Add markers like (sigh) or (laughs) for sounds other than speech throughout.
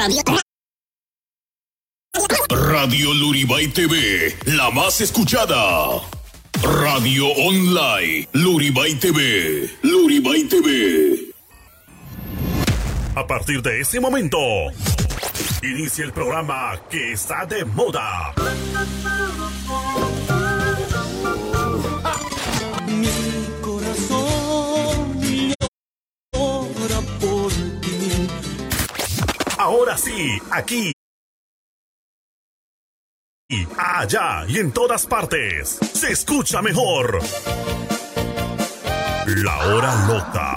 Radio. Radio Luribay TV, la más escuchada. Radio Online, Luribay TV, Luribay TV. A partir de este momento, inicia el programa que está de moda. Ahora sí, aquí. Y allá y en todas partes. Se escucha mejor. La hora loca.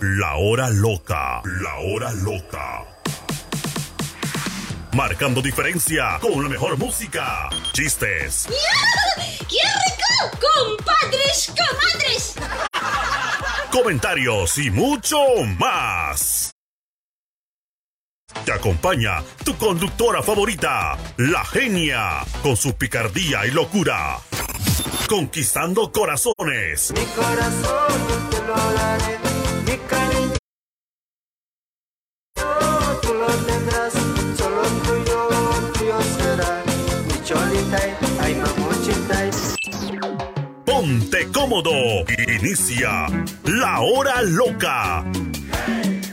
La hora loca. La hora loca. Marcando diferencia con la mejor música, chistes, ¡Qué rico! ¡Compadres, comadres! comentarios y mucho más. Te acompaña tu conductora favorita, la genia, con su picardía y locura. Conquistando corazones. Mi corazón yo te lo daré, mi cariño Ponte cómodo. Inicia la hora loca.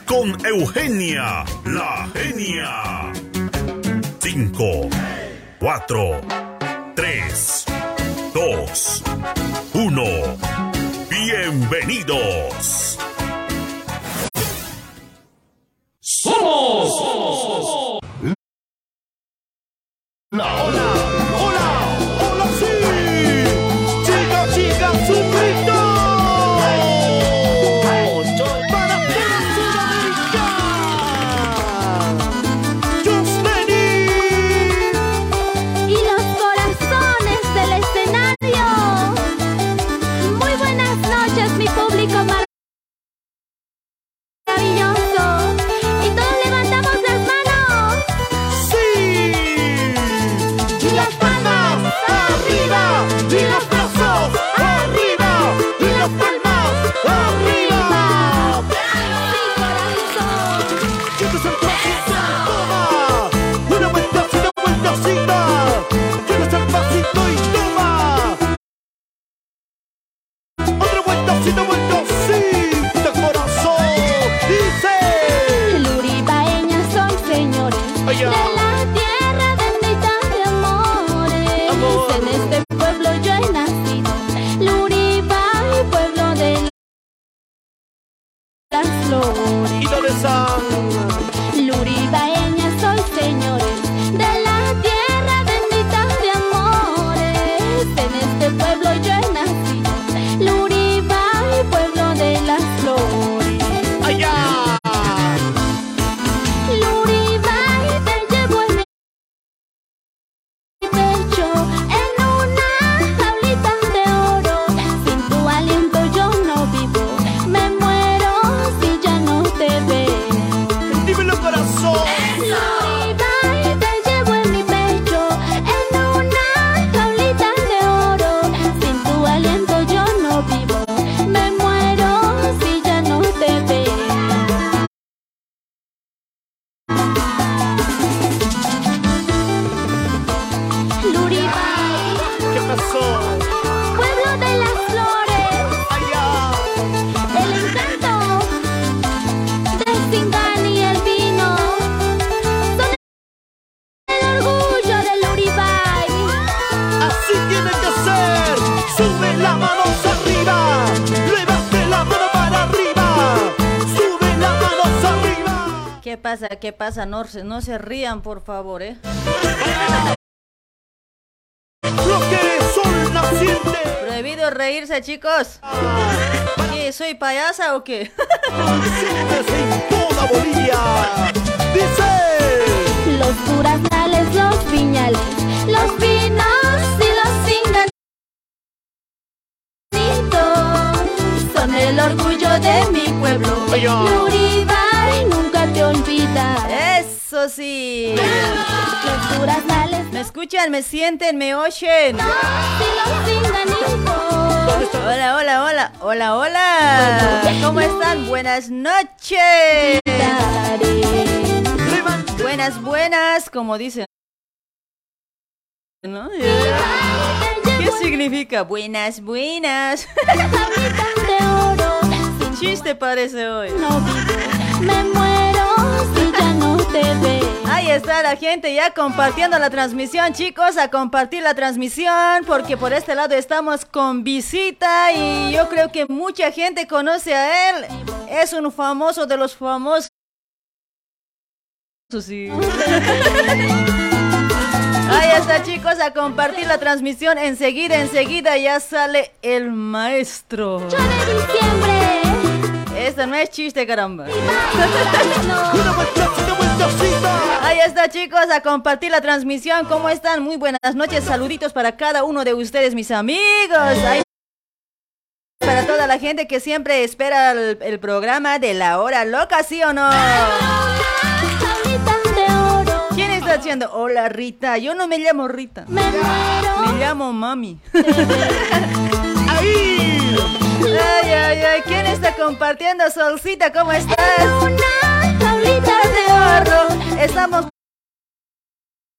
Con Eugenia, la genia. 5, 4, 3, 2, 1. Bienvenidos. Somos la flores. ¿Y No, se- no se rían, por favor, ¿eh? Prohibido reírse, chicos. ¿Qué? ¿Soy payasa o qué? Dice. Los durazales, los viñales, los vinos y los cinganitos son el orgullo de mi pueblo. Luribay nunca te olvida. ¿Me escuchan? ¿Me sienten? ¿Me oyen? Hola, hola, hola. Hola, hola. ¿Cómo están? Buenas noches. Buenas, buenas, como dicen. ¿No? ¿Qué significa? Buenas, buenas. (laughs) Chiste parece hoy. no vivo, me muero Ahí está la gente ya compartiendo la transmisión, chicos, a compartir la transmisión, porque por este lado estamos con visita y yo creo que mucha gente conoce a él. Es un famoso de los famosos. Sí. Ahí está, chicos, a compartir la transmisión. Enseguida, enseguida ya sale el maestro. de diciembre. Esto no es chiste, caramba. Ahí está chicos, a compartir la transmisión. ¿Cómo están? Muy buenas noches. Saluditos para cada uno de ustedes, mis amigos. Ahí- para toda la gente que siempre espera el, el programa de la hora loca, ¿sí o no? tablitas de oro. ¿Quién está haciendo? Hola Rita. Yo no me llamo Rita. Me llamo Mami. (laughs) Ahí. Ay, ay, ay. ¿Quién está compartiendo? Solcita, ¿cómo estás? De oro. Estamos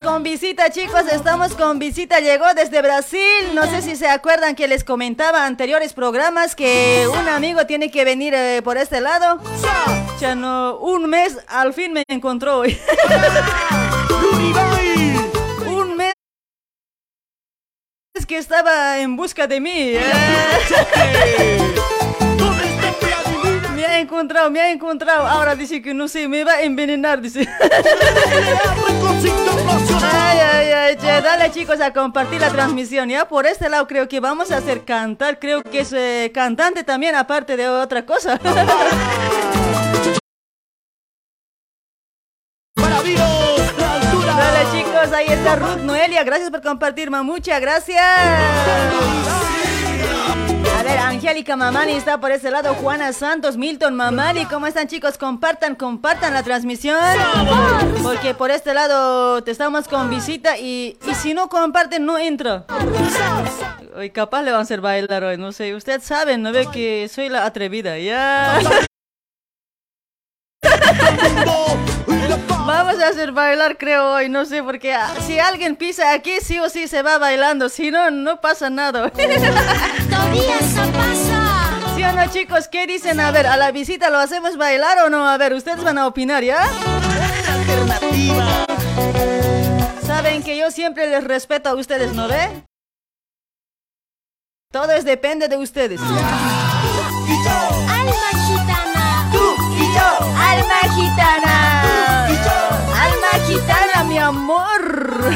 con visita, chicos. Estamos con visita. Llegó desde Brasil. No sé si se acuerdan que les comentaba anteriores programas que un amigo tiene que venir eh, por este lado. Ya no, un mes al fin me encontró hoy. (laughs) Un mes que estaba en busca de mí. Encontrado, me ha encontrado. Ahora dice que no sé, me va a envenenar, dice. (laughs) Ay, ay, ay, che, dale chicos a compartir la transmisión, ¿ya? Por este lado creo que vamos a hacer cantar, creo que es eh, cantante también, aparte de otra cosa. (laughs) Dale chicos, ahí está Ruth Noelia, gracias por compartir, muchas gracias. Angélica Mamani está por ese lado, Juana Santos, Milton Mamani, ¿cómo están chicos? Compartan, compartan la transmisión. Porque por este lado te estamos con visita y, y si no comparten no entra. Hoy capaz le van a hacer bailar hoy, no sé. Usted sabe, ¿no ve que soy la atrevida? Ya. (laughs) Vamos a hacer bailar, creo, hoy. No sé, porque ah, si alguien pisa aquí, sí o sí se va bailando. Si no, no pasa nada. Todavía eso pasa. ¿Sí o no, chicos? ¿Qué dicen? A ver, ¿a la visita lo hacemos bailar o no? A ver, ustedes van a opinar, ¿ya? Alternativa. Saben que yo siempre les respeto a ustedes, ¿no ve? Todo es depende de ustedes. Alma gitana. Tú y yo. ¡Alma gitana! Amor! (laughs)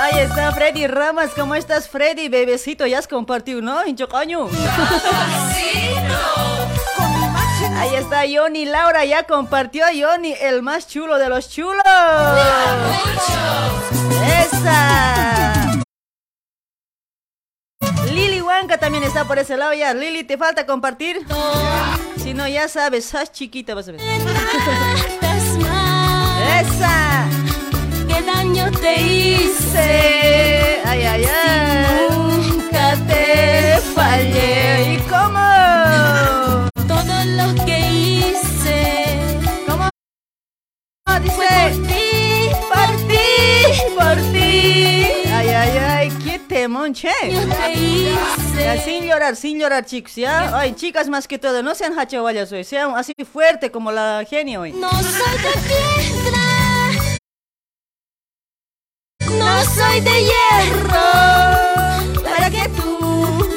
Ahí está Freddy Ramas. ¿Cómo estás, Freddy? Bebecito, ya has compartido, ¿no? Hincho caño. Ahí está Johnny Laura, ya compartió Johnny, el más chulo de los chulos. ¡Esa! Lili Huanca también está por ese lado ya. Lili, ¿te falta compartir? Si no, ya sabes, sos chiquita, vas a ver. (laughs) ¡Esa! ¿Qué daño te hice? Ay, ay, ay. Nunca Te fallé. ¿Y cómo? Todo lo que hice ¿Cómo? fue Dice. por ti. Por ti, por ti. Ay, ay, ay, qué temón, che. Te Ya, hice. sin llorar, sin llorar, chicos, ¿ya? Ay, chicas más que todo, no sean hachahuayas hoy, sean así fuerte como la genio hoy. No soy de piedra. No soy de hierro. Para que tú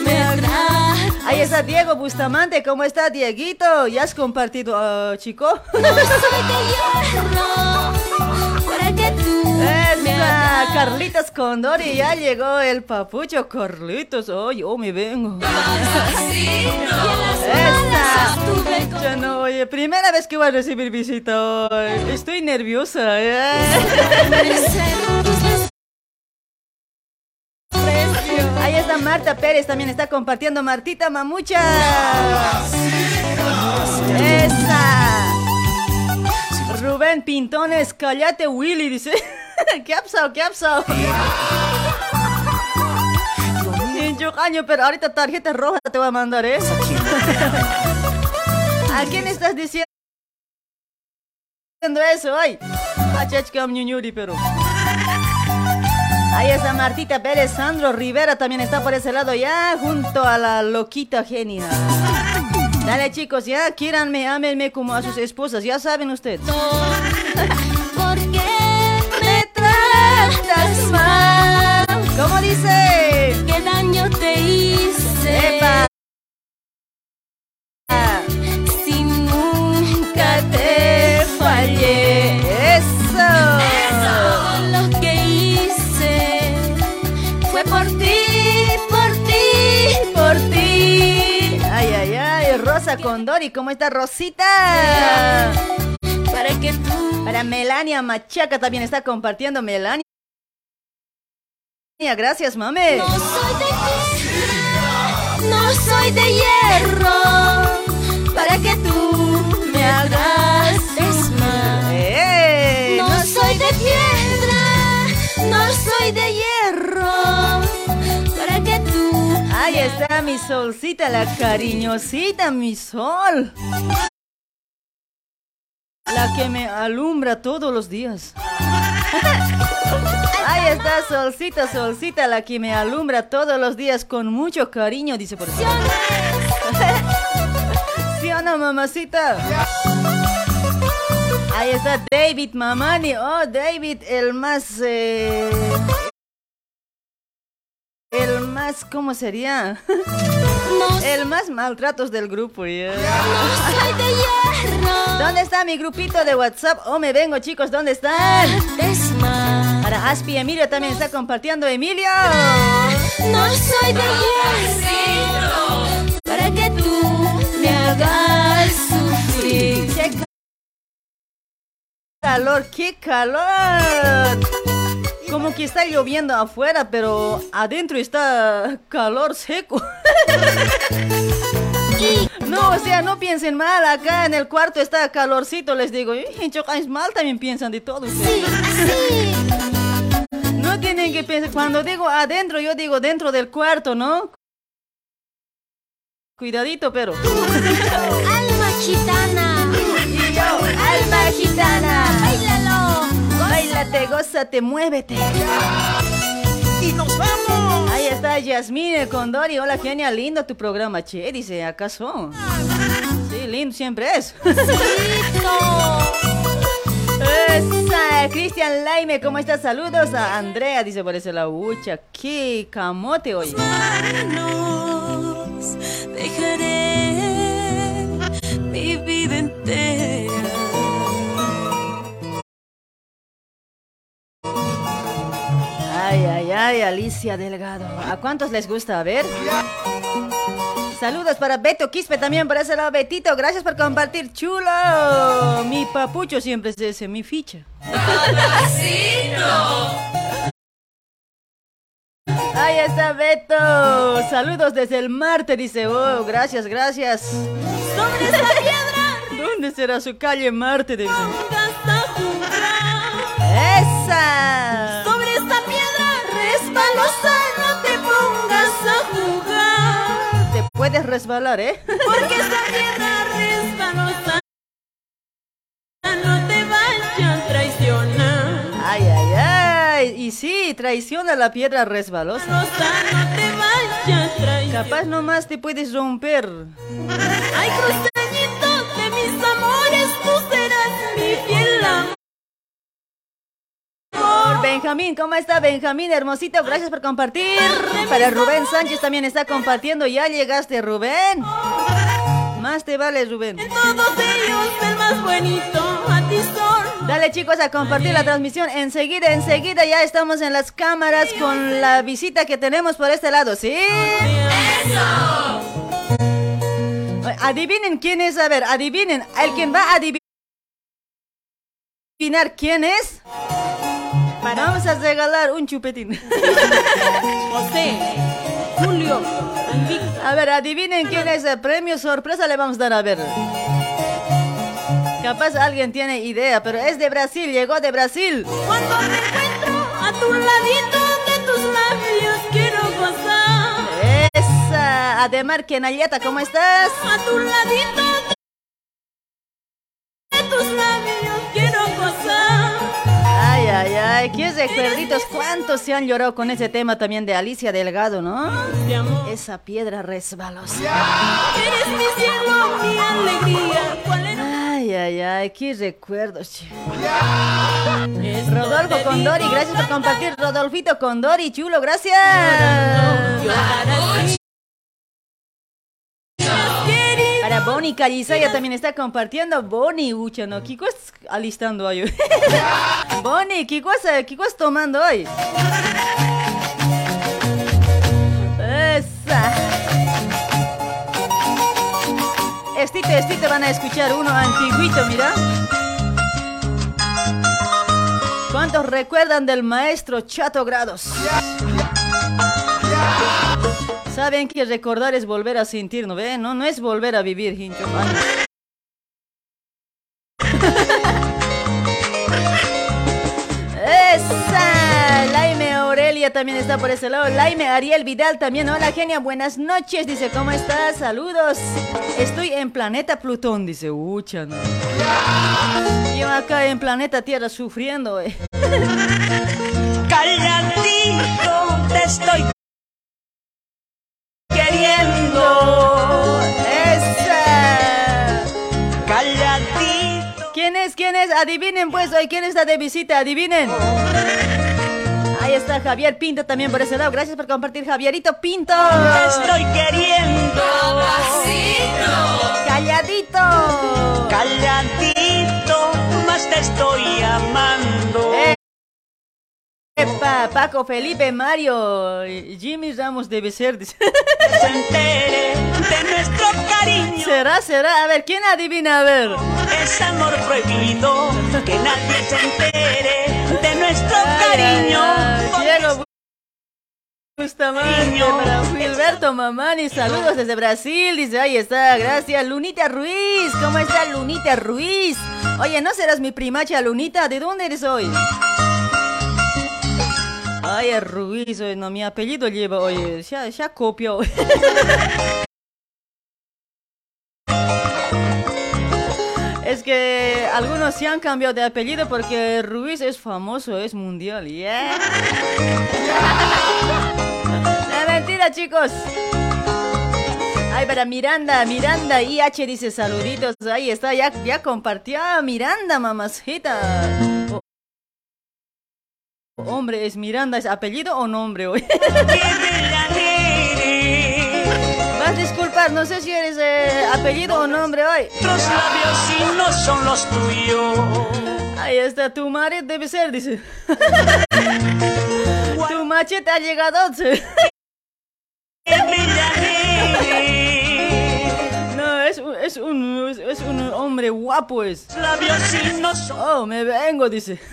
me trates. Ahí está Diego Bustamante, ¿cómo está Dieguito? ¿Ya has compartido, ah, chico? No soy de hierro. Para que tú me. Carlitos Condori, ya llegó el papucho Carlitos, oh, yo me vengo. Y en las Esa. manos estuve con Ya no, oye, primera vez que voy a recibir visita hoy. Estoy nerviosa, ¿eh? Ahí está Marta Pérez, también está compartiendo Martita Mamucha. Esa. Rubén Pintones, cállate Willy, dice. (laughs) ¿Qué ha pasado? ¿Qué ha pasado? Pincho caño, pero ahorita tarjeta roja te voy a mandar, ¿eh? ¿A quién estás diciendo eso? Ay, Pachachcam ñuñuri, pero. Ahí está Martita Pérez, Sandro Rivera también está por ese lado ya, junto a la loquita genia. Dale chicos, ya, quíranme, ámenme como a sus esposas, ya saben ustedes. ¿Por qué me tratas mal? ¿Cómo dice? ¿Qué daño te hice? Epa. Ay, Rosa Condori, ¿cómo está Rosita? Para que tú Para Melania Machaca también está compartiendo Melania. Gracias, mame. no soy de piedra, no soy de hierro. Solcita, la cariñosita, mi sol. La que me alumbra todos los días. (laughs) Ahí está, solcita, solcita, la que me alumbra todos los días con mucho cariño, dice por aquí. (laughs) ¿Sí o no, mamacita? Ahí está David Mamani. Oh, David, el más... eh, El más... ¿Cómo sería? El más maltratos del grupo, ya. soy de hierro. ¿Dónde está mi grupito de WhatsApp? Oh, me vengo, chicos, ¿dónde están? Para Aspi Emilio también está compartiendo Emilio. No soy de hierro. Para que tú me hagas sufrir. ¡Qué calor, qué calor! Como que está lloviendo afuera, pero adentro está calor seco. (laughs) No, o sea, no piensen mal, acá en el cuarto está calorcito, les digo. Y en Chocáis mal también piensan de todo. Sí, No tienen que pensar, cuando digo adentro, yo digo dentro del cuarto, ¿no? Cuidadito, pero. alma gitana. Y (laughs) yo, alma gitana. Bailate, gózate, muévete. Y nos vamos. Ahí está Yasmine Condori. Hola, genia, lindo tu programa, che. Dice, ¿acaso? Sí, lindo siempre es. Esa, Cristian Laime, ¿cómo estás? Saludos a Andrea, dice por eso la hucha. Qué camote hoy. Nos dejaré mi vida entera. Ay, ay, ay, Alicia Delgado. ¿A cuántos les gusta? A ver. Saludos para Beto Quispe también por ese lado, Betito. Gracias por compartir, chulo. Mi papucho siempre es ese, mi ficha. Ahí está Beto. Saludos desde el Marte, dice. Oh, gracias, gracias. Sobre esta piedra ¿Dónde será su calle Marte? Dice. ¡Esa! Puedes resbalar, ¿eh? Porque esta piedra resbalosa no te vaya a traicionar. Ay, ay, ay. Y sí, traiciona la piedra resbalosa. No te vaya a traicionar. Capaz nomás te puedes romper. Ay, cruceñito Benjamín, ¿cómo está Benjamín? Hermosito, gracias por compartir. Para Rubén Sánchez también está compartiendo. Ya llegaste, Rubén. Más te vale, Rubén. Todos ellos el más bonito, a ti son. Dale chicos a compartir la transmisión. Enseguida, enseguida ya estamos en las cámaras con la visita que tenemos por este lado, ¿sí? Adivinen quién es, a ver, adivinen. El quien va a adivinar quién es. Vamos a regalar un chupetín. (laughs) José, Julio, A ver, adivinen quién es el premio sorpresa le vamos a dar, a ver. Capaz alguien tiene idea, pero es de Brasil, llegó de Brasil. Cuando te encuentro a tu ladito de tus labios quiero gozar. Esa, Ademar Kenayeta, ¿cómo estás? A tu ladito de tus labios quiero. Ay, ay, qué recuerditos, cuántos se han llorado con ese tema también de Alicia Delgado, ¿no? Esa piedra resbalosa. Eres mi cielo, mi alegría. ¿Cuál es? Ay, ay, ay, qué recuerdos. Rodolfo Condori, gracias por compartir. Rodolfito Condori, chulo, gracias. Para Bonnie Calizaya también está compartiendo. Bonnie, ucha, no, Kiko es alistando ahí. (laughs) Bonnie, Kiko es, Kiko es tomando hoy. Esa. Estite, estite van a escuchar uno antiguito, mira. ¿Cuántos recuerdan del maestro Chato Grados? Saben que recordar es volver a sentir, ¿no ve? No, no es volver a vivir, hincho. ¡Esa! Laime Aurelia también está por ese lado. Laime Ariel Vidal también. Hola, genia. Buenas noches. Dice, ¿cómo estás? Saludos. Estoy en planeta Plutón. Dice, ucha. Yo acá en planeta Tierra sufriendo, eh. Calladito te estoy queriendo. ¡Esa! Calladito. ¿Quién es? ¿Quién es? Adivinen pues hoy quién está de visita, adivinen. Ahí está Javier Pinto también por ese lado. Gracias por compartir, Javierito Pinto. Te estoy queriendo. Calladito. Calladito, más te estoy amando. Epa, Paco, Felipe, Mario, Jimmy Ramos debe ser. Se entere de nuestro cariño. ¿Será, será? A ver, ¿quién adivina? A ver. Es amor prohibido. Que nadie se entere de nuestro Ay, cariño. ay, Porque Diego Bustamante para Gilberto Mamani, saludos desde Brasil, dice, ahí está, gracias, Lunita Ruiz, ¿cómo está Lunita Ruiz? Oye, ¿no serás mi primacha Lunita? ¿De dónde eres hoy? Ay, es Ruiz, oye, no, mi apellido lleva, oye, ya, ya copio. (laughs) Es que algunos se han cambiado de apellido porque Ruiz es famoso, es mundial. Yeah. (laughs) No, mentira, chicos. Ay, para Miranda, Miranda IH dice saluditos. Ahí está, ya, ya compartió. Ah, Miranda, mamacita. Hombre, ¿es Miranda? ¿Es apellido o nombre hoy? (laughs) Vas a disculpar, no sé si eres eh, apellido o nombre hoy. Nuestros labios si no son los tuyos. Ahí está, tu madre debe ser, dice. (laughs) tu machete ha llegado. No, es, un- es, un, es, es un hombre guapo, es. Labios si no son Oh, me vengo, dice. (laughs)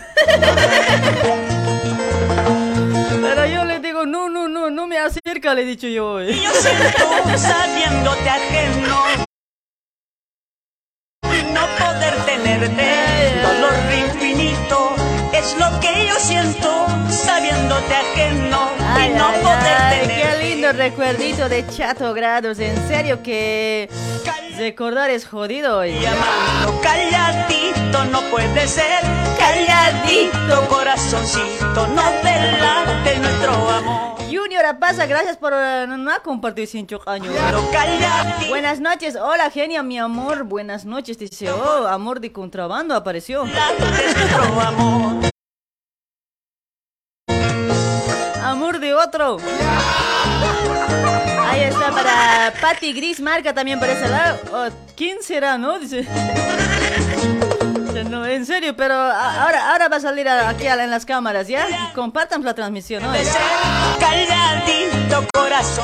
Pero yo le digo, no, no, no, no me acerca, le he dicho yo. eh. Yo siento sabiéndote ajeno y no poder tenerte. Dolor infinito es lo que yo siento sabiéndote ajeno y Ay, no ay, poder ay, qué lindo recuerdito de Chato Grados. En serio que recordar es jodido. oye. Llamando calladito no puede ser calladito corazoncito no delate nuestro amor Junior Apaza, gracias por eh, no ha compartido sin chocaño. Buenas noches, hola genia, mi amor. Buenas noches, dice. Oh, amor de contrabando apareció. amor Amor de otro. Ahí está para Patty Gris Marca también por ese lado. Oh, ¿Quién será, no? Dice. No, en serio, pero a- ahora, ahora va a salir a- aquí a en las cámaras, ¿ya? Compartan la transmisión, ¿no?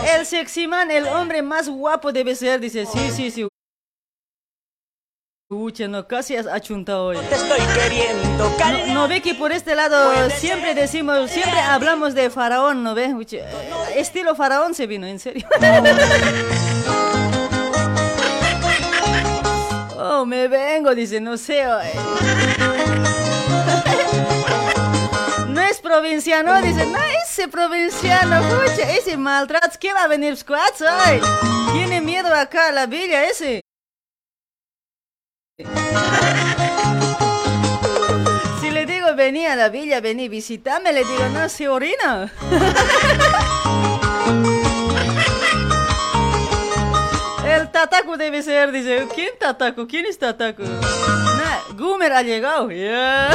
El sexy man, el hombre más guapo debe ser, dice. Sí, sí, sí. Ucha, no, casi has achuntado hoy. te estoy queriendo No, no ve que por este lado siempre decimos, siempre hablamos de faraón, ¿no ve? Uche, estilo faraón se vino, en serio. Me vengo, dice, no sé. No es provinciano, dice, no, ese provinciano, pucha, ese maltrato, ¿qué va a venir squats? Ay, tiene miedo acá a la villa ese. Si le digo vení a la villa, vení, visítame, le digo, no, se orina. (laughs) El tataco debe ser, dice, ¿quién tataco? ¿Quién es tataco? Nah, Gumer ha llegado, ya.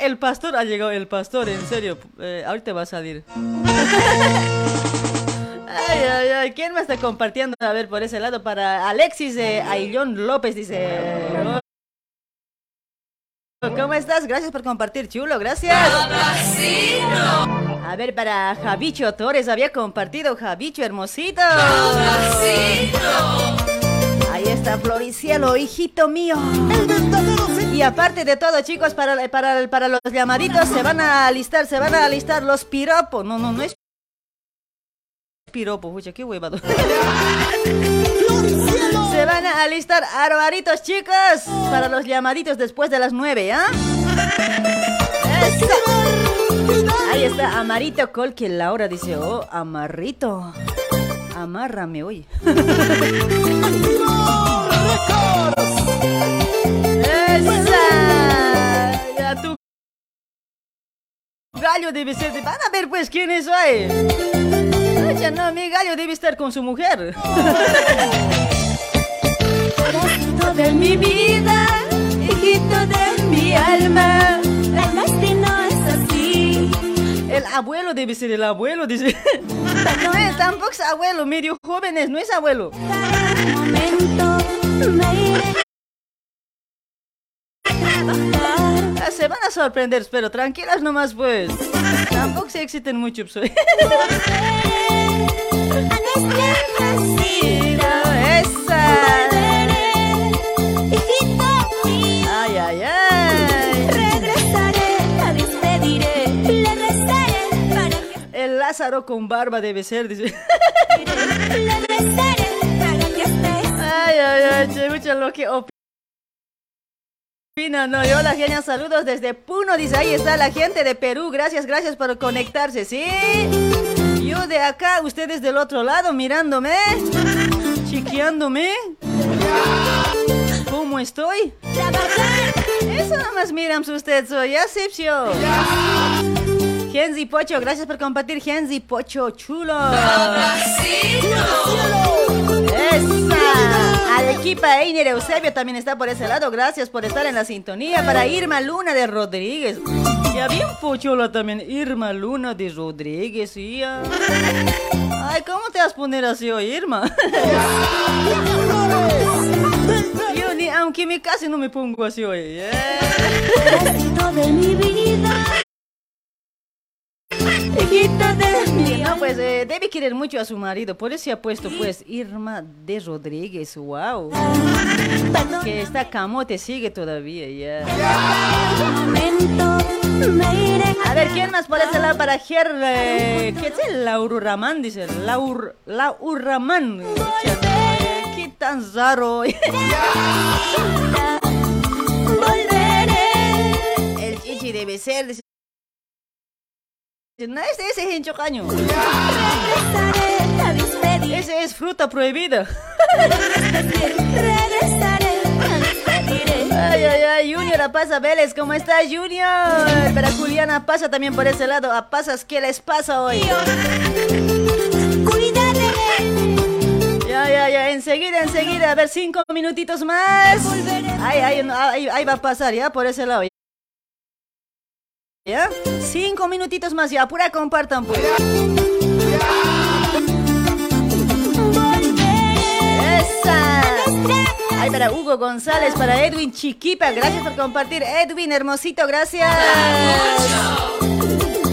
El, pastor ha llegado, el pastor, en serio, eh, ahorita va a salir. Ay, ay, ay, ¿quién me está compartiendo? A ver, por ese lado, para Alexis de Aillón López, dice... ¿Cómo estás? Gracias por compartir, chulo, gracias. A ver, para Javicho Torres, había compartido Javicho, hermosito. Ahí está Floricielo, hijito mío. Y aparte de todo, chicos, para, para, para los llamaditos se van a alistar, se van a alistar los piropos. No, no, no es piropo, pucha, qué huevado. Se van a alistar arbaritos, chicos, para los llamaditos después de las nueve, ¿ah? Eso. Ahí está, Amarito Col, que Laura dice, oh, Amarrito. Amárrame hoy. (laughs) ¡Esa! Ya tú. Gallo debe ser de... Van a ver pues quién es hoy. Oye, no, mi gallo debe estar con su mujer. (laughs) Hijito de mi vida, hijito de mi alma. El abuelo debe ser el abuelo, dice. (laughs) No es, tampoco es abuelo, medio jóvenes, no es abuelo. Ah, Se van a sorprender, pero tranquilas nomás pues. Tampoco se exciten mucho. pues. (laughs) Lázaro con barba debe ser, dice. (laughs) Ay, ay, ay, che, mucha lo que opina, no, yo la genia, saludos desde Puno, dice, ahí está la gente de Perú, gracias, gracias por conectarse, ¿sí? Yo de acá, ustedes del otro lado, mirándome, chiqueándome. ¿Cómo estoy? Eso nomás miran ustedes, soy Asipsio. Genzi Pocho, gracias por compartir, Genzi Pocho, chulo. ¡Esa! Arequipa Einer Eusebio también está por ese lado. Gracias por estar en la sintonía. Para Irma Luna de Rodríguez. Ya bien pochola también. Irma Luna de Rodríguez. sí, ya. Ay, ¿cómo te vas a poner así hoy, Irma? (laughs) Yo ni, aunque me case, no me pongo así hoy. Hijito de mi vida. Hijito de mi No, pues eh, debe querer mucho a su marido. Por eso se ha puesto, pues, Irma de Rodríguez. Wow. Que esta camote sigue todavía, ya. A ver, ¿quién más por ese lado para Ger? Eh, ¿Qué es el Laurramán? Dice, Laur, Laurramán. Eh, ¿Qué tan raro? (laughs) El chichi debe ser. Ese, ese es enchocaño. Regresaré a despedir. Ese es fruta prohibida. Ay, ay, ay, Junior Apaza Vélez, ¿cómo estás, Junior? Para Juliana pasa también por ese lado. A pasas, ¿qué les pasa hoy? Ya, ya, ya, enseguida, enseguida. A ver, cinco minutitos más. Ahí, no, ahí, ahí va a pasar, ¿ya? Por ese lado. ¿Ya? Cinco minutitos más, ya. Pura compartan, pues. ¡Esa! Ay, para Hugo González, para Edwin Chiquipa. Gracias por compartir. Edwin, hermosito, gracias.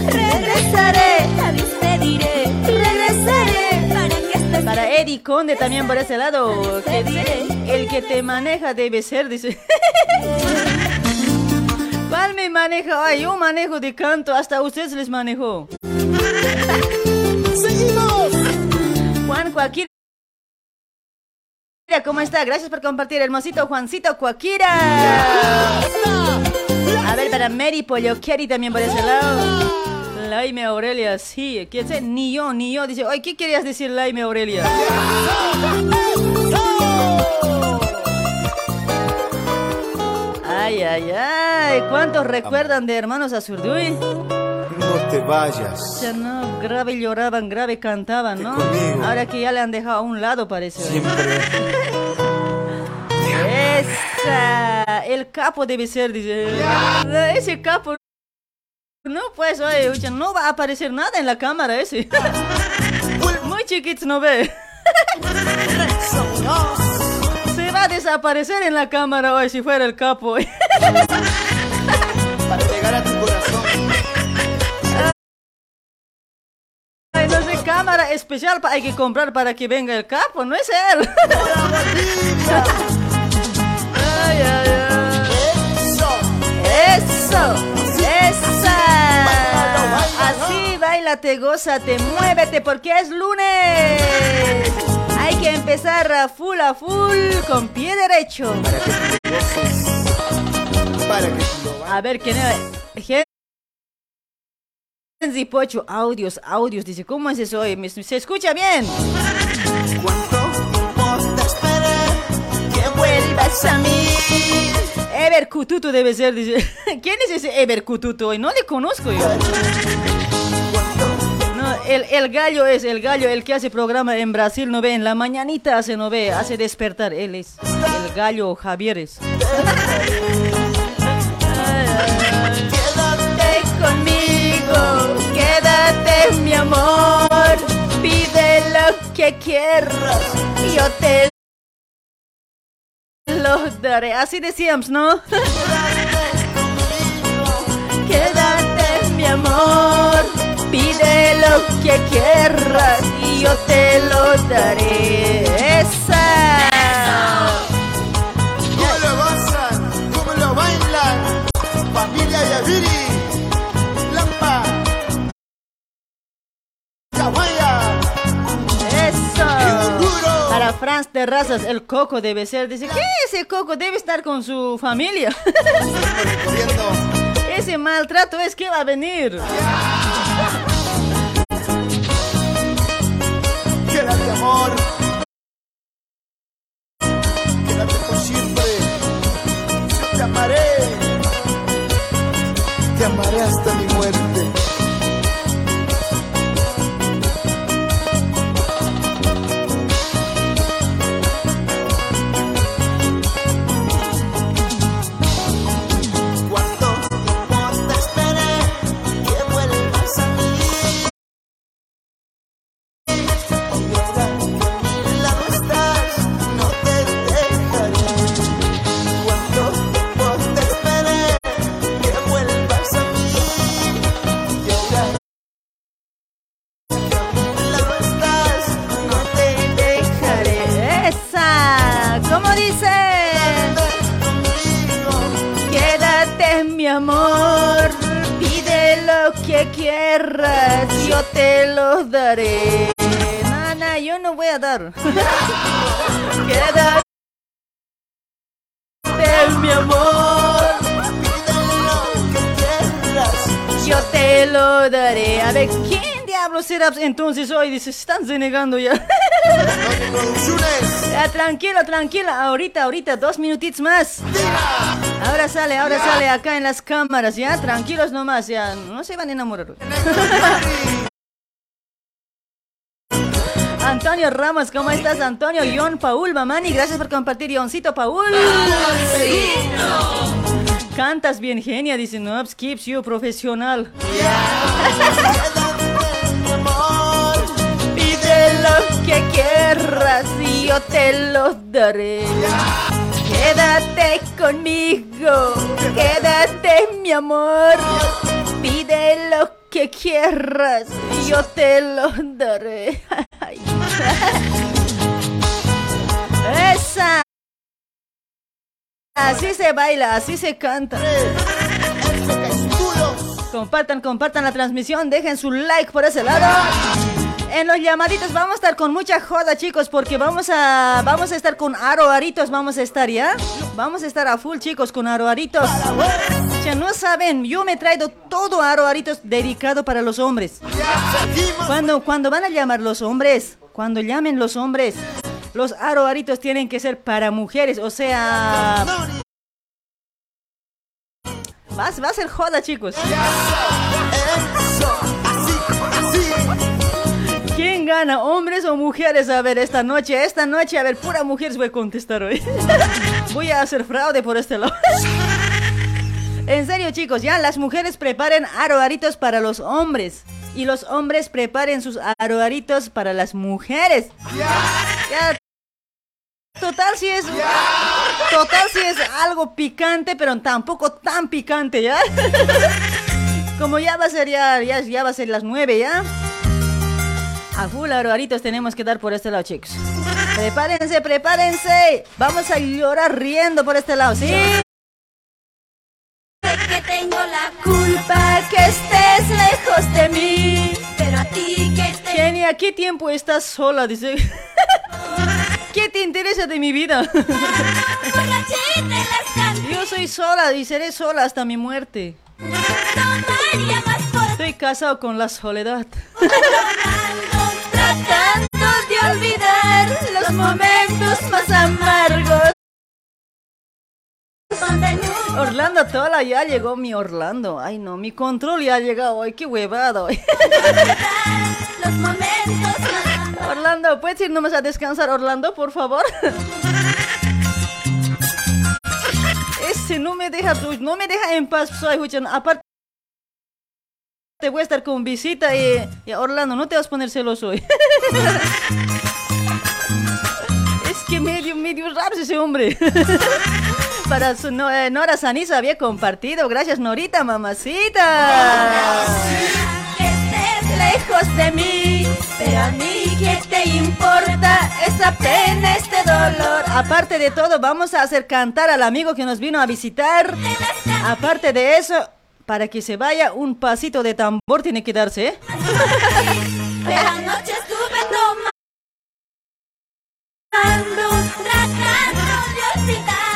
Regresaré despediré. Regresaré para que Para Eddie Conde también por ese lado. Que dice, el que te maneja debe ser, dice. (laughs) ¿Cuál me maneja? Ay, yo manejo de canto, hasta ustedes les manejo. (laughs) ¡Seguimos! Juan Joaquín ¿cómo está? Gracias por compartir, hermosito Juancito Cuaquira. A ver, para Mary Pollo Kerry también por ese lado. Laime Aurelia, sí, ¿quién sé? Ni yo, ni yo. Dice, ay, ¿qué querías decir Laime Aurelia? Ay, ay, ay, ¿cuántos recuerdan de hermanos Azurduy? No te vayas. Ya no, grave lloraban, grave cantaban, ¿no? conmigo. Ahora que ya le han dejado a un lado, parece. Siempre. Esa, el capo debe ser, dice. Ese capo. No, pues, oye, oye, no va a aparecer nada en la cámara ese. (laughs) Muy chiquito no ve. (laughs) Se va a desaparecer en la cámara hoy si fuera el capo. (laughs) Para llegar a tu corazón. Ay, no sé, cámara especial hay que comprar para que venga el capo, no es él. Ay, ay, ay. Eso, esa. Así bailate, gózate, muévete porque es lunes. Hay que empezar a full a full con pie derecho. A ver, ¿quién es? Genzi Pocho, audios, audios, dice, ¿cómo es eso? Oye, ¿me- ¿Se escucha bien? vuelvas a mí. Ever Kututu debe ser, dice. (laughs) ¿Quién es ese Ever Kututu? hoy? No le conozco yo. El, el gallo es, el gallo, el que hace programa en Brasil, no ve, en la mañanita hace, no ve, hace despertar, él es el gallo Javieres. Quédate conmigo, quédate mi amor, pide lo que quieras, yo te lo daré. Así decíamos, ¿no? Quédate, mi amor. Pide lo que quieras y yo te lo daré. Esa. ¿Cómo lo gozan? ¿Cómo lo bailan? Familia Yaviri. Lampa. Caguaya. Eso. Para Franz Terrazas, el coco debe ser. Dice, ¿qué ese coco? Debe estar con su familia. (laughs) Ese maltrato es que va a venir. Quédate, amor. Quédate, mi amor. Yo te lo daré. A ver, ¿quién diablos será entonces hoy? Dice, se están denegando ya. (laughs) Ya, tranquilo, tranquila. Ahorita, ahorita, dos minutitos más. Ahora sale, ahora sale acá en las cámaras, ya. Tranquilos nomás, ya. No se van a enamorar. (laughs) Antonio Ramos, ¿cómo estás, Antonio? John Paul, Mamani, gracias por compartir, Johncito Paul. Cantas bien, genia, dice, no, pues, keeps you profesional. (laughs) Pide lo que quieras y yo te lo daré. Quédate conmigo, quédate mi amor. Pide lo que quieras y yo te lo daré. Esa. Así se baila, así se canta. Compartan, compartan la transmisión, dejen su like por ese lado. En los llamaditos vamos a estar con mucha joda, chicos, porque vamos a vamos a estar con aroaritos, vamos a estar, ¿ya? Vamos a estar a full, chicos, con aroaritos. Ya no saben, yo me he traído todo aroaritos dedicado para los hombres. Cuando, cuando van a llamar los hombres, cuando llamen los hombres, los aroaritos tienen que ser para mujeres, o sea... Va, va a ser joda, chicos. ¿Quién gana, hombres o mujeres? A ver, esta noche, esta noche, a ver, pura mujeres voy a contestar hoy. (laughs) voy a hacer fraude por este lado. (laughs) en serio, chicos, ya las mujeres preparen aroaritos para los hombres. Y los hombres preparen sus aroaritos para las mujeres. Ya. Total si es Total si es algo picante, pero tampoco tan picante, ¿ya? (laughs) Como ya va a ser ya, ya, ya va a ser las nueve, ¿ya? A full aroaritos tenemos que dar por este lado, chicos. Prepárense, prepárense. Vamos a llorar riendo por este lado, ¿sí? que tengo la culpa que estés lejos de mí. Pero a ti que te... Kenia, ¿qué tiempo estás sola? Dice. (laughs) ¿Qué te interesa de mi vida? Yo soy sola y seré sola hasta mi muerte. Estoy casado con la soledad. (laughs) Tratando de olvidar los momentos más amargos. Orlando Tola, ya llegó mi Orlando. Ay no, mi control ya ha llegado. Ay, qué huevado. (laughs) Los momentos Orlando, ¿puedes ir nomás a descansar, Orlando, por favor? (laughs) Ese no me deja, no me deja en paz, soy Aparte, te voy a estar con visita y, y Orlando, no te vas a poner celoso hoy. (laughs) es que medio, medio raro ese hombre. (laughs) Para su no, eh, Nora Sanisa había compartido. Gracias, Norita, mamacita. Que estés lejos de mí, pero a mí qué te importa esa pena, este dolor. Aparte de todo, vamos a hacer cantar al amigo que nos vino a visitar. Aparte de eso, para que se vaya, un pasito de tambor tiene que darse, ¿eh? (laughs)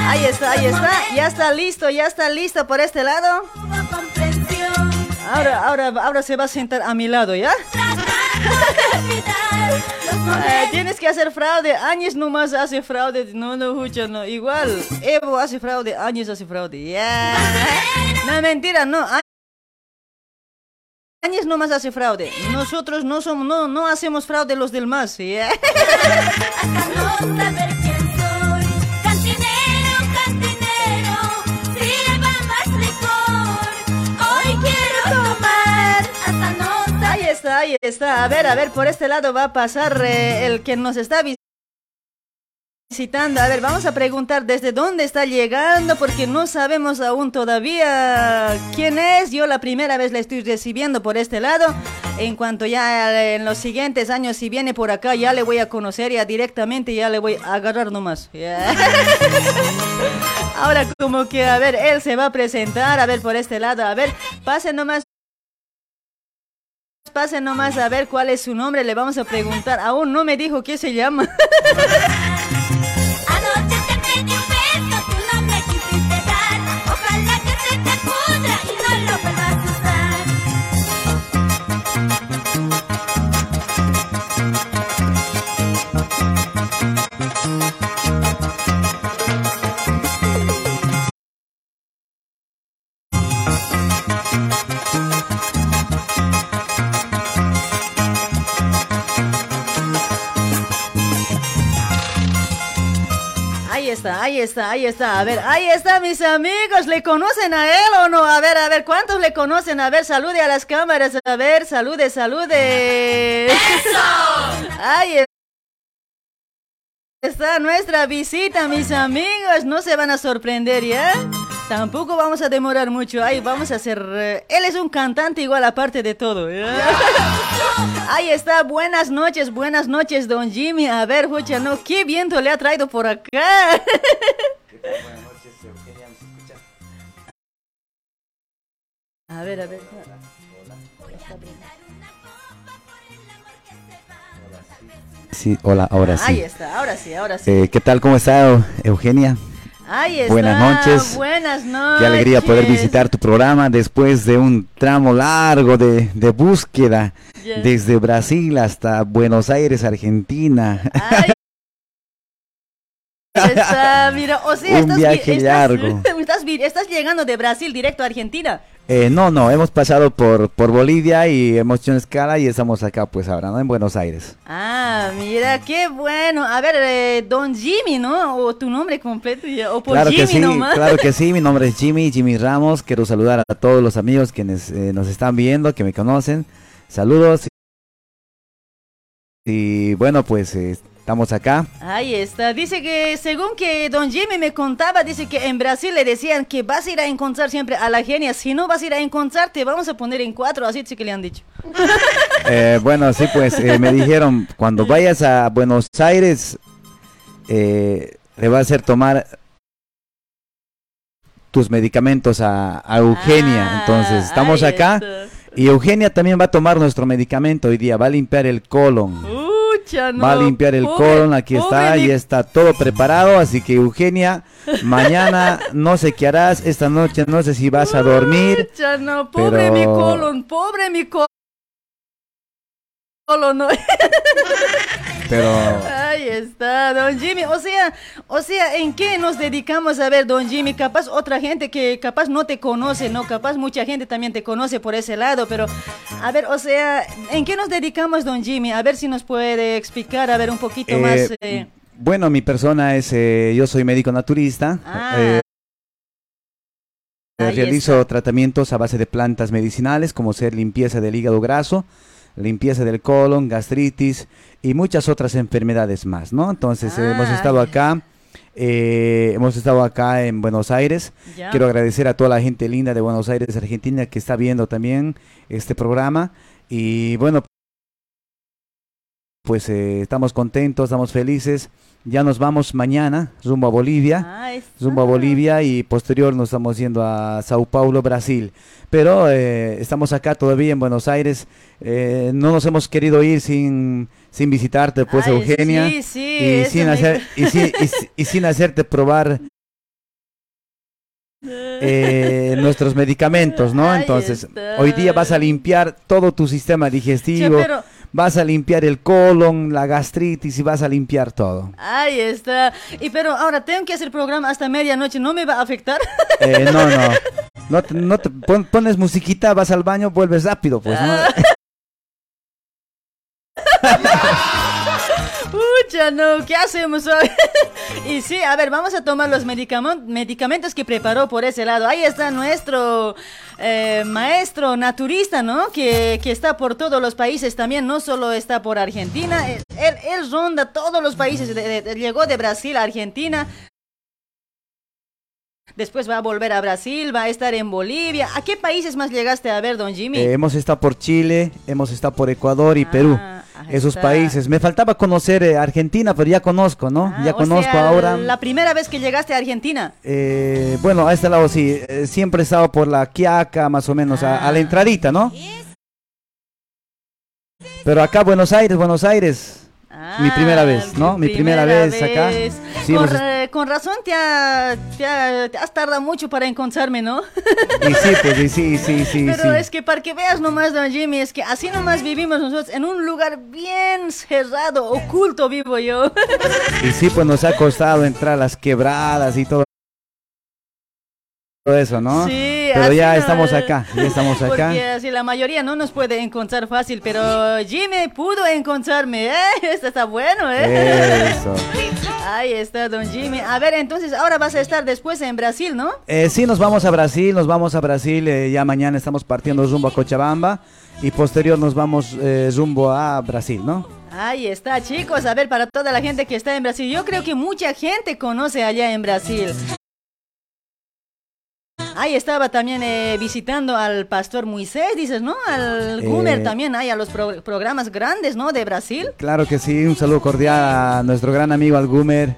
Ahí está, ahí está, ya está listo, ya está listo por este lado. Ahora, ahora, ahora se va a sentar a mi lado, ¿ya? Eh, tienes que hacer fraude, Áñez nomás hace fraude, no, no, escucha, no, igual, Evo hace fraude, Áñez hace fraude, ya. No, mentira, no, Áñez nomás hace fraude, nosotros no somos, no, no hacemos fraude los del más, ¿ya? (laughs) ahí está. A ver, a ver, por este lado va a pasar eh, el que nos está visitando. A ver, vamos a preguntar desde dónde está llegando porque no sabemos aún todavía quién es. Yo la primera vez la estoy recibiendo por este lado. En cuanto ya eh, en los siguientes años, si viene por acá, ya le voy a conocer ya directamente, ya le voy a agarrar nomás. (laughs) Ahora como que, a ver, él se va a presentar, a ver, por este lado, a ver, pase nomás. Pase nomás a ver cuál es su nombre, le vamos a preguntar. Aún no me dijo qué se llama. (laughs) está, ahí está, ahí está. A ver, ahí está, mis amigos. ¿Le conocen a él o no? A ver, a ver, ¿cuántos le conocen? A ver, salude a las cámaras. A ver, salude, salude. ¡Eso! Ahí está nuestra visita, mis amigos. No se van a sorprender, ¿ya? Tampoco vamos a demorar mucho. Ahí vamos a hacer. eh, él es un cantante igual aparte de todo. ¿ya? (laughs) Ahí está. Buenas noches, buenas noches, don Jimmy. A ver, Jucha, no, qué viento le ha traído por acá. A ver, a ver. Sí, hola, ahora sí. Ahí está, ahora sí, ahora sí. Eh, ¿Qué tal? ¿Cómo está Eugenia? Ahí está. buenas noches. Buenas noches. Qué alegría poder visitar tu programa después de un tramo largo de, de búsqueda desde Brasil hasta Buenos Aires, Argentina. (laughs) Está, mira, o sea, Un estás, vi- viaje estás- largo. (laughs) Estás llegando de Brasil directo a Argentina. Eh, no, no, hemos pasado por, por Bolivia y hemos hecho una escala y estamos acá pues ahora, ¿no? En Buenos Aires. Ah, mira, qué bueno. A ver, eh, Don Jimmy, ¿no? O tu nombre completo, o por claro Jimmy que sí, nomás. claro que sí, mi (laughs) nombre es Jimmy, Jimmy Ramos, quiero saludar a todos los amigos eh, nos están viendo, que me conocen, saludos. Y bueno, pues eh, estamos acá. Ahí está. Dice que según que Don Jimmy me contaba, dice que en Brasil le decían que vas a ir a encontrar siempre a la genia. Si no vas a ir a encontrar, te vamos a poner en cuatro. Así sí que le han dicho. (laughs) Eh, bueno, sí, pues eh, me dijeron, cuando vayas a Buenos Aires, eh, le va a hacer tomar tus medicamentos a, a Eugenia. Entonces, estamos Ah, acá y Eugenia también va a tomar nuestro medicamento hoy día, va a limpiar el colon. No. Va a limpiar el Pobre- colon, aquí está, pobre y mi- está todo preparado, así que Eugenia, mañana no sé qué harás, esta noche no sé si vas a dormir, no, pobre pero- mi colon, pobre mi colon. No. (laughs) pero Ahí está, don Jimmy. O sea, o sea, ¿en qué nos dedicamos a ver, don Jimmy? Capaz otra gente que capaz no te conoce, ¿no? Capaz mucha gente también te conoce por ese lado, pero a ver, o sea, ¿en qué nos dedicamos, don Jimmy? A ver si nos puede explicar, a ver, un poquito Eh, más. eh, bueno, mi persona es, eh, yo soy médico naturista, Ah. Ahí realizo tratamientos a base de plantas medicinales, como ser limpieza del hígado graso, limpieza del colon, gastritis y muchas otras enfermedades más, ¿no? Entonces eh, hemos Ah, estado acá, eh, hemos estado acá en Buenos Aires. Quiero agradecer a toda la gente linda de Buenos Aires, Argentina, que está viendo también este programa. Y bueno, pues eh, estamos contentos, estamos felices. Ya nos vamos mañana rumbo a Bolivia, Ah, está. rumbo a Bolivia y posterior nos estamos yendo a Sao Paulo, Brasil. Pero eh, estamos acá todavía en Buenos Aires. Eh, no nos hemos querido ir sin, sin visitarte, pues Ay, Eugenia, sí, sí, y sin me- hacer y, sin- y si- y sin hacerte probar eh, (laughs) nuestros medicamentos, ¿no? Ahí Entonces, está. hoy día vas a limpiar todo tu sistema digestivo, Sí, pero- vas a limpiar el colon, la gastritis y vas a limpiar todo. Ahí está. Y pero ahora tengo que hacer programa hasta medianoche, ¿no me va a afectar? Eh, no, no. (laughs) No te, no te- pon- pones musiquita, vas al baño, vuelves rápido, pues, ¿no? (laughs) Pucha, no, ¿qué hacemos hoy? (laughs) y sí, a ver, vamos a tomar los medicamentos que preparó por ese lado. Ahí está nuestro eh, maestro naturista, ¿no? Que, que está por todos los países también, no solo está por Argentina. Él, ronda todos los países. de- de- de- llegó de Brasil a Argentina. Después va a volver a Brasil, va a estar en Bolivia. ¿A qué países más llegaste a ver, don Jimmy? Eh, hemos estado por Chile, hemos estado por Ecuador y Perú. Ah, Esos está. países. Me faltaba conocer eh, Argentina, pero ya conozco, ¿no? ya Ah, O conozco sea, ahora. La primera vez que llegaste a Argentina. Eh, bueno, a este lado sí, eh, siempre he estado por la Quiaca, más o menos, a, Ah. a la entradita, ¿no? Pero acá Buenos Aires, Buenos Aires, mi primera vez, ¿no? Mi primera, vez, acá. Sí, con, ra- con razón te, ha- te ha- te has tardado mucho para encontrarme, ¿no? y sí, pues, y sí, sí, (laughs) sí, Pero sí. es que para que veas nomás, don Jimmy, es que así nomás vivimos nosotros en un lugar bien cerrado, oculto vivo yo. Y sí, pues nos ha costado entrar a las quebradas y todo. Todo eso, ¿no? Sí, Pero ya no, estamos acá, ya estamos acá. Porque así la mayoría no nos puede encontrar fácil, pero Jimmy pudo encontrarme, ¿eh? (laughs) Esto está bueno, ¿eh? Eso. (laughs) Ahí está, don Jimmy. A ver, entonces ahora vas a estar después en Brasil, ¿no? Eh, sí, nos vamos a Brasil, nos vamos a Brasil, eh, ya mañana estamos partiendo rumbo a Cochabamba y posterior nos vamos eh, rumbo a Brasil, ¿no? Ahí está, chicos. A ver, para toda la gente que está en Brasil, yo creo que mucha gente conoce allá en Brasil. Ahí estaba también eh, visitando al pastor Moisés, dices, ¿no? Al Gumer Eh, también, ahí a los pro- programas grandes, ¿no? De Brasil. Claro que sí, un saludo cordial a nuestro gran amigo Algumer,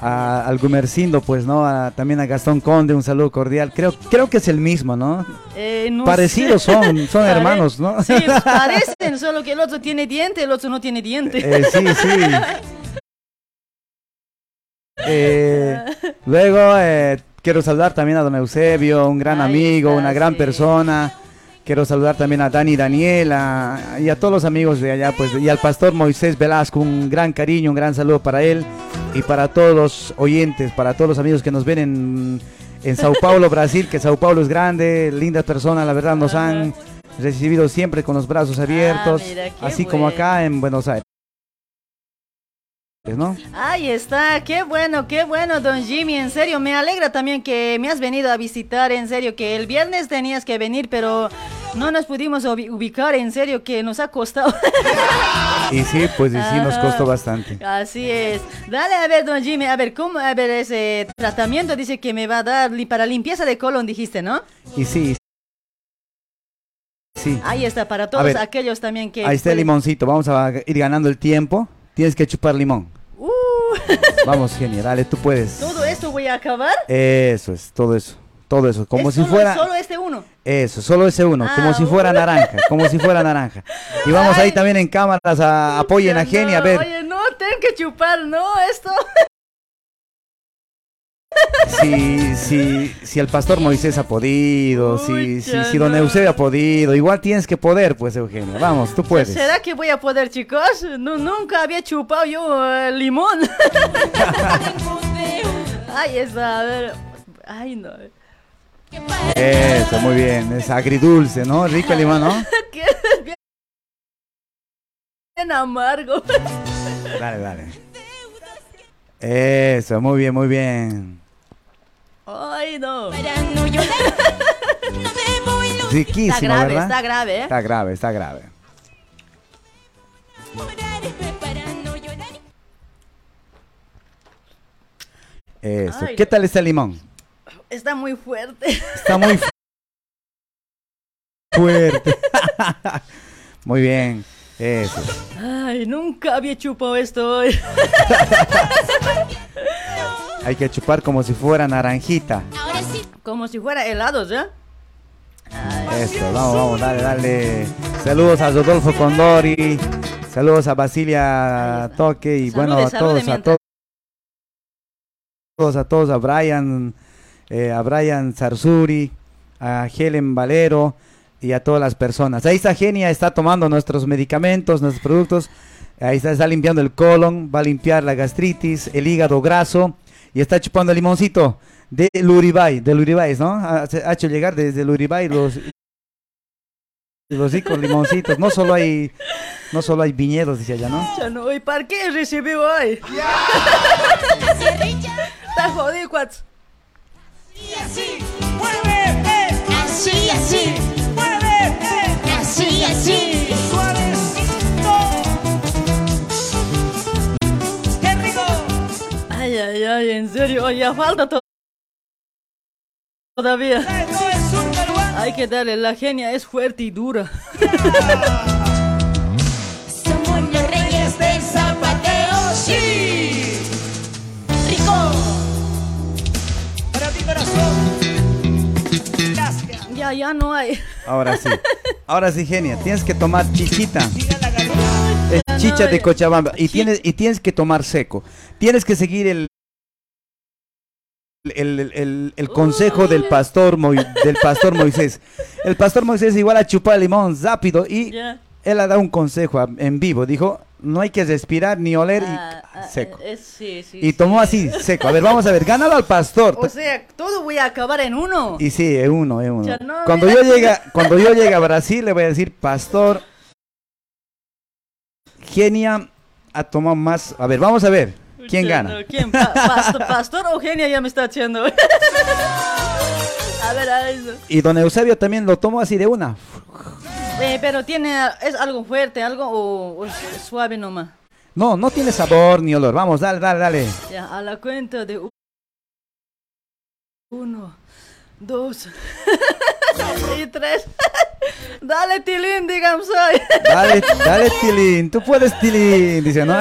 a- al Gumercindo, pues, ¿no? A- también a Gastón Conde, un saludo cordial. Creo, creo que es el mismo, ¿no? Eh, no Parecidos sé. son, son Pare- hermanos, ¿no? Sí, pues, (laughs) parecen, solo que el otro tiene diente, el otro no tiene diente. Sí, sí. (laughs) Eh, luego eh, quiero saludar también a don Eusebio, un gran amigo, una gran persona. Quiero saludar también a Dani Daniela y a todos los amigos de allá, pues, y al pastor Moisés Velasco, un gran cariño, un gran saludo para él y para todos los oyentes, para todos los amigos que nos ven en, en Sao Paulo, (laughs) Brasil, que Sao Paulo es grande, lindas personas, la verdad, nos han recibido siempre con los brazos abiertos, Ah, mira, qué así como acá en Buenos Aires. ¿No? Ahí está, qué bueno, qué bueno, don Jimmy, en serio, me alegra también que me has venido a visitar, en serio, que el viernes tenías que venir, pero no nos pudimos ubi- ubicar, en serio, que nos ha costado. (laughs) Y sí, pues y sí, nos costó bastante. Así es. Dale a ver, don Jimmy, a ver, ¿cómo? A ver, ese tratamiento dice que me va a dar para limpieza de colon, dijiste, ¿no? Y sí. Sí. Ahí está, para todos ver, aquellos también que... Ahí está el limoncito. Vamos a ir ganando el tiempo. Tienes que chupar limón. Uh, (laughs) Vamos, genial. Dale, tú puedes. ¿Todo esto voy a acabar? Eso es, todo eso. Todo eso. Como ¿Es si solo, fuera. Solo este uno. Eso, solo ese uno. Ah, como si fuera naranja. Como si fuera naranja. (laughs) Y vamos ahí también en cámaras a apoyen a Genia. A ver. Oye, no, tengo que chupar, no, esto. (laughs) Si, si, si el pastor Moisés ha podido, si, si, si don. Eusebio ha podido, igual tienes que poder, pues Eugenio. Vamos, tú puedes. ¿Será que voy a poder, chicos? No, nunca había chupado yo eh, limón. (laughs) Ay, está, a ver. Ay, no. Eso, muy bien. Es agridulce, ¿no? Rico el limón, ¿no? (laughs) Bien amargo. Dale, dale. Eso, muy bien, muy bien. Ay, no. Riquísimo, Está grave, ¿verdad? está grave, ¿eh? Está grave, está grave. Eso. Ay, ¿Qué tal está el limón? Está muy fuerte. Está muy fu- (laughs) fuerte. (laughs) muy bien. Eso. Ay, nunca había chupado esto hoy. (laughs) Hay que chupar como si fuera naranjita. Como si fuera helados, ¿ya? Eso, vamos, vamos, dale, dale. Saludos a Rodolfo Condori. Saludos a Basilia Toque y bueno, a todos, a todos. todos, a todos, a Brian, eh, a Brian Zarzuri, a Helen Valero y a todas las personas. Ahí está Genia, está tomando nuestros medicamentos, nuestros productos. Ahí está, está limpiando el colon, va a limpiar la gastritis, el hígado graso y está chupando el limoncito de Luribay, de Luribay, ¿no? Ha, hecho llegar desde Luribay los los ricos limoncitos. No solo hay no solo hay viñedos, dice allá, ¿no? Ya no, ¿y para qué recibí hoy? (laughs) Está jodido, cuats. Así, así. Así, así. Ay, ay, ay, en serio, oye, falta to- todavía. Hay que darle, la genia es fuerte y dura. Ya, ya no hay. Ahora sí. (laughs) Ahora sí, Genia, tienes que tomar chichita. Es chicha de. Cochabamba y tienes y tienes que tomar seco. Tienes que seguir el el, el- el- el consejo del pastor del pastor Moisés. El pastor Moisés igual a chupar limón rápido y él ha dado un consejo en vivo. Dijo, no hay que respirar ni oler y Ah, ah, seco. eh, sí, sí. Y tomó así, seco. A ver, vamos a ver, ganado al pastor. O sea, todo voy a acabar en uno. Y sí, es uno, es uno. No, cuando yo llegue, cuando yo llegue a Brasil, le voy a decir, pastor, Genia ha tomado más. A ver, vamos a ver, ¿quién gana? no, ¿Quién? Pa- pastor, pastor o genia ya me está echando. (laughs) a ver, a ver. Y don Eusebio también lo tomó así de una. Eh, pero tiene, es algo fuerte, algo o, o suave nomás. No, no tiene sabor ni olor. Vamos, dale, dale, dale. Ya, a la cuenta de uno, dos (laughs) y tres. (laughs) Dale, Tilín, digamos soy. Dale, (laughs) dale, Tilín. Tú puedes, Tilín. Dice, ¿no?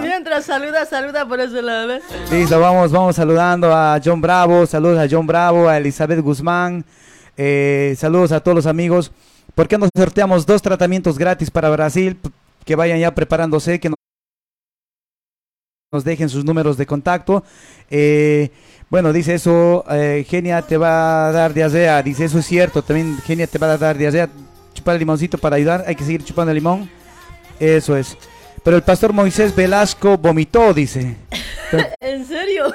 Mientras saluda, saluda por ese lado. ¿ves? Listo, vamos, vamos saludando a John Bravo. Saludos a John Bravo, a Elizabeth Guzmán. eh, saludos a todos los amigos. ¿Por qué nos sorteamos dos tratamientos gratis para Brasil? Que vayan ya preparándose, que no- nos dejen sus números de contacto. Eh, bueno, dice eso, eh, Genia te va a dar diarrea. Dice eso es cierto, también Genia te va a dar diarrea. Chupar el limoncito para ayudar, hay que seguir chupando el limón. Eso es. Pero el pastor Moisés Velasco vomitó, dice. (laughs) ¿En serio?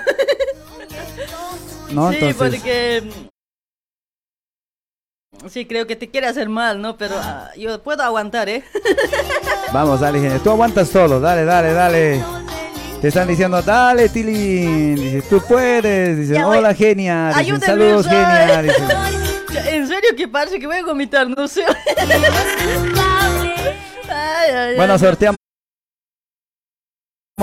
¿no? sí, Entonces, porque... Sí, creo que te quiere hacer mal, ¿no? Pero ah, yo puedo aguantar, ¿eh? (laughs) vamos, dale. Tú aguantas todo, dale, dale, dale. Te están diciendo, dale, Tilín. Dice, tú puedes. Dice, hola, Genia. Dicen, saludos. Genia. (laughs) En serio que parece que voy a vomitar, no sé. (laughs) Ay, ay, bueno, sorteamos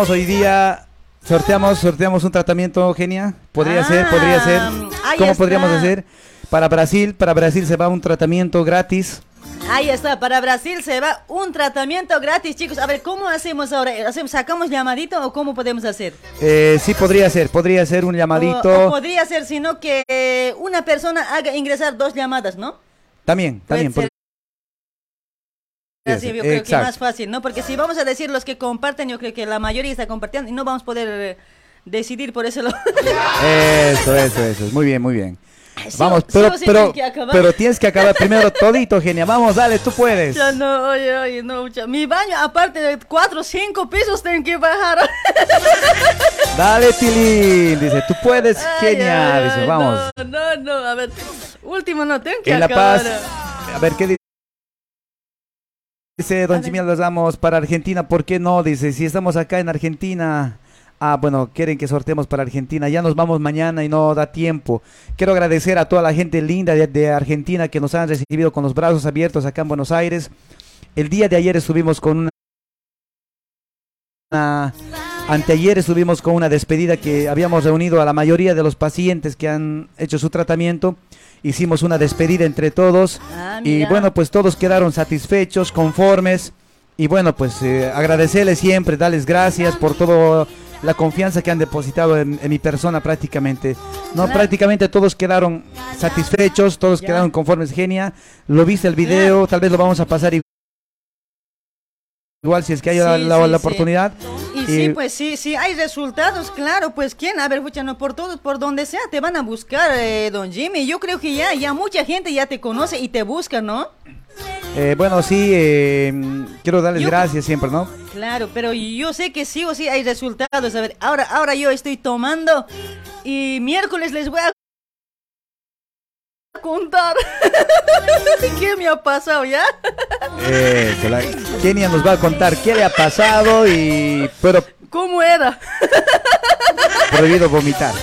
hoy día. Sorteamos, sorteamos un tratamiento, Genia. Podría ser, podría ser. Ah, ¿Cómo está. podríamos hacer? Para Brasil, para Brasil se va un tratamiento gratis. Ahí está, para Brasil se va un tratamiento gratis, chicos. A ver, ¿cómo hacemos ahora? ¿Hacemos, ¿Sacamos llamadito o cómo podemos hacer? Eh, sí, podría ser, podría ser un O, llamadito. o podría ser, sino que eh, una persona haga ingresar dos llamadas, ¿no? También, también. Así yo creo que más fácil, ¿no? Porque si vamos a decir los que comparten, yo creo que la mayoría está compartiendo y no vamos a poder eh, decidir por eso. Lo... Eso, eso, eso. Muy bien, muy bien. Sí Vamos, pero, sí pero, tienes que acabar. pero tienes que acabar (laughs) primero todito, genia. Vamos, dale, tú puedes. Ya no, oye, oye, no, mucha- mi baño, aparte de cuatro o cinco pisos, tengo que bajar. (laughs) Dale, Tilín. Dice, tú puedes, Ay, genia. ay, Dice, ay, vamos. No, no, no, a ver, último no, tengo que En La acabar. Paz. A ver, ¿qué di- dice Don Chimiel? Los damos para Argentina. ¿Por qué no? Dice, si estamos acá en Argentina. Ah, bueno, quieren que sorteemos para Argentina. Ya nos vamos mañana y no da tiempo. Quiero agradecer a toda la gente linda de, de Argentina que nos han recibido con los brazos abiertos acá en Buenos Aires. El día de ayer estuvimos con una... Anteayer estuvimos con una despedida que habíamos reunido a la mayoría de los pacientes que han hecho su tratamiento. Hicimos una despedida entre todos. Ah, y bueno, pues todos quedaron satisfechos, conformes. Y bueno, pues eh, agradecerles siempre, darles gracias por toda la confianza que han depositado en, en mi persona prácticamente. No, Claro. prácticamente todos quedaron satisfechos, todos Ya. quedaron conformes. Genia, lo viste el video, tal vez lo vamos a pasar igual si es que hay la, Sí, la- sí, la sí. oportunidad. Y sí, pues sí, sí, hay resultados, claro, pues quién, a ver, no por todos, por donde sea, te van a buscar, eh, don Jimmy. Yo creo que ya, ya mucha gente ya te conoce y te busca, ¿no? Eh, bueno, sí, eh, quiero darles Yo- gracias siempre, ¿no? Claro, pero yo sé que sí o sí hay resultados. A ver, ahora, ahora yo estoy tomando y miércoles les voy a contar (laughs) qué me ha pasado, ¿ya? La Kenia nos va a contar qué le ha pasado y pero ¿Cómo era? prohibido vomitar.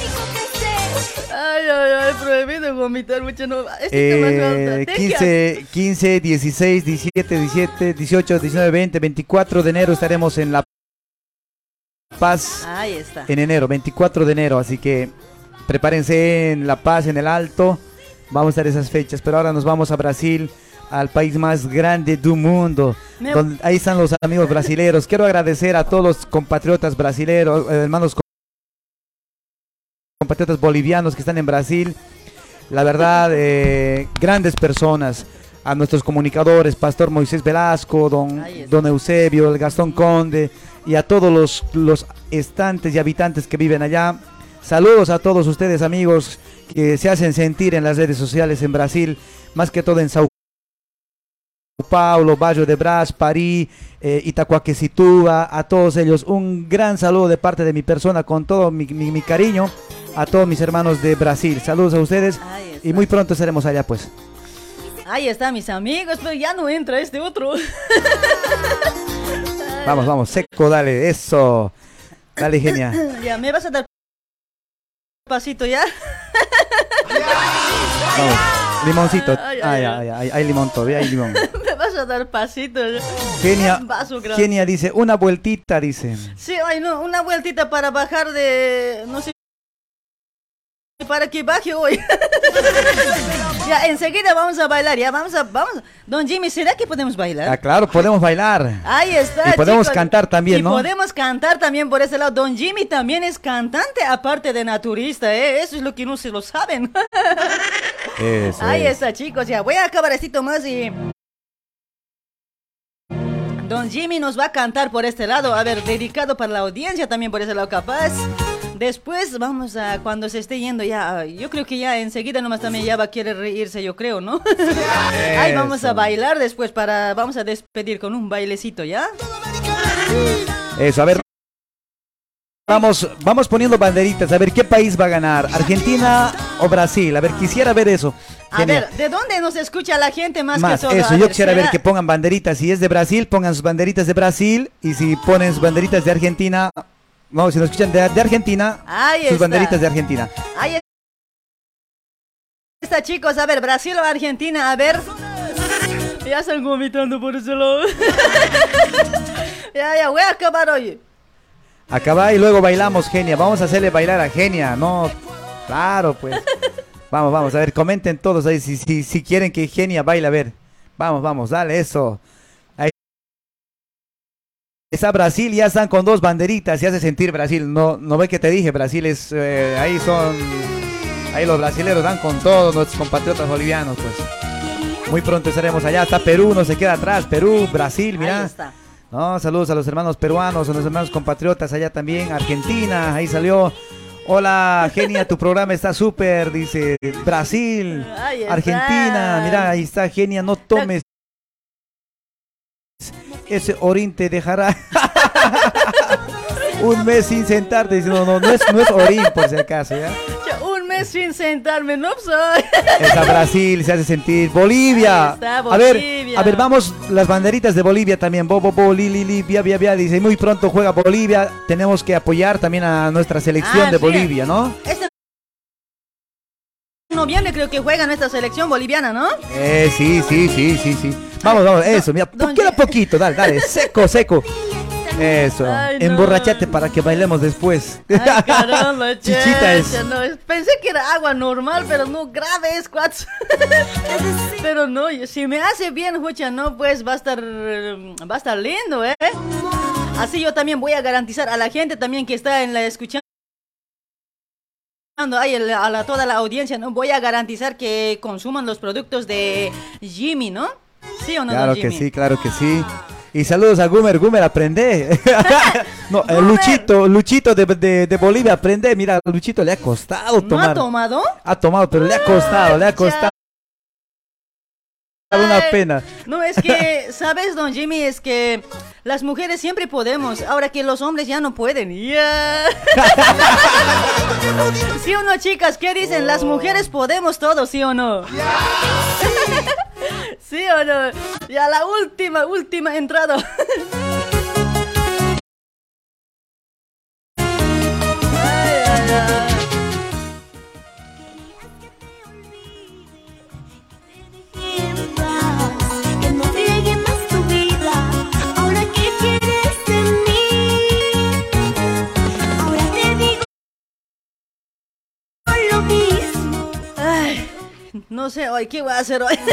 Ay, ay, ay, prohibido vomitar mucho, no. Este tema es Eh, alta. Ten que- 15, 15, 16, 17, 17, 18, 19, 20, 24 de enero estaremos en La Paz Ahí está. en enero, 24 de enero, así que prepárense en La Paz, en el Alto, vamos a estar esas fechas, pero ahora nos vamos a Brasil, al país más grande del mundo, Me- donde ahí están los amigos brasileros. Quiero agradecer a todos los compatriotas brasileros, eh, hermanos compatriotas bolivianos que están en Brasil. La verdad, eh, grandes personas. A nuestros comunicadores, Pastor Moisés Velasco, don, don Eusebio, el Gastón Conde y a todos los, los estantes y habitantes que viven allá. Saludos a todos ustedes amigos que se hacen sentir en las redes sociales en Brasil, más que todo en Sao Paulo, Bajo de Brás, París, eh, Itacoaquecitúa, a todos ellos un gran saludo de parte de mi persona con todo mi, mi- mi cariño a todos mis hermanos de Brasil. Saludos a ustedes y muy pronto estaremos allá pues. Ahí está, mis amigos, pero ya no entra este otro. (laughs) Vamos, vamos, seco, dale, eso. Dale, genia. (coughs) ya, ¿me vas a dar pasito ya? (laughs) Vamos. Limoncito. Ay, ay, Ay, ay. ay, ay, hay limón todavía, hay limón. (laughs) ¿Me vas a dar pasito? Genia. Genia dice, una vueltita, dice. Sí, ay, no, una vueltita para bajar de, no sé, para que baje hoy. (laughs) ya, enseguida vamos a bailar, ya, vamos a, vamos. Don Jimmy, ¿será que podemos bailar? Ah, claro, podemos bailar. Ahí está. Y podemos chicos. cantar también, y ¿no? podemos cantar también por ese lado. Don Jimmy también es cantante, aparte de naturista, ¿eh? Eso es lo que no se lo saben. (laughs) Eso Ahí es. está, chicos. Ya voy a acabar esto más y. Don Jimmy nos va a cantar por este lado. A ver, dedicado para la audiencia también por ese lado, capaz. Después vamos a, cuando se esté yendo ya, yo creo que ya enseguida nomás también ya va a querer reírse, yo creo, ¿no? (laughs) Ahí vamos a bailar después para, vamos a despedir con un bailecito, ¿ya? Eso, a ver. Vamos, vamos poniendo banderitas, a ver qué país va a ganar, Argentina o Brasil. A ver, quisiera ver eso. A ver, ¿de dónde nos escucha la gente más, Más, que todo? eso, A yo ver, quisiera ver ¿será- que pongan banderitas. Si es de Brasil, pongan sus banderitas de Brasil. Y si ponen sus banderitas de Argentina, no, si nos escuchan de, de Argentina, Ahí sus está. banderitas de Argentina. Ahí está, chicos. A ver, Brasil o Argentina, a ver. Ya están vomitando por ese lado. (laughs) ya, ya, voy a acabar hoy. Acaba y luego bailamos, Genia. Vamos a hacerle bailar a Genia. No, claro, pues. Vamos, vamos, a ver, comenten todos ahí si, si, si quieren que Genia baile. A ver, vamos, vamos, dale eso. Está Brasil, ya están con dos banderitas. Se hace sentir Brasil. No, no ve que te dije, Brasil es. eh, ahí son. Ahí los brasileros dan con todos nuestros compatriotas bolivianos, pues. Muy pronto estaremos allá. Está Perú, no se queda atrás. Perú, Brasil, está. No, saludos a los hermanos peruanos, a los hermanos compatriotas allá también. Argentina, ahí salió. Hola, Genia, tu programa está súper, dice Brasil. Argentina. Mira, ahí está, Genia, no tomes. Ese orín te dejará (laughs) un mes sin sentarte. Dice, no, no, no es, no es orín, por si acaso, Un mes sin sentarme, no soy. (laughs) Está Brasil, se hace sentir. Bolivia. A ver, a ver, vamos las banderitas de Bolivia también. Bo, bo, bo, li, li, li, via, via, via. Dice, muy pronto juega Bolivia. Tenemos que apoyar también a nuestra selección Ah, de. Bolivia, ¿no? Este noviembre creo que juega nuestra selección boliviana, ¿no? Eh, sí, sí, sí, sí, sí. Vamos, vamos, eso, mira, don- queda poquito, dale, dale, (laughs) seco, seco. Eso, Ay, no. emborrachate para que bailemos después. Ay, caramba, (laughs) Chichita es. no, pensé que era agua normal, pero no, grave es, cuatro. (laughs) pero no, si me hace bien, Jucha, no, pues va a estar, va a estar lindo, ¿eh? Así yo también voy a garantizar a la gente también que está en la escuchando. A la, toda la audiencia, ¿no? Voy a garantizar que consuman los productos de Jimmy, ¿no? ¿Sí o no, Claro que sí, claro que sí. Y saludos a Gumer, Gumer, aprende. (laughs) no, eh, Luchito, Luchito de, de- de Bolivia, aprende. Mira, Luchito le ha costado ¿No tomar. ha tomado? Ha tomado, pero le ha costado, le ha costado. Una pena. No, es que, (laughs) ¿sabes, don Jimmy? Es que las mujeres siempre podemos, ahora que los hombres ya no pueden. Ya. (laughs) ¿Sí o no, chicas? ¿Qué dicen? Las mujeres podemos todo, ¿sí o no? (laughs) ¿Sí o no? Ya la última, última entrada. No sé hoy, ¿qué voy a hacer hoy? (laughs)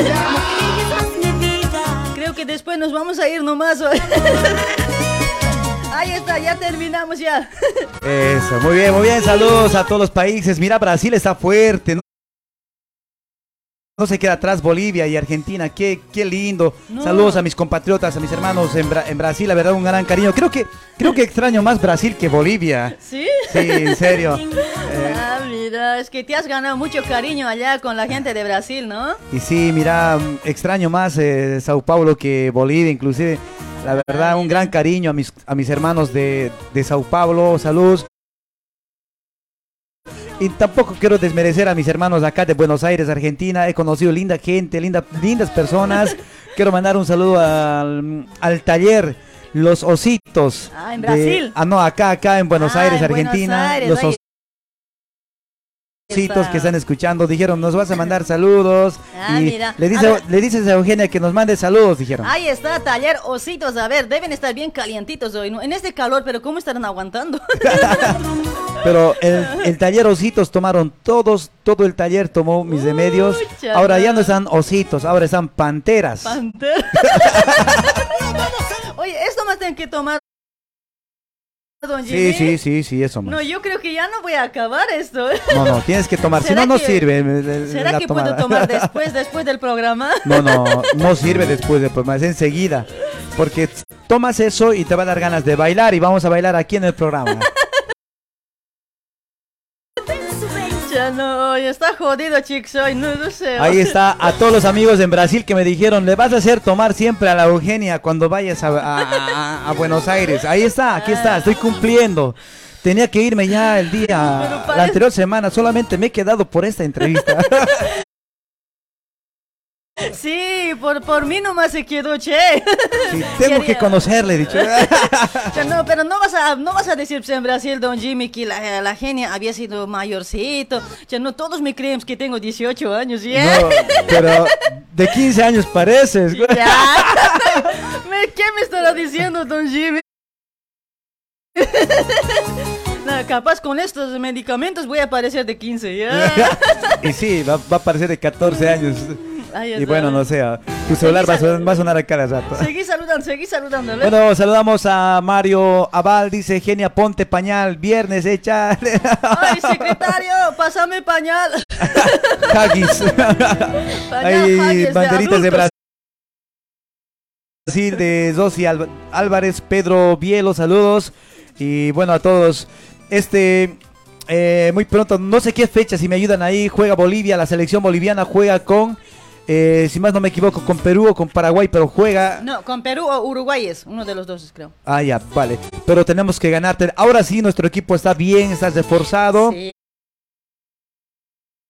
Creo que después nos vamos a ir nomás hoy. (laughs) Ahí está, ya terminamos ya. (laughs) Eso, muy bien, muy bien. Saludos a todos los países. Mira, Brasil está fuerte. No, No se queda atrás Bolivia y Argentina. Qué, qué lindo. No. Saludos a mis compatriotas, a mis hermanos en, Bra- en Brasil. La verdad, un gran cariño. Creo que, creo que extraño más Brasil que Bolivia. ¿Sí? Sí, en serio. Eh, mira, es que te has ganado mucho cariño allá con la gente de Brasil, ¿no? Y sí, mira, extraño más eh, Sao Paulo que Bolivia, inclusive. La verdad, un gran cariño a mis, a mis hermanos de, de Sao Paulo. Saludos. Y tampoco quiero desmerecer a mis hermanos acá de Buenos Aires, Argentina. He conocido linda gente, linda, lindas personas. (laughs) quiero mandar un saludo al, al taller Los Ositos. Ah, en de- Brasil. ah, no, acá, acá en Buenos Ah, Aires, en Buenos Argentina. Aires, los ahí ositos que están escuchando. Dijeron, nos vas a mandar saludos. (laughs) Ah, y mira. le, dice, le dices a Eugenia que nos mande saludos, dijeron. Ahí está, taller ositos. A ver, deben estar bien calientitos hoy, ¿no? En este calor, pero ¿cómo estarán aguantando? (laughs) (laughs) Pero el, el taller ositos tomaron todos, todo el taller tomó mis remedios. chala. Ahora ya no están ositos, ahora están panteras. Pantera. Oye, esto más tienen que tomar. Don Sí, Jimmy. sí, sí, sí, eso más. No, yo creo que ya no voy a acabar esto. No, no, tienes que tomar, si ¿Será no, no sirve. eh, ¿Será la que tomada. puedo tomar (laughs) después, después del programa? No, no, no sirve después del programa, es enseguida. Porque tomas eso y te va a dar ganas de bailar y vamos a bailar aquí en el programa. Ya no, está jodido, chicos, hoy no, no sé. Ahí está, a todos los amigos en Brasil que me dijeron, le vas a hacer tomar siempre a la Eugenia cuando vayas a, a- a- a Buenos Aires. Ahí está, aquí está, estoy cumpliendo. Tenía que irme ya el día, la anterior semana, solamente me he quedado por esta entrevista. (laughs) Sí, por, por mí nomás se quedó, che. Sí, tengo que conocerle, dicho. (laughs) No, pero no vas a, no vas a decir pues, en Brasil, don Jimmy, que la, la genia había sido mayorcito. Ya no, todos me creen que tengo 18 años, ¿ya? No, pero de 15 años pareces. Ya. (laughs) ¿Qué me estará diciendo, don Jimmy? (laughs) No, capaz con estos medicamentos voy a parecer de 15, ¿ya? (laughs) y sí, va, va a parecer de 14 años. Ahí Y bueno, no sé, tu celular va a, sonar, va a sonar a cada rato. Seguí saludando, seguí saludando. Bueno, saludamos a Mario Aval, dice Genia, ponte pañal, viernes, echa (laughs) Ay, secretario, pásame pañal. (laughs) Haggis. Hay de banderitas de adultos. Brasil, de Alba- Álvarez, Pedro Bielo, saludos. Y bueno, a todos. Este, eh, muy pronto, no sé qué fecha, si me ayudan ahí, juega Bolivia, la selección boliviana juega con, eh, si más no me equivoco, con Perú o con Paraguay, pero juega... No, con Perú o Uruguay es, uno de los dos, creo. Ah, ya, vale. Pero tenemos que ganarte. Ahora sí, nuestro equipo está bien, está reforzado. Sí.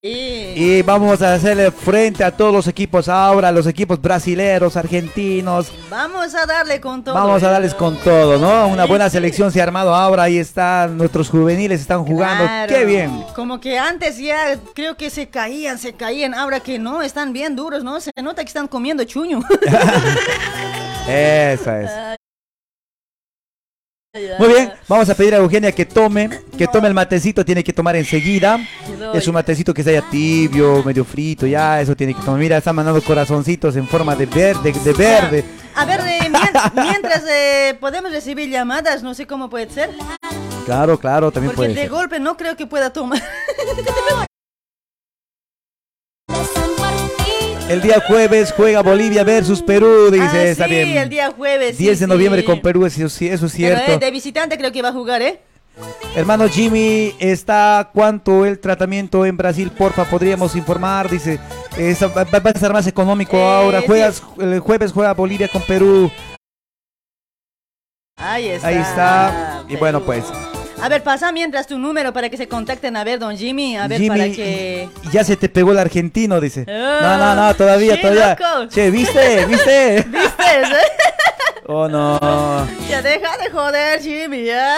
Y vamos a hacerle frente a todos los equipos ahora, los equipos brasileros, argentinos. Vamos a darle con todo. Vamos a ¿eh? darles con todo, ¿no? Una buena selección se ha armado ahora, ahí están, nuestros juveniles están jugando. Claro. ¡Qué bien! Como que antes ya creo que se caían, se caían, ahora que no, están bien duros, ¿no? Se nota que están comiendo chuño. (laughs) Esa es. Muy bien, vamos a pedir a Eugenia que tome, que tome el matecito, tiene que tomar enseguida. Es un matecito que ya tibio, medio frito, ya, eso tiene que tomar. Mira, está mandando corazoncitos en forma de verde, de verde. A ver, eh, mien- (laughs) mientras eh, podemos recibir llamadas, no sé cómo puede ser. Claro, claro, también Porque puede de ser. golpe no creo que pueda tomar. (laughs) El día jueves juega Bolivia versus Perú, dice, Ah, está sí, bien. el día jueves. sí, 10 de sí. noviembre con Perú, eso, es Pero, cierto. eh, de visitante creo que va a jugar, ¿eh? Hermano Jimmy, ¿está cuánto el tratamiento en Brasil? Porfa, podríamos informar. Dice, va, a estar más económico Eh, ahora. Juegas, el jueves juega Bolivia con Perú. Ahí está. Ahí está. Y bueno, pues, A ver, pasa mientras tu número para que se contacten a ver, don Jimmy. A ver, Jimmy, para que. ya se te pegó el argentino, dice. Ah, no, no, no, todavía, sí, todavía. loco. Che, ¿viste? ¿Viste? (laughs) ¿Viste? eh? (laughs) Oh, no. Ya deja de joder, Jimmy, ya.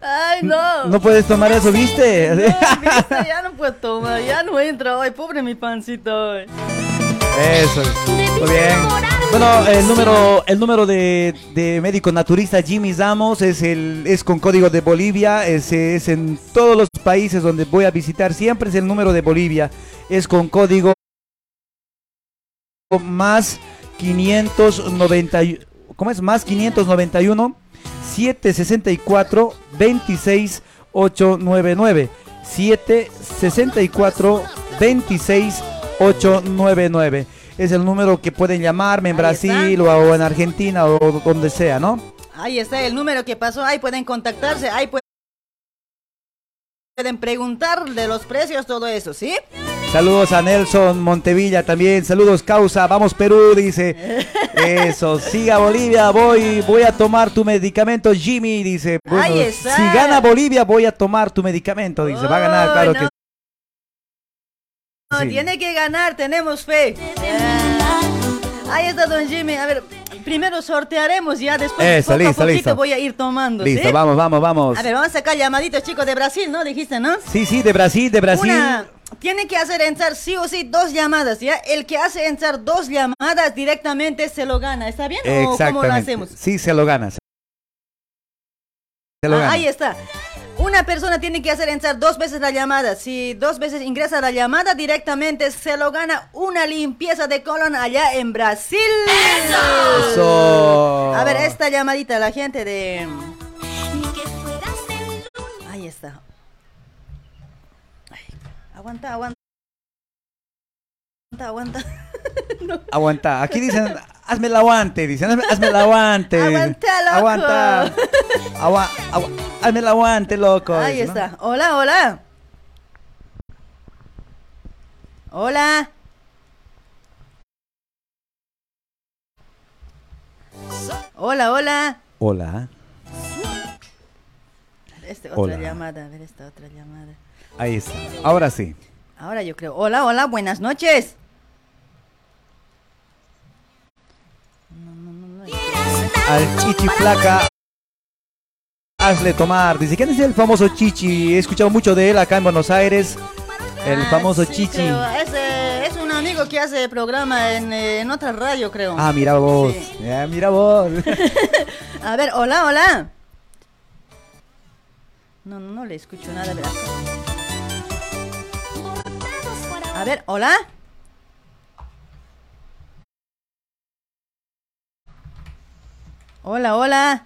Ay, no. No puedes tomar eso, ¿viste? No, (laughs) viste, ya no puedo tomar, ya no entra hoy, pobre mi pancito hoy. Eso, muy bien. Bueno, el número, de, médico naturista Jimmy Zamos es el es con código de Bolivia, es, es en todos los países donde voy a visitar, siempre es el número de Bolivia, es con código más 590, y- ¿cómo es? Más 591 764 26 899 764 26 899 es el número que pueden llamarme en Ahí Brasil o, o en Argentina o donde sea, ¿no? Ahí está el número que pasó, ahí pueden contactarse, ahí pu- pueden preguntar de los precios, todo eso, ¿sí? Saludos a Nelson Montevilla también, saludos causa, vamos Perú, dice. (laughs) Eso, siga Bolivia, voy, voy a tomar tu medicamento, Jimmy, dice. Bueno, Ahí está. si gana Bolivia, voy a tomar tu medicamento, dice. Va a ganar, claro no. que Sí. Tiene que ganar, tenemos fe. Ah, ahí está Don Jimmy. A ver, Primero sortearemos ya, después Eso, poco listo, a poquito listo. voy a ir tomando. Listo, ¿sí? vamos, vamos, vamos. A ver, vamos a sacar llamaditos, chicos, de Brasil, ¿no? Dijiste, ¿no? Sí, sí, de Brasil, de Brasil. Una, tiene que hacer entrar sí o sí dos llamadas, ¿ya? El que hace entrar dos llamadas directamente se lo gana, ¿está bien? ¿O cómo lo hacemos? Sí, se lo. Se lo Ah, gana. ahí está. Una persona tiene que hacer entrar dos veces la llamada. Si dos veces ingresa la llamada, directamente se lo gana una limpieza de colon allá en Brasil. Eso. A ver, esta llamadita, la gente de... Ahí está. Ay, aguanta, aguanta. Aguanta, aguanta. (laughs) Aguanta. Aquí dicen, hazme el aguante. Dicen, hazme, hazme el aguante. (laughs) Aguanta, loco. Aguanta. Agua- agua- hazme el aguante, loco. Ahí dicen, ¿no? está. Hola, hola. Hola. Hola, hola. Hola. Este, otra Hola. llamada, a ver esta otra llamada. Ahí está. Ahora sí. Ahora yo creo. Hola, hola, buenas noches. Al Chichi Flaca. Hazle tomar. Dice, ¿quién es el famoso Chichi? He escuchado mucho de él acá en Buenos Aires. El Ah, famoso sí, Chichi. Es, eh, es un amigo que hace programa en, eh, en otra radio, creo. Ah, mira vos. Ya, mira vos. (laughs) A ver, hola, hola. No, no, no le escucho nada. A ver, acá. A ver, hola. Hola, hola.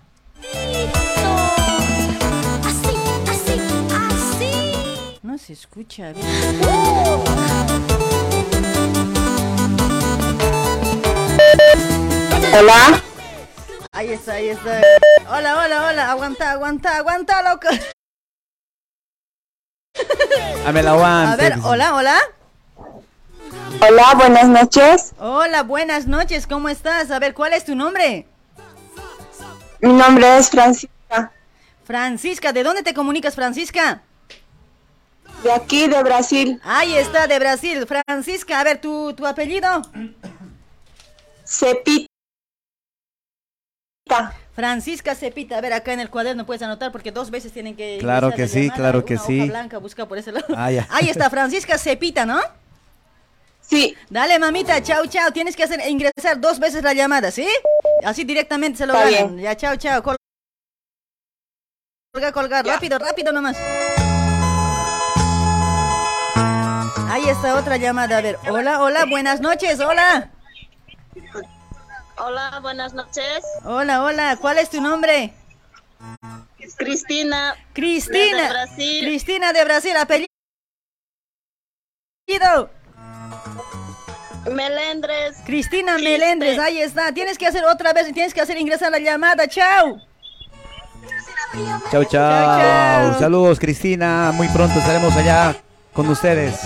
No se escucha. a ver. Hola. Ahí está, ahí está. Hola, hola, hola. Aguanta, aguanta, aguanta, loco. Hazme el aguante. A ver, hola, hola. Hola, buenas noches. Hola, buenas noches. ¿Cómo estás? A ver, ¿cuál es tu nombre? Mi nombre es Francisca. Francisca, ¿de dónde te comunicas, Francisca? De aquí, de Brasil. Ahí está, de Brasil. Francisca, a ver, ¿tu, tu apellido? Cepita. Francisca Cepita. A ver, acá en el cuaderno puedes anotar porque dos veces tienen que... Claro que la sí, llamada, claro que sí. blanca, busca por ese lado. Ah, ya. Ahí está, Francisca Cepita, ¿no? Sí. Dale, mamita, chao, chao. Tienes que hacer ingresar dos veces la llamada, ¿sí? Así directamente se lo Está ganan. bien. Ya, chao, chao. Col- Colga, colgar. Rápido, rápido nomás. Ahí está otra llamada. A ver, hola, hola, buenas noches, hola. Hola, buenas noches. Hola, hola, ¿cuál es tu nombre? Cristina. Cristina. Brasil. Cristina de Brasil, apellido. Melendres. Cristina Melendres, ahí está. Tienes que hacer otra vez y tienes que hacer ingresar la llamada. Chao. Chao, chao. Saludos, Cristina. Muy pronto estaremos allá con ustedes.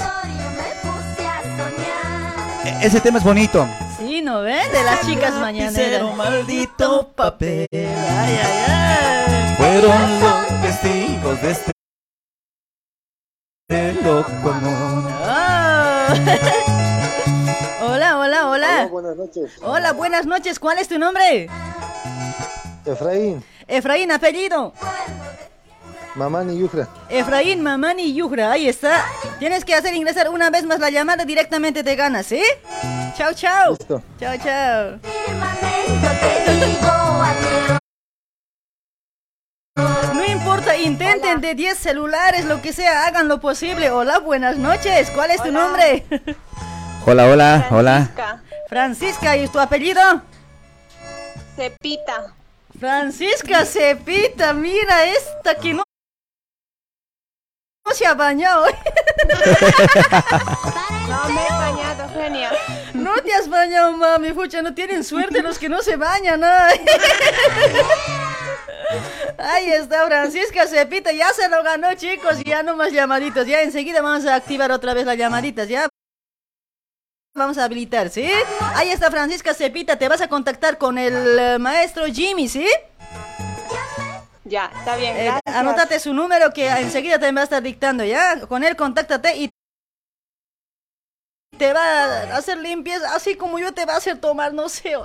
E- Ese tema es bonito. Sí, ¿no ves? De las chicas mañaneras. maldito papel. Ay, ay, ay. Fueron los testigos de este loco amor. Oh. (laughs) hola, hola, hola. buenas noches. Hola, buenas noches. ¿Cuál es tu nombre? Efraín, Efraín, apellido. Mamani Yufra. Efraín Mamani Yugra, ahí está. Tienes que hacer ingresar una vez más la llamada, directamente te ganas, ¿sí? Chao, chao. Listo. Chao, chao. Importa, intenten de 10 celulares, lo que sea, hagan lo posible. Hola, buenas noches. ¿Cuál es tu nombre? Hola, hola, hola. Francisca, ¿y tu apellido? Cepita. Francisca Cepita, mira esta que no, no se ha bañado. No me he bañado, genia. No te has bañado, mami. Fucha, no tienen suerte los que no se bañan. ay. (laughs) Ahí está Francisca Cepita, ya se lo ganó, chicos. Ya no más llamaditos. Ya enseguida vamos a activar otra vez las llamaditas, ¿ya? Vamos a habilitar, ¿sí? Ahí está Francisca Cepita, te vas a contactar con el eh, maestro Jimmy, ¿sí? Ya, está bien, Eh, anótate su número que enseguida te va a estar dictando, ¿ya? Con él contáctate y te va a hacer limpieza, así como yo te va a hacer tomar, no sé. (laughs)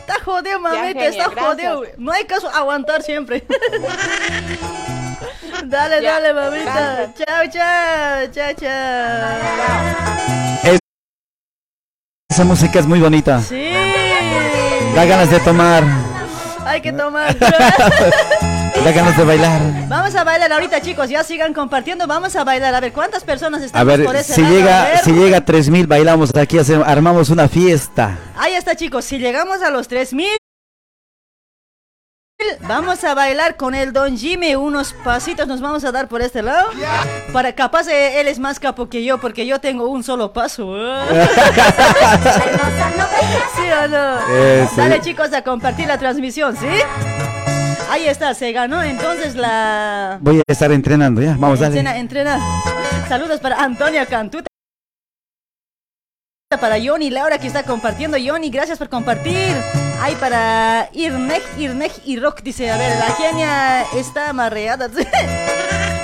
está jodido, mamita, está gracias. jodido. No hay caso aguantar siempre. (laughs) dale, Ya, dale, mamita. Chao, chao, chao, chao. Es- Esa música es muy bonita. Sí. Da ganas de tomar, Hay que tomar. (laughs) da ganas de bailar. Vamos a bailar ahorita, chicos. Ya sigan compartiendo. Vamos a bailar. A ver, ¿cuántas personas A ver, por ese si lado? A llega, ver. si llega a 3000 bailamos aquí, hacemos, armamos una fiesta. Ahí está, chicos. Si llegamos a los 3000, vamos a bailar con el Don Jimmy. Unos pasitos nos vamos a dar por este lado. Para capaz eh, él es más capo que yo, porque yo tengo un solo paso. (laughs) ¿Sí o no? Eh, sí. Dale, chicos, a compartir la transmisión, ¿sí? Ahí está, se ganó entonces la. Voy a estar entrenando, ya. Vamos, dale. Entrena, entrena. Saludos para Antonia Cantuta. Para Johnny Laura que está compartiendo. Johnny, gracias por compartir. Ay, para Irnej, Irnej y Rock dice, a ver, la genia está marreada. (laughs)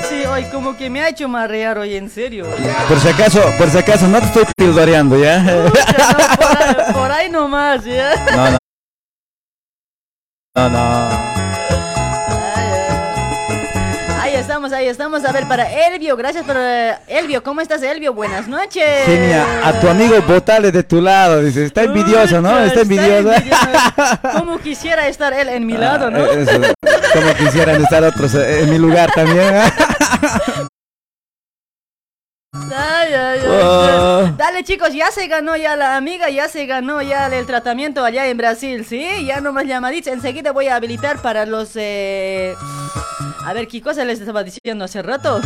Sí, hoy como que me ha hecho marrear hoy, en serio. Por si acaso, por si acaso, no te estoy pildoreando, ¿ya? Por ahí, por ahí nomás, ¿ya? No, no. No, no. Estamos, ahí estamos. A ver, para Elvio, gracias por... eh, Elvio, ¿cómo estás, Elvio? Buenas noches. Genia, a tu amigo botale de tu lado, dice. Está envidioso, ¿no? Está envidioso. Como quisiera estar él en mi lado, ¿no? Eh, eso, como quisieran estar otros eh, en mi lugar también. Ay, ay, ay. Oh. Dale chicos, ya se ganó ya la amiga, ya se ganó ya el tratamiento allá en Brasil, ¿sí? Ya no más llamaditas, enseguida voy a habilitar para los... eh, A ver, ¿qué cosa les estaba diciendo hace rato?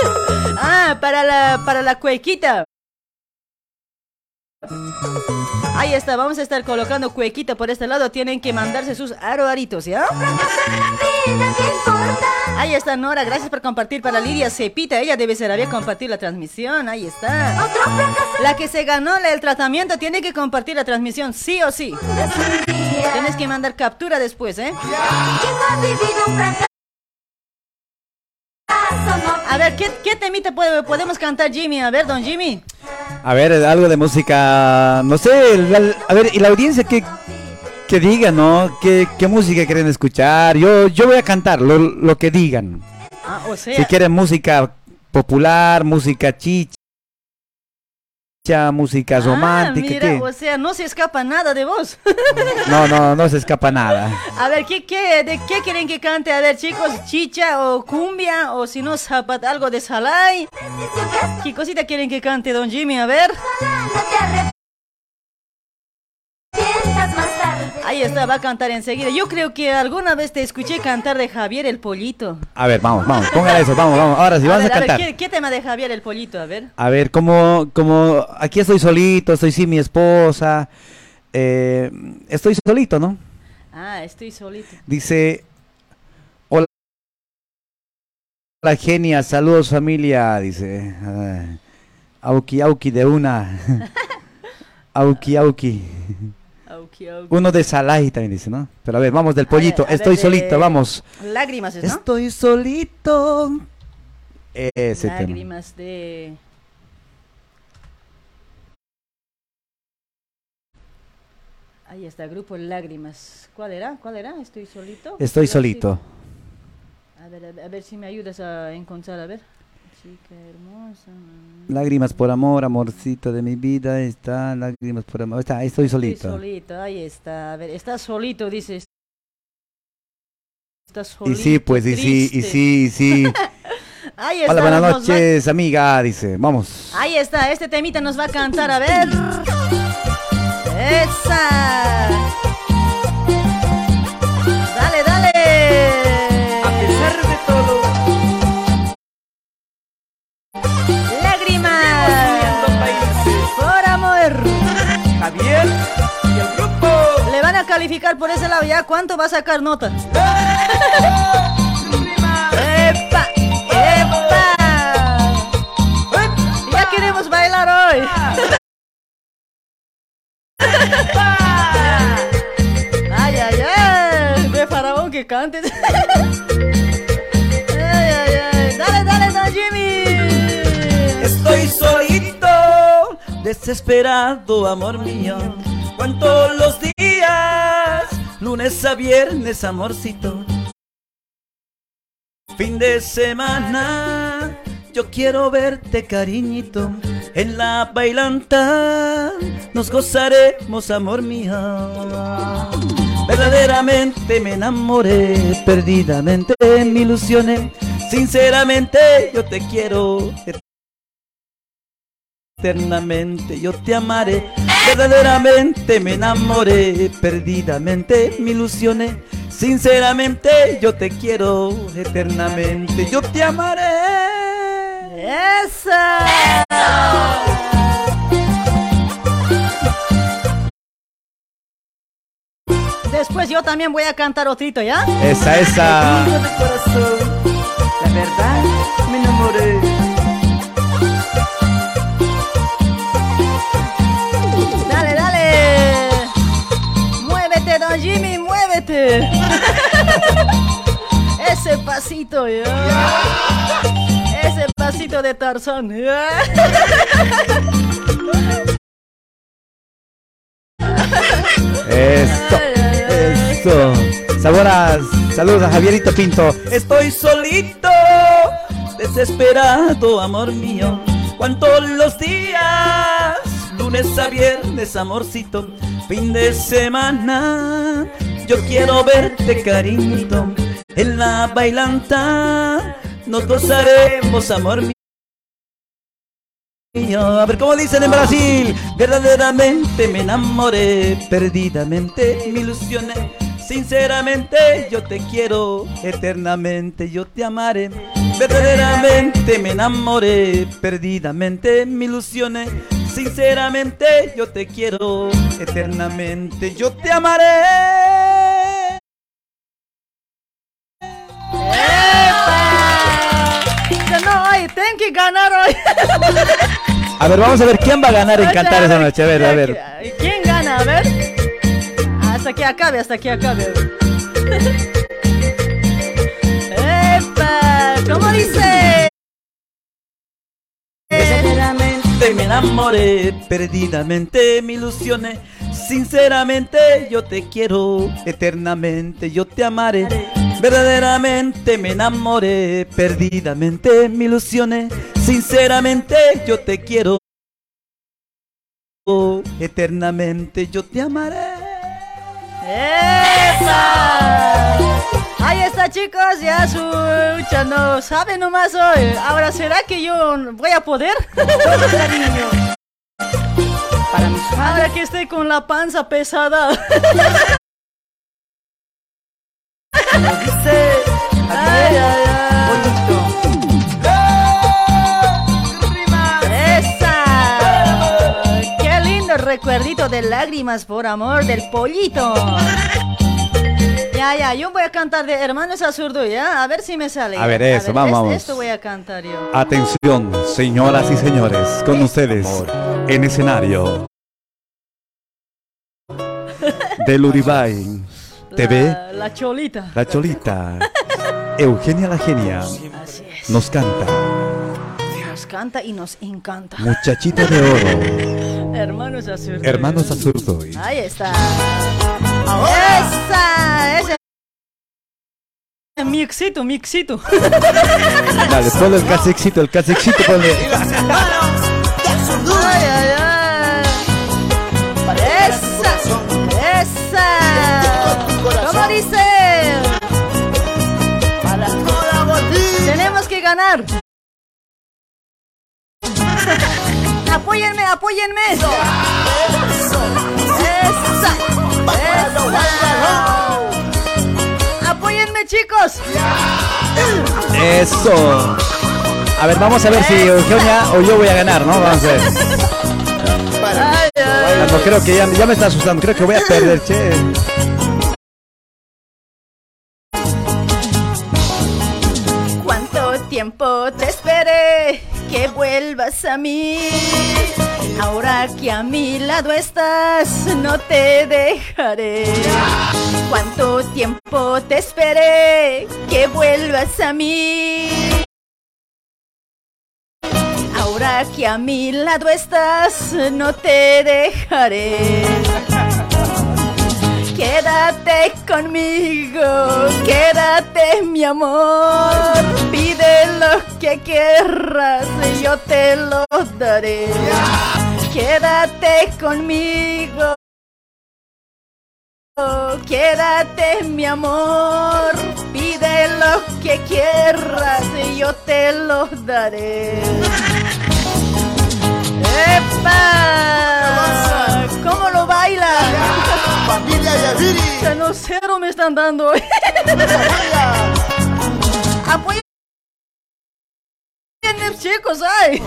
(laughs) ah, para la, para la cuequita. Ahí está, vamos a estar colocando cuequita por este lado. Tienen que mandarse sus aroaritos, ¿ya? Ahí está Nora, gracias por compartir para Lidia Cepita. Ella debe ser, había compartir la transmisión. Ahí está. La que se ganó el tratamiento tiene que compartir la transmisión, sí o sí. Tienes que mandar captura después, ¿eh? A ver, ¿qué, qué temita puede- podemos cantar, Jimmy? A ver, don Jimmy. A ver, algo de música, no sé, la- a ver, y la audiencia que, que diga, ¿no? ¿Qué, qué música quieren escuchar? Yo, yo voy a cantar lo, lo que digan. Ah, o sea, Si quieren música popular, música chicha, música ah, romántica, mira, ¿qué? o sea, no se escapa nada de vos. (laughs) No, no, no se escapa nada. A ver, ¿qué, qué, ¿de qué quieren que cante? A ver, chicos, chicha o cumbia o si no, zapat, algo de salay. ¿Qué cosita quieren que cante, don Jimmy? A ver. Ahí está, va a cantar enseguida. Yo creo que alguna vez te escuché cantar de Javier el Pollito. A ver, vamos, vamos, póngale eso, vamos, vamos. Ahora sí, a vamos ver, a a ver, cantar. ¿qué, qué tema de Javier el Pollito? A ver. A ver, como, como aquí estoy solito, estoy sin mi esposa, eh, estoy solito, ¿no? Ah, estoy solito. Dice, hola, hola genia, saludos familia, dice, ah, auki auki de una, (laughs) auki auki, Uno de Salai también dice, ¿no? Pero a ver, vamos del pollito, ver, estoy solito, vamos. Lágrimas, ¿no? Estoy solito. Ese tema. Lágrimas de... Ahí está, grupo Lágrimas. ¿Cuál era? ¿Cuál era? ¿Estoy solito? Estoy solito. A ver, a ver, a ver si me ayudas a encontrar, a ver. Chica hermosa. Lágrimas por amor, amorcito de mi vida, está, lágrimas por amor, está, estoy solito. Estoy solito, ahí está. A ver, estás solito, dices. Estás solito. Y sí, pues, y sí, y triste. sí, y sí. (laughs) Ahí está. Hola, buenas nos va- noches, amiga, dice, vamos. Ahí está, este temita nos va a cantar, a ver. Esa. Javier y el grupo. Le van a calificar por ese lado ya. ¿Cuánto va a sacar nota? (laughs) ¡Epa! ¡Epa! Ya queremos bailar hoy. (laughs) Ay, ay, ay. Ve faraón que cante. (laughs) Desesperado, amor mío. Cuánto los días, lunes a viernes, amorcito. Fin de semana, yo quiero verte, cariñito. En la bailanta nos gozaremos, amor mío. Verdaderamente me enamoré, perdidamente me ilusioné. Sinceramente yo te quiero. Eternamente yo te amaré, verdaderamente me enamoré, perdidamente me ilusioné, sinceramente yo te quiero, eternamente yo te amaré. ¡Esa! Después yo también voy a cantar otrito, ¿ya? Esa, esa. La verdad me enamoré. Jimmy, muévete. (laughs) Ese pasito, ¿ya? (laughs) Ese pasito de Tarzán. ¿ya? Eso, eso. Saboras, saludos a Javierito Pinto. Estoy solito, desesperado, amor mío. Cuántos los días, lunes a viernes, amorcito. Fin de semana, yo quiero verte, cariñito. En la bailanta nos gozaremos, amor mío. A ver cómo dicen en Brasil, verdaderamente me enamoré, perdidamente me ilusioné, sinceramente yo te quiero, eternamente yo te amaré, verdaderamente me enamoré, perdidamente me ilusioné, sinceramente yo te quiero, eternamente yo te amaré. No, hoy tengo que ganar hoy. A ver, vamos a ver quién va a ganar en cantar esa noche. A ver, a ver. ¿Quién gana? A ver. Hasta que acabe, hasta que acabe. Dice? Verdaderamente me enamoré, perdidamente me ilusioné. Sinceramente yo te quiero, eternamente yo te amaré. Verdaderamente me enamoré, perdidamente me ilusioné. Sinceramente yo te quiero, eternamente yo te amaré. ¡Epa! Ahí está chicos, ya su ya no sabe nomás hoy. Ahora, ¿será que yo voy a poder? Cariño. Para mis Ahora que estoy con la panza pesada. Ay, ay, ay. ¡Esa! ¡Qué lindo recuerdito de lágrimas por amor del pollito! Ya, ya, yo voy a cantar de Hermanos Azurdo, ¿ya? A ver si me sale. A ver, eso, vamos, este- vamos. Esto voy a cantar yo. Atención, señoras y señores, con ustedes en escenario del Uribay TV, La, la cholita. la Cholita, Eugenia la Genia, nos canta Nos canta y nos encanta. Muchachita de Oro, Hermanos Azurdo. Hermanos Azurdoy. Ahí está. ¡Esa! ¡Ese! Mixito, mixito. Dale, ponle el casexito, el casexito, ponle. Ay, ay, ay. ¡Esa! ¡Esa! ¿Cómo dice? Tenemos que ganar. (laughs) apóyenme, apóyenme. Esa. Esa. Apóyenme, chicos. Eso. A ver, vamos a ver si Eugenia o yo voy a ganar, ¿no? Vamos a ver. Ay, ay. No, creo que ya, ya me está asustando, creo que voy a perder, che. ¿Cuánto tiempo te esperé que vuelvas a mí? Ahora que a mi lado estás, no te dejaré. ¿Cuánto tiempo te esperé que vuelvas a mí? Ahora que a mi lado estás, no te dejaré. Quédate conmigo, quédate mi amor. Lo que quieras y yo te lo daré. Quédate conmigo. Quédate mi amor, pide lo que quieras y yo te lo daré. ¡Epa! ¿Cómo lo baila? Familia Yaviri. Ya cero me están dando. (laughs) Apoyen chicos, ay.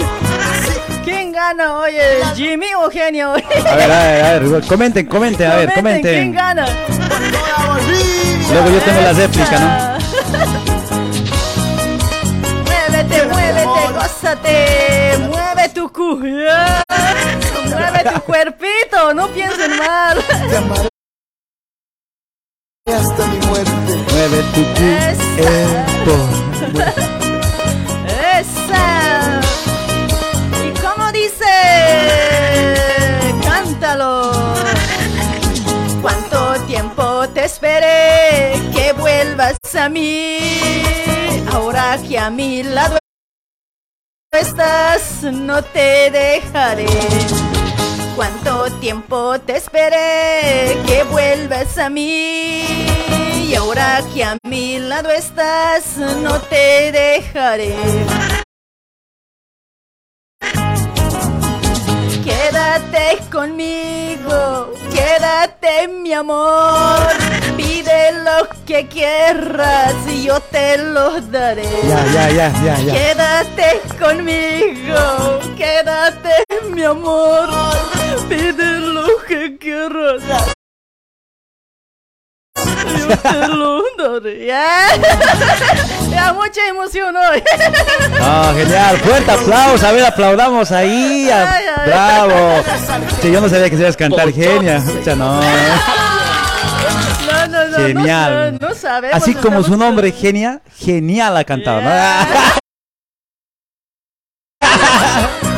(laughs) ¿Quién gana, oye? ¿Jimmy o Genio? (laughs) A ver, a ver, a ver, comenten, comenten, a ver, ¿Quién comenten. gana? Luego yo tengo la réplica, ¿no? (laughs) Muévete, muévete, gózate. Mueve tu cu. Mueve tu cuerpito, no piensen mal. Hasta mi muerte. Mueve tu cuerpo. ¿Y cómo dice? Cántalo. ¿Cuánto tiempo te esperé que vuelvas a mí? Ahora que a mi lado estás, no te dejaré. ¿Cuánto tiempo te esperé que vuelvas a mí? Y ahora que a mi lado estás, no te dejaré. Quédate conmigo, quédate mi amor. Pide lo que quieras y yo te lo daré. Ya, ya, ya, ya, ya. Quédate conmigo, quédate mi amor. Pide lo que quieras. Ya, (laughs) ya mucha emoción hoy. Ah, genial. Fuerte aplauso. A ver, aplaudamos ahí. a- Ay, ay. Bravo. Sí, yo no sabía que sabías cantar genia. Pucha, no. No, no, no, Genial. No, no sabemos. Así como su nombre, genia, genial ha cantado. ¿no? (laughs)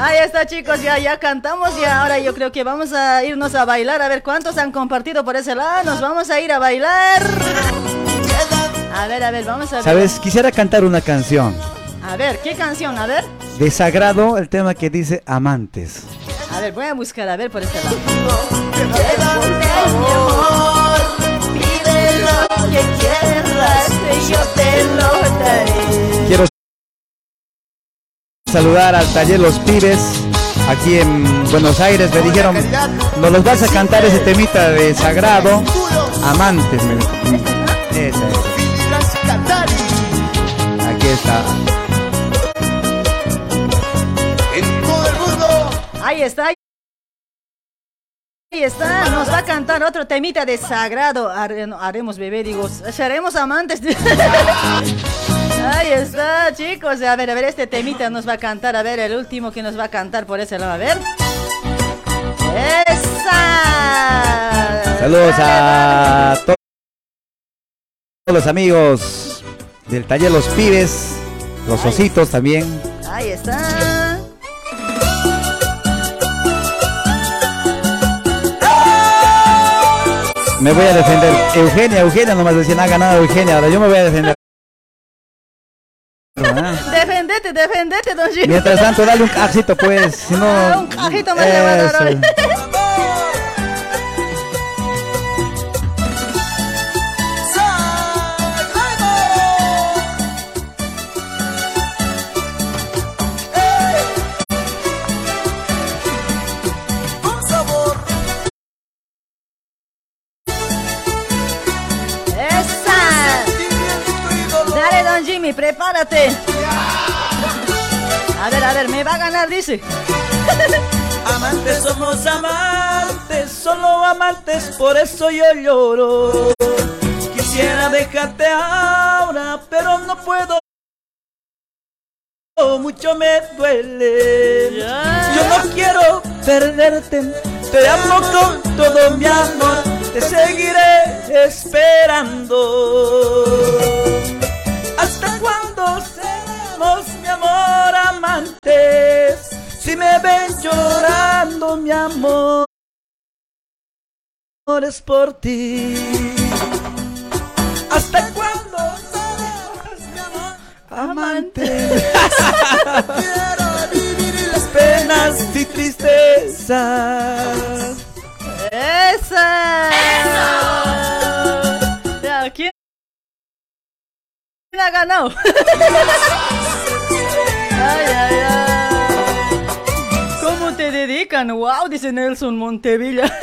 Ahí está chicos, ya, ya cantamos y ahora yo creo que vamos a irnos a bailar. A ver cuántos han compartido por ese lado. Nos vamos a ir a bailar. A ver, a ver, vamos a ver. Sabes, quisiera cantar una canción. A ver, ¿qué canción? A ver. De Sagrado, el tema que dice Amantes. A ver, voy a buscar, a ver por este lado. Pide lo que quieras y yo te lo daré. Saludar al taller Los Pibes aquí en Buenos Aires. Me dijeron, nos los vas a cantar ese temita de Sagrado. Amantes, me dijo. Esa. Aquí está. Ahí está. Ahí está, nos va a cantar otro temita de sagrado. Haremos bebé, digo, seremos amantes. (laughs) Ahí está, chicos. A ver, a ver, este temita nos va a cantar. A ver, el último que nos va a cantar por ese lado. A ver. ¡Esa! Saludos a to- todos los amigos del taller Los Pibes, los ositos también. Ahí está. Me voy a defender. Eugenia, Eugenia nomás decían, ha ganado Eugenia, ahora yo me voy a defender. Ah. Defendete, defendete, don Gino. Mientras tanto, dale un cajito, pues. Si no. Ah, un cajito más le va a dar hoy. Prepárate. A ver, a ver, me va a ganar, dice. (laughs) Amantes somos amantes, solo amantes, por eso yo lloro. Quisiera dejarte ahora, pero no puedo. Mucho me duele. Yo no quiero perderte. Te amo con todo mi amor. Te seguiré esperando. ¿Hasta cuándo seremos, mi amor, amantes? Si me ven llorando, mi amor, es por ti. ¿Hasta cuándo seremos, mi amor, amantes? Quiero vivir las penas y tristezas. ¡Esa! ¡Eso! Ha ganado? (laughs) ay, ay, ay. ¿Cómo te dedican? ¡Wow! Dice Nelson Montevilla. (laughs)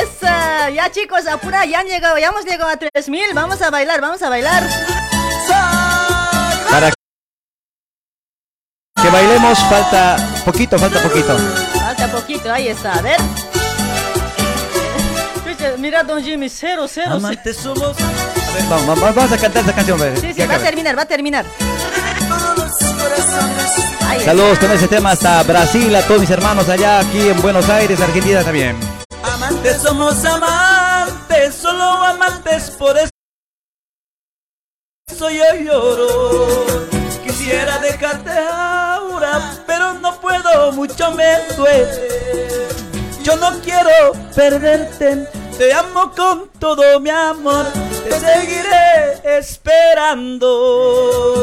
¡Esa! Ya chicos, apura, ya han llegado, ya hemos llegado a 3000. Vamos a bailar, vamos a bailar. Para que bailemos falta poquito, falta poquito. Falta poquito, ahí está, a ver. Mira, don Jimmy, cero, cero. Amantes somos. A ver, vamos, vamos, vamos a cantar esa canción. ve. Sí, sí, va a terminar, va a terminar. Ahí Saludos con ese tema hasta Brasil, a todos mis hermanos allá, aquí en Buenos Aires, Argentina también. Amantes somos amantes, solo amantes, por eso yo lloro. Quisiera dejarte ahora, pero no puedo, mucho me duele. Yo no quiero perderte, te amo con todo mi amor, te seguiré esperando.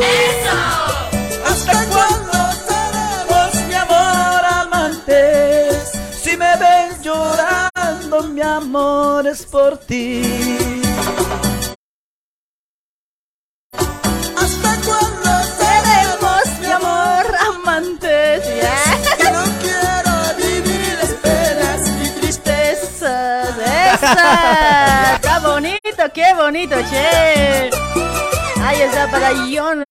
¿Hasta cuándo seremos, mi amor, amantes? Si me ven llorando, mi amor es por ti. ¿Hasta cuándo seremos, mi amor, amantes? Ya. no quiero vivir las penas y tristezas. (laughs) ¡Esa! ¡Qué bonito, qué bonito, che! Ahí está para John.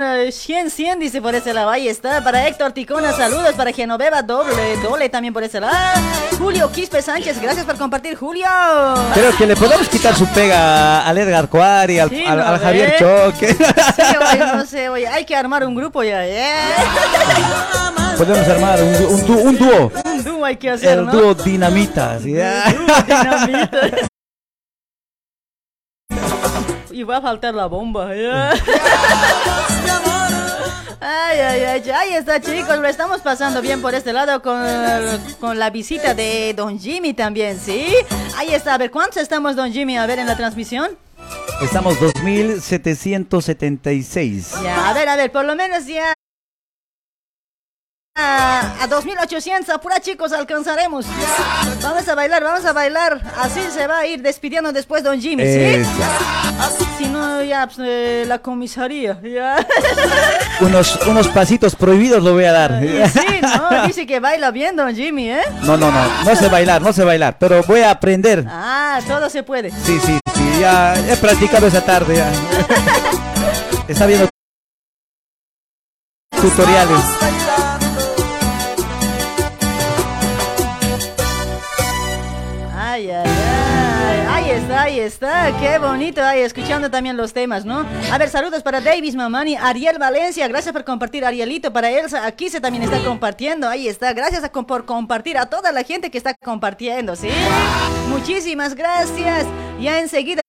Eh, 100, 100 dice por ese lado, ahí está, para Héctor Ticona, saludos, para Genoveva, doble, doble también por ese lado, Julio Quispe Sánchez, gracias por compartir, Julio. Creo que le podemos quitar su pega al Edgar Cuari, al, Sí, al- ¿no al ve? Javier Choque. Sí, oye, no sé, oye, hay que armar un grupo ya, ¿eh? (laughs) Podemos armar un, un du- un dúo. Un dúo hay que hacer, El ¿no? dúo Dinamita. ¿sí? Dinamita. Y va a faltar la bomba. ¿ya? Ay, ay, ay, ahí está chicos, lo estamos pasando bien por este lado con, con la visita de Don Jimmy también, ¿sí? Ahí está, a ver, ¿cuántos estamos Don Jimmy a ver en la transmisión? Estamos 2776. Ya, a ver, a ver, por lo menos ya a, a 2800, apura chicos, alcanzaremos. Vamos a bailar, vamos a bailar. Así se va a ir despidiendo después Don Jimmy, ¿sí? Si no, ya, pues, eh, la comisaría, ya. (laughs) Unos, unos pasitos prohibidos lo voy a dar. Y sí, no, dice que baila bien Don Jimmy, ¿eh? No, no, no. No sé bailar, no sé bailar. Pero voy a aprender. Ah, todo se puede. Sí, sí, sí. Ya he practicado esa tarde. Ya. (laughs) Está viendo tutoriales. Está. Qué bonito. Ahí escuchando también los temas, ¿no? A ver, saludos para Davis Mamani, Ariel Valencia. Gracias por compartir, Arielito. Para Elsa, aquí se también está compartiendo. Ahí está. Gracias a por compartir a toda la gente que está compartiendo, ¿sí? Muchísimas gracias. Ya enseguida.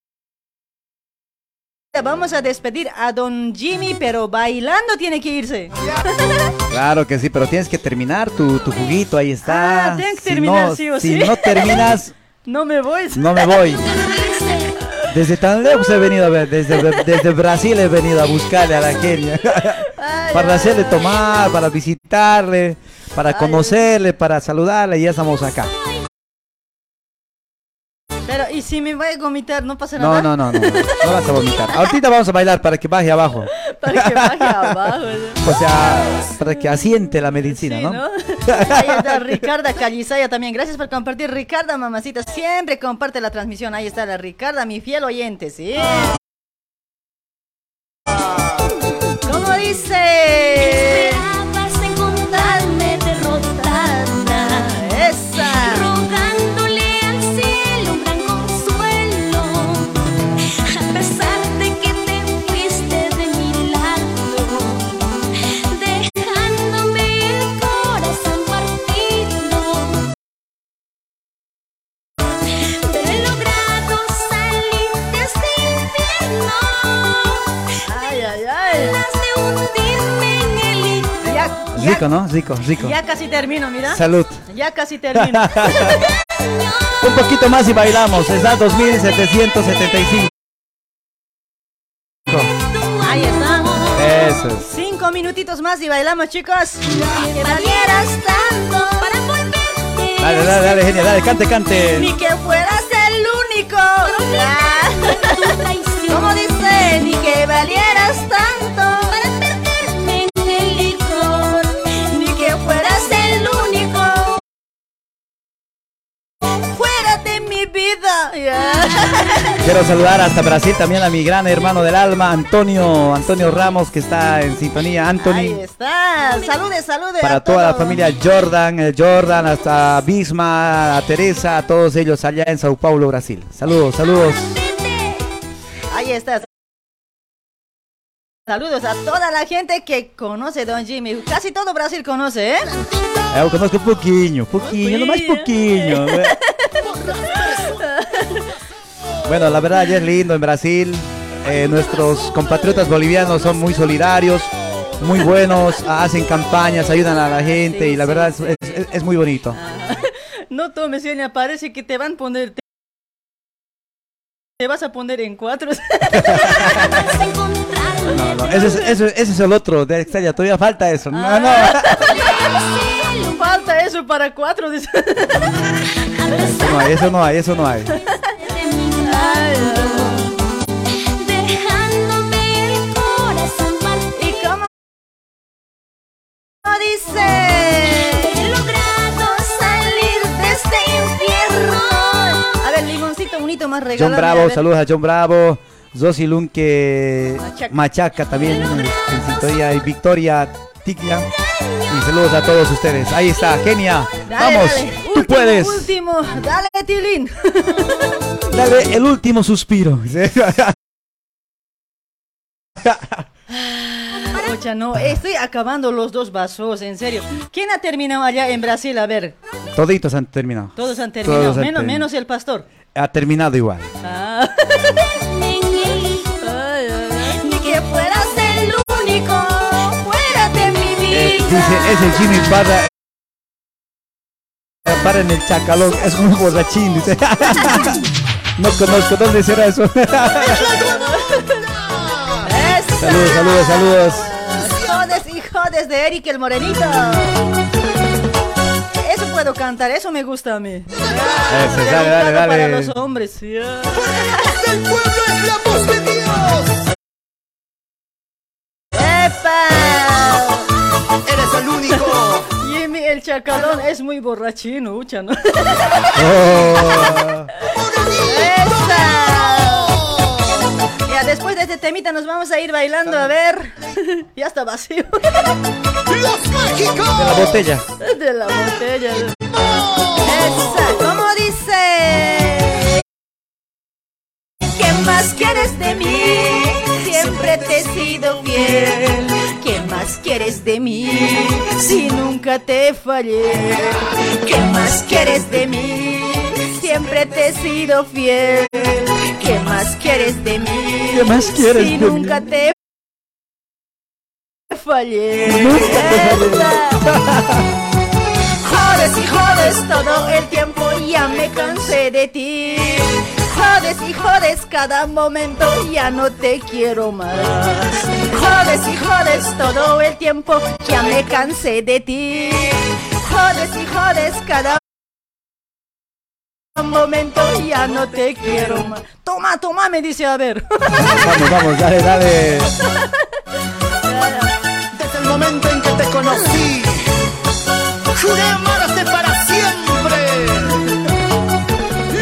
Vamos a despedir a Don Jimmy, pero bailando tiene que irse. (laughs) Claro que sí, pero tienes que terminar tu, tu juguito, ahí está. Ah, tengo que Si terminar, no- sí o Si sí. no terminas, (laughs) No me voy. no me voy. Desde tan lejos he venido a ver, desde, desde Brasil he venido a buscarle a la Kenia. (laughs) para hacerle tomar, para visitarle, para conocerle, para saludarle, y ya estamos acá. Pero, ¿y si me voy a vomitar? ¿No pasa nada? no, no, no, no vas a (laughs) vomitar. Ahorita vamos a bailar para que baje abajo. (laughs) Para que baje abajo. (laughs) O sea, para que asiente la medicina, Sí, ¿no? ¿no? Ahí está Ricarda Calizaya también. Gracias por compartir, Ricarda, mamacita. Siempre comparte la transmisión. Ahí está la Ricarda, mi fiel oyente, ¿sí? ¿Cómo dice? Ya, Rico, ¿no? Rico, rico. ya casi termino, mira. Salud. Ya casi termino. (laughs) Un poquito más y bailamos. Está 2775. Ahí está. Eso es. Cinco minutitos más y bailamos, chicos. Que valieras tanto para volverte. Dale, dale, dale, genia, dale, cante, cante. Ni que fueras el único. Ah. ¿Cómo dice? Ni que valieras tanto (laughs) Quiero saludar hasta Brasil también a mi gran hermano del alma, Antonio, Antonio Ramos, que está en sintonía. Ahí Anthony, está. Saludes, saludes. para a toda la familia Jordan, eh, Jordan, hasta Bisma, a Teresa, a todos ellos allá en Sao Paulo, Brasil. Saludos, saludos. Ahí está. Saludos a toda la gente que conoce Don Jimmy. Casi todo Brasil conoce, ¿eh? Eu conozco un poquinho, poquinho, no más poquinho. (laughs) Bueno, la verdad ya es lindo en Brasil. Eh, nuestros compatriotas bolivianos son muy solidarios, muy buenos, (laughs) hacen campañas, ayudan a la gente y la verdad es, es- es muy bonito. (laughs) No tomes, Sonia, parece que te van a poner. Te, vas a poner en cuatro. (laughs) No, no, ese es, ese- ese es el otro de Extraña, todavía falta eso. No, no. Falta eso para cuatro. no hay, eso no hay, eso no hay. Dejándome el corazón. ¿Y cómo dice? He logrado salir de este infierno. A ver, limoncito bonito más regalado. John Bravo, saludos a John Bravo. Zosi Lunque Machaca. Machaca también en, y Victoria Tiglia. Y saludos a todos ustedes. Ahí está, genia. Dale, Vamos, dale. tú Último, puedes. Último, dale, Tilín. (laughs) Dale el último suspiro. (laughs) Ocha, no, estoy acabando los dos vasos, en serio. ¿Quién ha terminado allá en Brasil? A ver, Toditos han terminado. todos han terminado, Todos han menos, terminado. menos el pastor. Ha terminado igual. Ah. Ni que fueras el único fuera de mi Eh, vida. dice, ese Jimmy Barra. Para en el chacalón, es muy borrachín. Dice. (laughs) no conozco, ¿dónde será eso? (laughs) saludos, saludos, saludos. Jodes y jodes de Eric el Morenito. Eso puedo cantar, eso me gusta a mí. Ese, dale, dale, Dedicado Para dale. los hombres. sí. ¡El pueblo es la voz de Dios! ¡Epa! ¡Eres el único! Jimmy el chacalón es muy borrachino, ucha, ¿no? Oh. (laughs) ¡Esa! Ya después de este temita nos vamos a ir bailando, a ver. (laughs) ya está vacío. De la botella. de la botella. Esa, ¿cómo dice? ¿Qué más quieres de mí? Siempre te he sido fiel. ¿Qué más quieres de mí? Si nunca te fallé. ¿Qué más quieres de mí? Siempre te he sido fiel. ¿Qué más quieres de mí? ¿Qué más quieres si de mí? nunca te fallé. Jodes y jodes todo el tiempo, ya me cansé de ti. Jodes y jodes cada momento, ya no te quiero más. Jodes y jodes todo el tiempo, ya me cansé de ti. Jodes y jodes cada momento, ya no te quiero más. Toma, toma, me dice, a ver. Vamos, vamos, dale, dale. Desde el momento en que te conocí, juré amarte para siempre.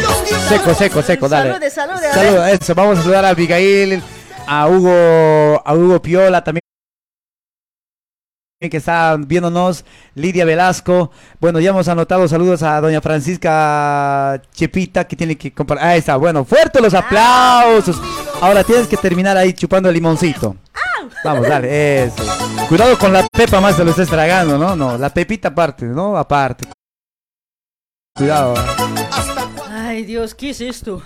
Los dioses Seco, seco, seco, dale. Salude, salude, a Saludos, eso. Vamos a saludar a Abigail, a Hugo, a Hugo Piola también que está viéndonos, Lidia Velasco. Bueno, ya hemos anotado saludos a doña Francisca Chepita que tiene que compartir. Ahí está, bueno, fuerte los aplausos. Ahora tienes que terminar ahí chupando el limoncito. Vamos, dale, eso. Cuidado con la pepa más se lo estés tragando, ¿no? No, la pepita aparte, ¿no? Aparte. Cuidado. Ay, Dios, ¿qué es esto?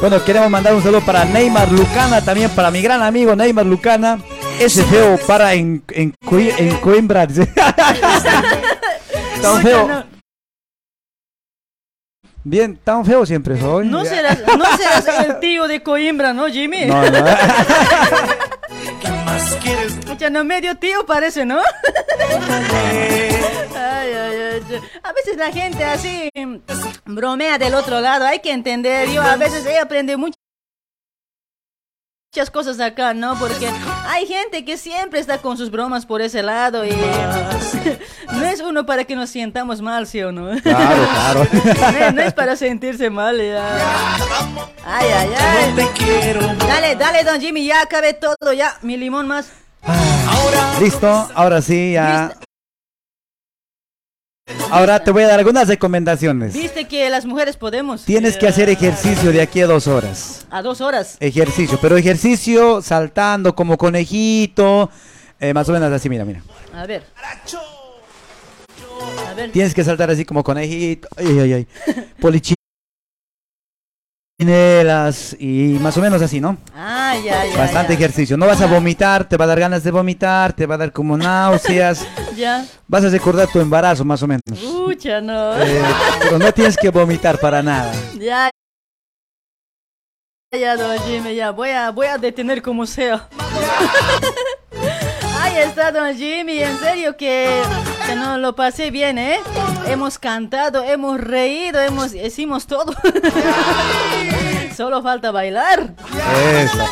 Bueno, queremos mandar un saludo para Neymar Lucana, también para mi gran amigo Neymar Lucana. Ese feo para en, en, en Coimbra. (laughs) tan feo. Bien, tan feo siempre soy. No serás, no serás el (laughs) tío de Coimbra, ¿no, Jimmy? No, no. (laughs) Mucha, no, medio tío parece, ¿no? Ay, ay, ay. A veces la gente así bromea del otro lado, hay que entender. Yo a veces he aprendido mucho muchas cosas acá, ¿no? Porque hay gente que siempre está con sus bromas por ese lado y (laughs) no es uno para que nos sientamos mal, ¿sí o no? Claro, claro. (laughs) No, es- no es para sentirse mal, ya. Ay, ay, ay. Dale, dale, don Jimmy, ya acabé todo, ya. Mi limón más. Listo, ahora sí, ya. Ahora te voy a dar algunas recomendaciones. Viste que las mujeres podemos. Tienes que hacer ejercicio de aquí a dos horas. A dos horas. Ejercicio, pero ejercicio saltando como conejito. eh, más o menos así, mira, mira. A ver. A ver. Tienes que saltar así como conejito. Ay, ay, ay. (laughs) Polichinelas y más o menos así, ¿no? Ah, ya, ya. Bastante ya. ejercicio. No vas a vomitar, te va a dar ganas de vomitar, te va a dar como náuseas. (laughs) Ya. Vas a recordar tu embarazo, más o menos. Pucha, no. Eh, pero no tienes que vomitar para nada. Ya. Ya, don Jimmy, ya. Voy a, voy a detener como sea. Ahí está, don Jimmy. En serio que, que no lo pasé bien, ¿eh? Hemos cantado, hemos reído, hemos, hicimos todo. (laughs) Solo falta bailar. Eso.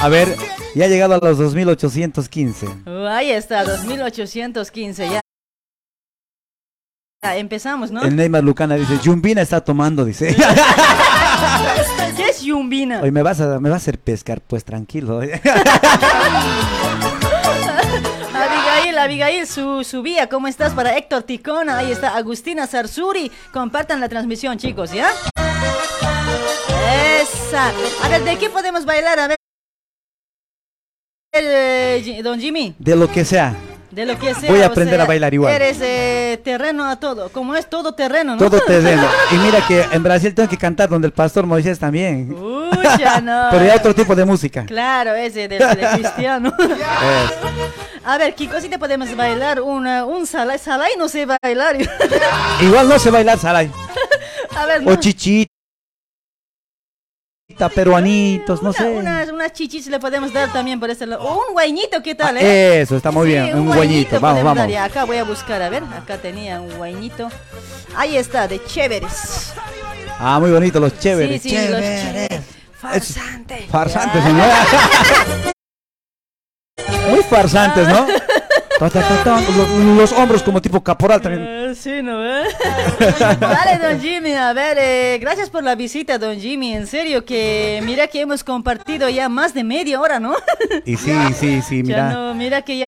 A ver, ya ha llegado a los 2815. Uh, Ahí está, 2815, ya. Ya, empezamos, ¿no? El Neymar Lucana dice, Jumbina está tomando, dice. (laughs) ¿Qué es Yumbina? Hoy me vas a, me vas a hacer pescar, pues tranquilo. (laughs) Abigail, Abigail, su, subía, ¿cómo estás? Para Héctor Ticona, ahí está Agustina Zarzuri. Compartan la transmisión, chicos, ¿ya? Esa. A ver, ¿de qué podemos bailar? A ver, eh, don Jimmy, De lo que sea. De lo que sea. Voy a o aprender sea, a bailar igual. Eres eh, terreno a todo, como es todo terreno, ¿no? Todo (laughs) terreno. Y mira que en Brasil tengo que cantar donde el pastor Moisés también. Pucha, no. (laughs) Pero ya otro tipo de música. Claro, ese del de cristiano. (laughs) Es. A ver, Kiko, si te podemos bailar una, un salay. Salay no sé bailar. Igual no sé bailar salay. A ver, O no. Chichita, peruanitos, no Una- sé. unas, unas chichis le podemos dar también por este lado. O un guañito, ¿qué tal, eh? Eso, está muy Sí, bien. Un guañito. guañito Vamos, dar. vamos. Ya, acá voy a buscar, a ver. Acá tenía un guañito. Ahí está, de chéveres. Ah, muy bonito, los chéveres. Sí, sí, los chéveres. chéveres. Farsante. Farsantes, señor. (laughs) Muy farsantes, ¿no? Los, hombros como tipo caporal también. Eh, sí, ¿no? eh? (laughs) Dale, don Jimmy, a ver, eh, gracias por la visita, don Jimmy. En serio que mira que hemos compartido ya más de media hora, ¿no? (laughs) Y sí, sí, sí, Ya mira. no, mira que ya,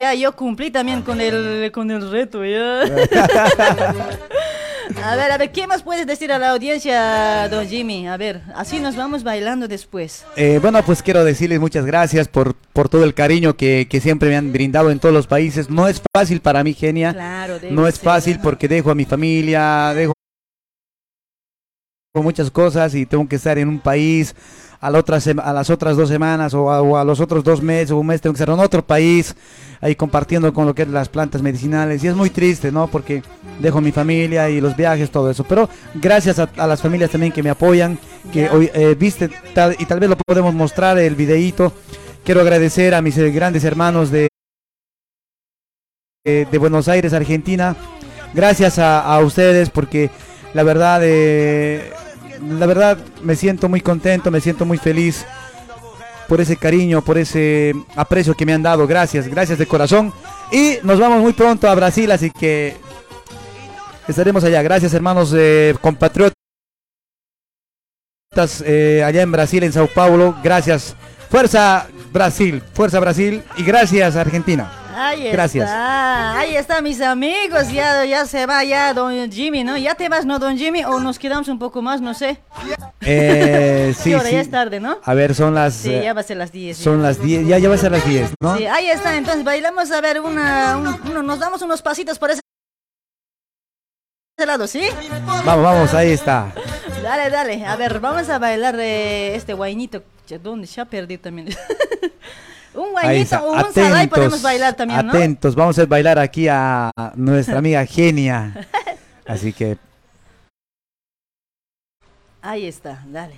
ya yo cumplí también con el, con el reto, ya. (laughs) A ver, a ver, ¿qué más puedes decir a la audiencia, don Jimmy? A ver, así nos vamos bailando después. Eh, bueno, pues quiero decirles muchas gracias por, por todo el cariño que, que siempre me han brindado en todos los países. No es fácil para mí, genia. Claro, no es ser. fácil porque dejo a mi familia, dejo muchas cosas y tengo que estar en un país a, la otra sema- a las otras dos semanas o a, o a los otros dos meses o un mes tengo que estar en otro país ahí compartiendo con lo que es las plantas medicinales y es muy triste, ¿no? Porque dejo mi familia y los viajes, todo eso. Pero gracias a, a las familias también que me apoyan, que hoy eh, viste tal- y tal vez lo podemos mostrar el videíto. Quiero agradecer a mis eh, grandes hermanos de eh, de Buenos Aires, Argentina. Gracias a, a ustedes porque la verdad, eh, la verdad me siento muy contento, me siento muy feliz por ese cariño, por ese aprecio que me han dado. Gracias, gracias de corazón. Y nos vamos muy pronto a Brasil, así que estaremos allá. Gracias hermanos compatriotas eh, allá en Brasil, en Sao Paulo. Gracias. Fuerza Brasil, fuerza Brasil y gracias Argentina. Ahí Gracias. está, ahí está mis amigos, ya, ya se va ya don Jimmy, ¿no? ¿Ya te vas, no, don Jimmy? ¿O nos quedamos un poco más? No sé. Eh, sí, (laughs) ¿Qué hora? sí. Ya es tarde, ¿no? A ver, son las Sí, ya va a ser las 10. son las 10, ya ya va a ser las 10, ¿no? Sí, ahí está, entonces bailamos a ver una, un- uno, nos damos unos pasitos por ese lado, ¿sí? Vamos, vamos, ahí está. Dale, dale, a ver, vamos a bailar eh, este guainito. ¿Dónde? Ya perdí también. (laughs) Un guayito o un salay podemos bailar también, ¿no? Atentos, vamos a bailar aquí a nuestra amiga (laughs) Genia. Así que Ahí está, dale.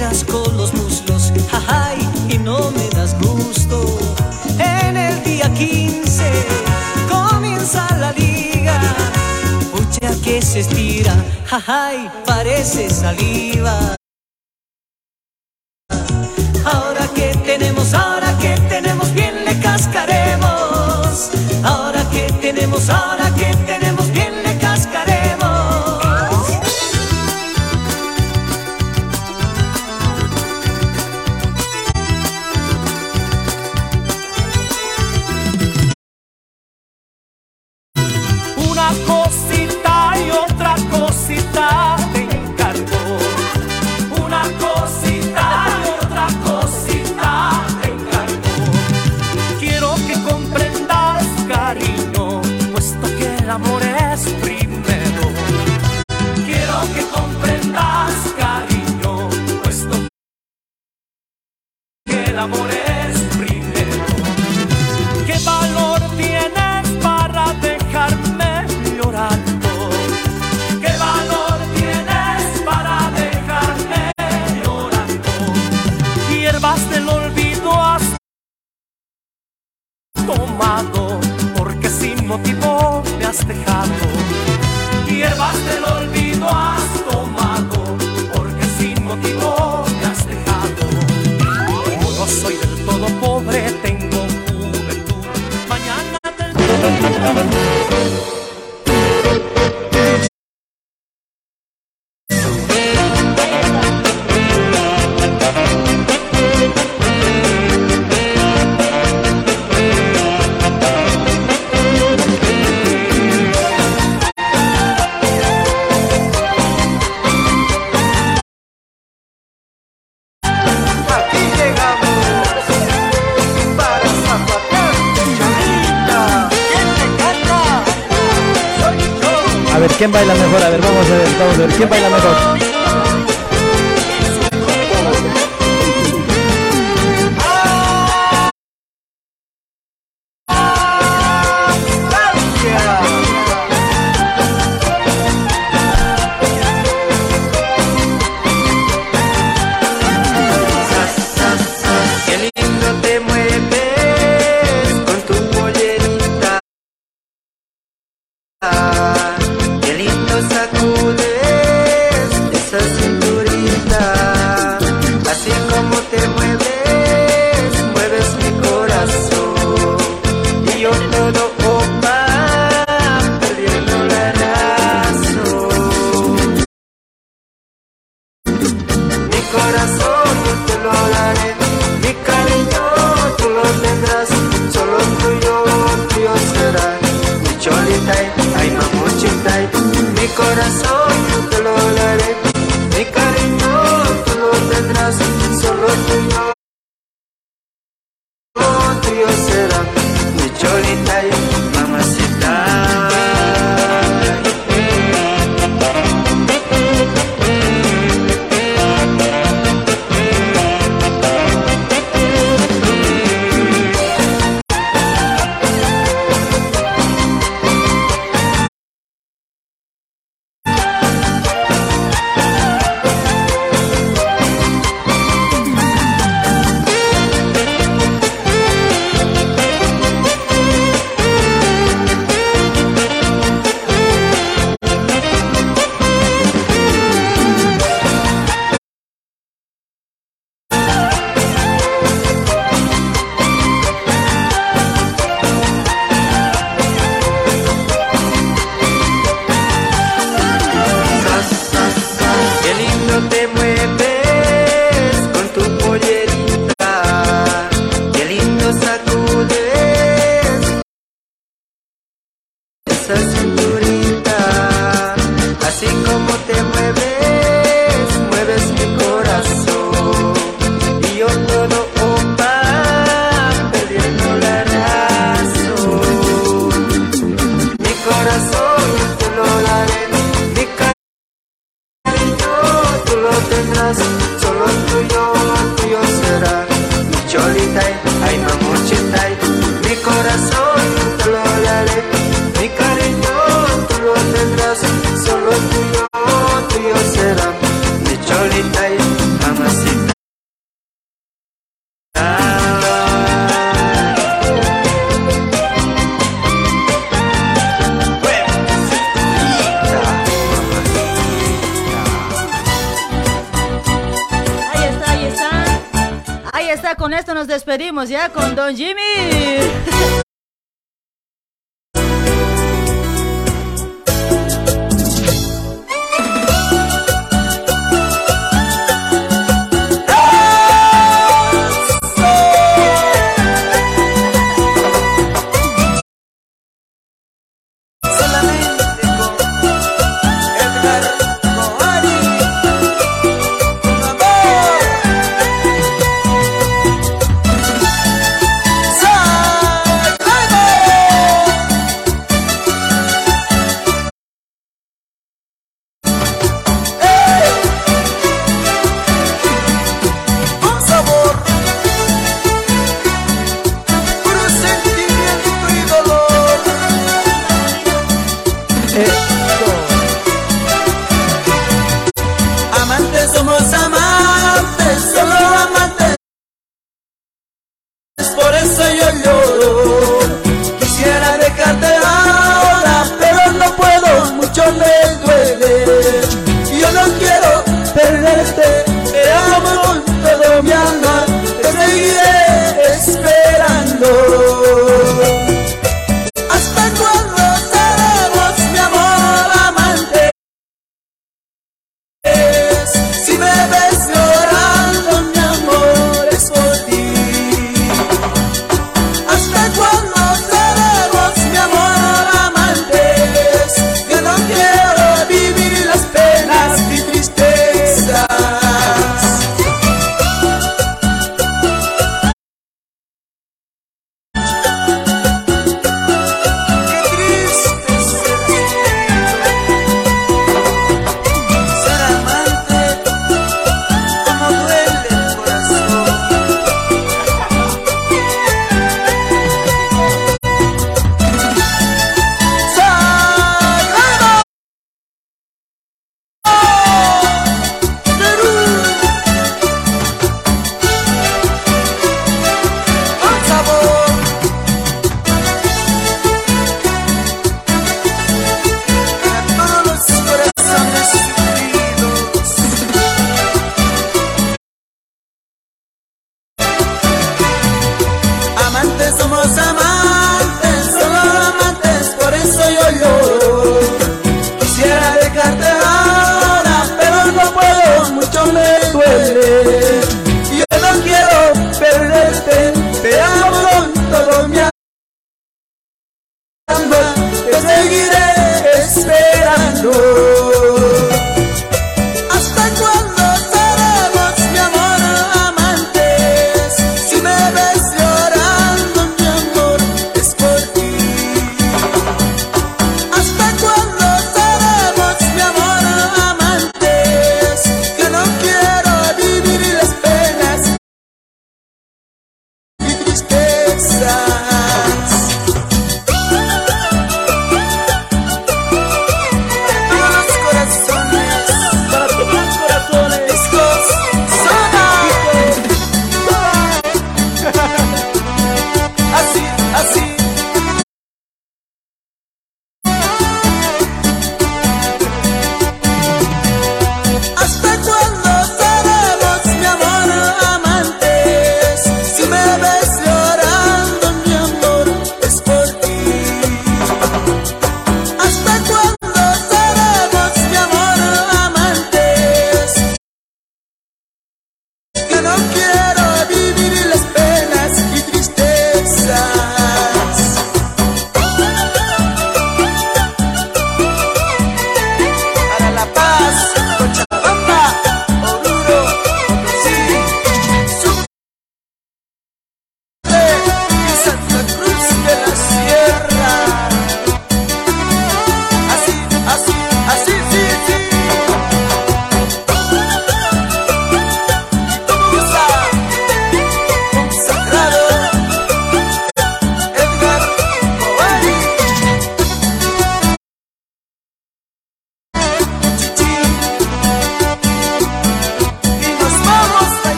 Con los muslos, jajay, y no me das gusto. En el día 15 comienza la liga. Pucha que se estira, jajay, parece saliva. Ahora que tenemos, ahora que tenemos, bien le cascaremos. Ahora que tenemos, ahora que tenemos, porque sin motivo me has dejado. Hierbas del olvido has tomado, porque sin motivo me has dejado. Como no soy del todo pobre, tengo juventud. Mañana Aquí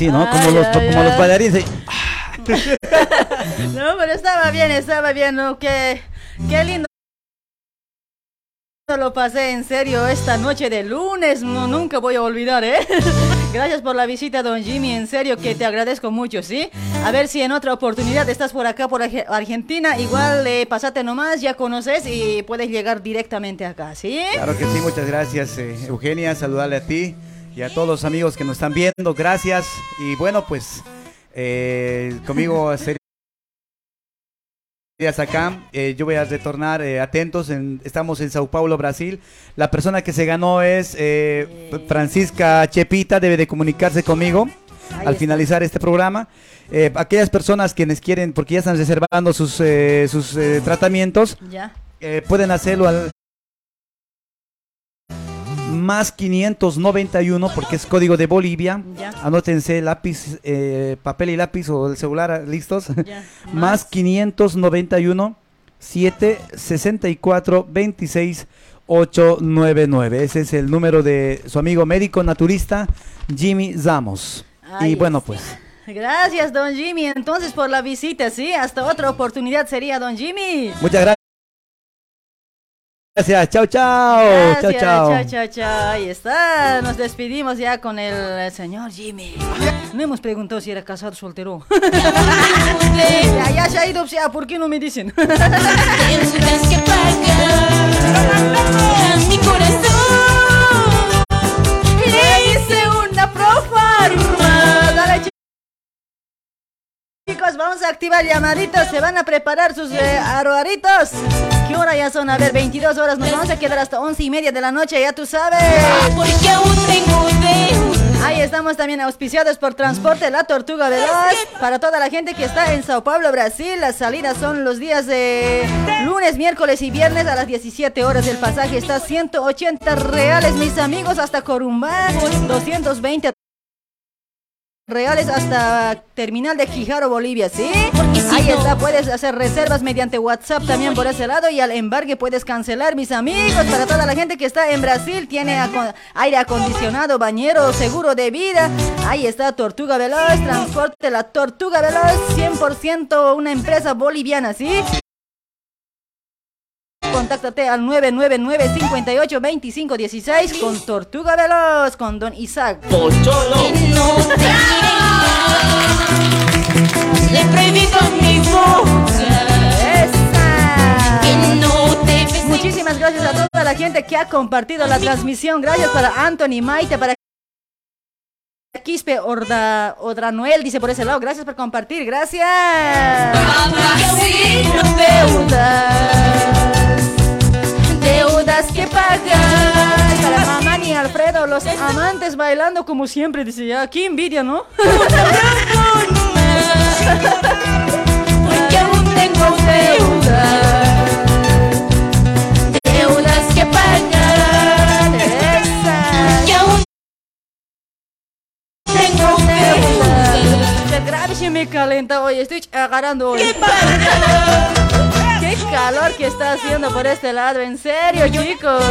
Y sí, ¿no? Como Ay, los, ay, como los ay. bailarines. (laughs) No, pero estaba bien, estaba bien, ¿no? Qué, qué lindo. lo pasé en serio esta noche de lunes, no, nunca voy a olvidar, ¿eh? (laughs) Gracias por la visita, don Jimmy, en serio que te agradezco mucho, ¿sí? A ver si en otra oportunidad estás por acá, por Arge- Argentina, igual eh, pasate nomás, ya conoces y puedes llegar directamente acá, ¿sí? Claro que sí, muchas gracias, eh, Eugenia. Saludarle a ti y a todos los amigos que nos están viendo. Gracias. Y bueno, pues eh, conmigo sería acá. Eh, yo voy a retornar eh, atentos. en- estamos en Sao Paulo, Brasil. La persona que se ganó es Francisca Chepita. Debe de comunicarse conmigo al finalizar este programa. Aquellas personas quienes quieren, porque ya están reservando sus, sus tratamientos, Ya. pueden hacerlo al más 591 porque es código de Bolivia. Ya. Anótense lápiz, eh, papel y lápiz o el celular ah, listos. Ya. (laughs) más 591 764 26 899. Ese es el número de su amigo médico naturista Jimmy Zamos. Ahí y bueno, pues Gracias, don Jimmy, entonces por la visita, ¿sí? Hasta otra oportunidad sería, don Jimmy. muchas gracias. Gracias, chao, chao. Gracias, chao, chao. chao, chao, chao. Ahí está. Nos despedimos ya con el, señor Jimmy. No hemos preguntado si era casado o soltero. (laughs) ya, ya se ha ido, o sea, ¿por qué no me dicen? (laughs) Mi corazón Le hice una. Chicos, vamos a activar llamaditos. Se van a preparar sus eh. ¿Qué hora ya son? A ver, 22 horas. Nos vamos a quedar hasta 11 y media de la noche, ya tú sabes. Ahí estamos también auspiciados por Transporte La Tortuga Veloz. Para toda la gente que está en Sao Paulo, Brasil, las salidas son los días de lunes, miércoles y viernes a las 17 horas. El pasaje está a 180 reales, mis amigos, hasta Corumbá. 220 reales hasta terminal de Quijaro, Bolivia, ¿sí? Ahí está, puedes hacer reservas mediante WhatsApp también por ese lado y al embargue puedes cancelar, mis amigos. Para toda la gente que está en Brasil, tiene aire acondicionado, bañero, seguro de vida. Ahí está Tortuga Veloz, transporte la Tortuga Veloz, 100% una empresa boliviana, ¿sí? Contáctate al 999-582516 con Tortuga Veloz, con Don Isaac. Le he prohibido a mi. Muchísimas gracias a toda la gente que ha compartido la transmisión. Gracias para Anthony Maite, para Quispe Orda, Odra Noel, dice por ese lado. Gracias por compartir. Gracias. Deudas que pagar. Para mamá ni Alfredo, los amantes bailando como siempre. Dice ya, qué envidia, ¿no? (laughs) Porque aún tengo deudas. Deudas que pagar. Que aún tengo deudas. Grave se me calenta hoy, estoy agarrando hoy. ¿Qué calor que está haciendo por este lado, en serio, chicos.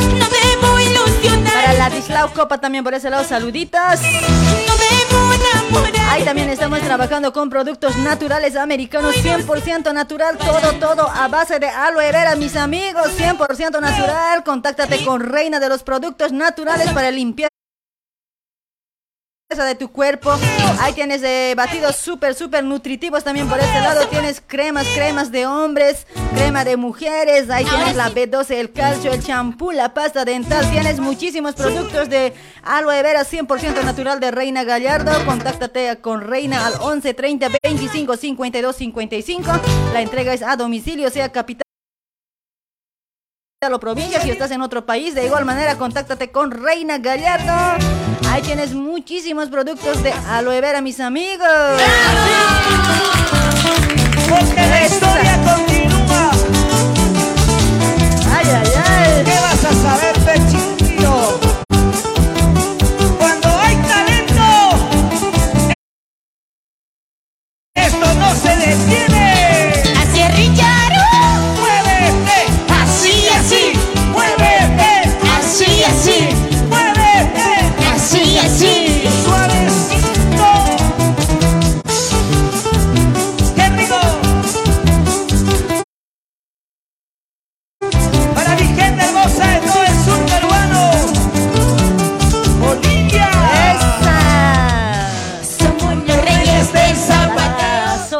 No debo ilusionar. Para Ladislao Copa también por ese lado, saluditas. No debo enamorar. Ahí también estamos trabajando con productos naturales americanos, 100% natural, todo, todo a base de aloe vera, mis amigos, 100% natural. Contáctate con Reina de los Productos Naturales para limpiar de tu cuerpo. Ahí tienes eh, batidos súper, súper nutritivos también por este lado. Tienes cremas, cremas de hombres, crema de mujeres. Ahí tienes la B12, el calcio, el champú, la pasta dental. Tienes muchísimos productos de aloe vera 100% natural de Reina Gallardo. Contáctate con Reina al 11 30 25 52 55. La entrega es a domicilio, sea capital o provincia, si estás en otro país, de igual manera contáctate con Reina Gallardo. Ahí tienes muchísimos productos de aloe vera, mis amigos. Porque la historia continúa. Ay, ay, ay. ¿Qué vas a saber, pechito? Cuando hay talento, esto no se detiene. Así es, Richard.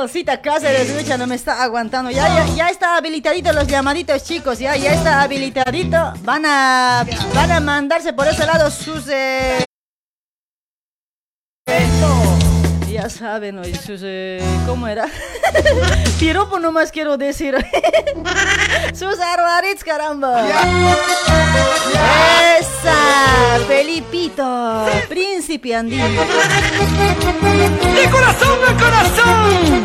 Rosita Cáceres, escucha, no me está aguantando. Ya, ya, ya está habilitadito los llamaditos, chicos. Ya, ya está habilitadito. Van a, van a mandarse por ese lado sus. eh, Ya saben, oye, eh, ¿cómo era? (laughs) Piropo nomás quiero decir. (laughs) sus arbarits, caramba. Esa, Felipito, príncipe andino. ¡De corazón a corazón!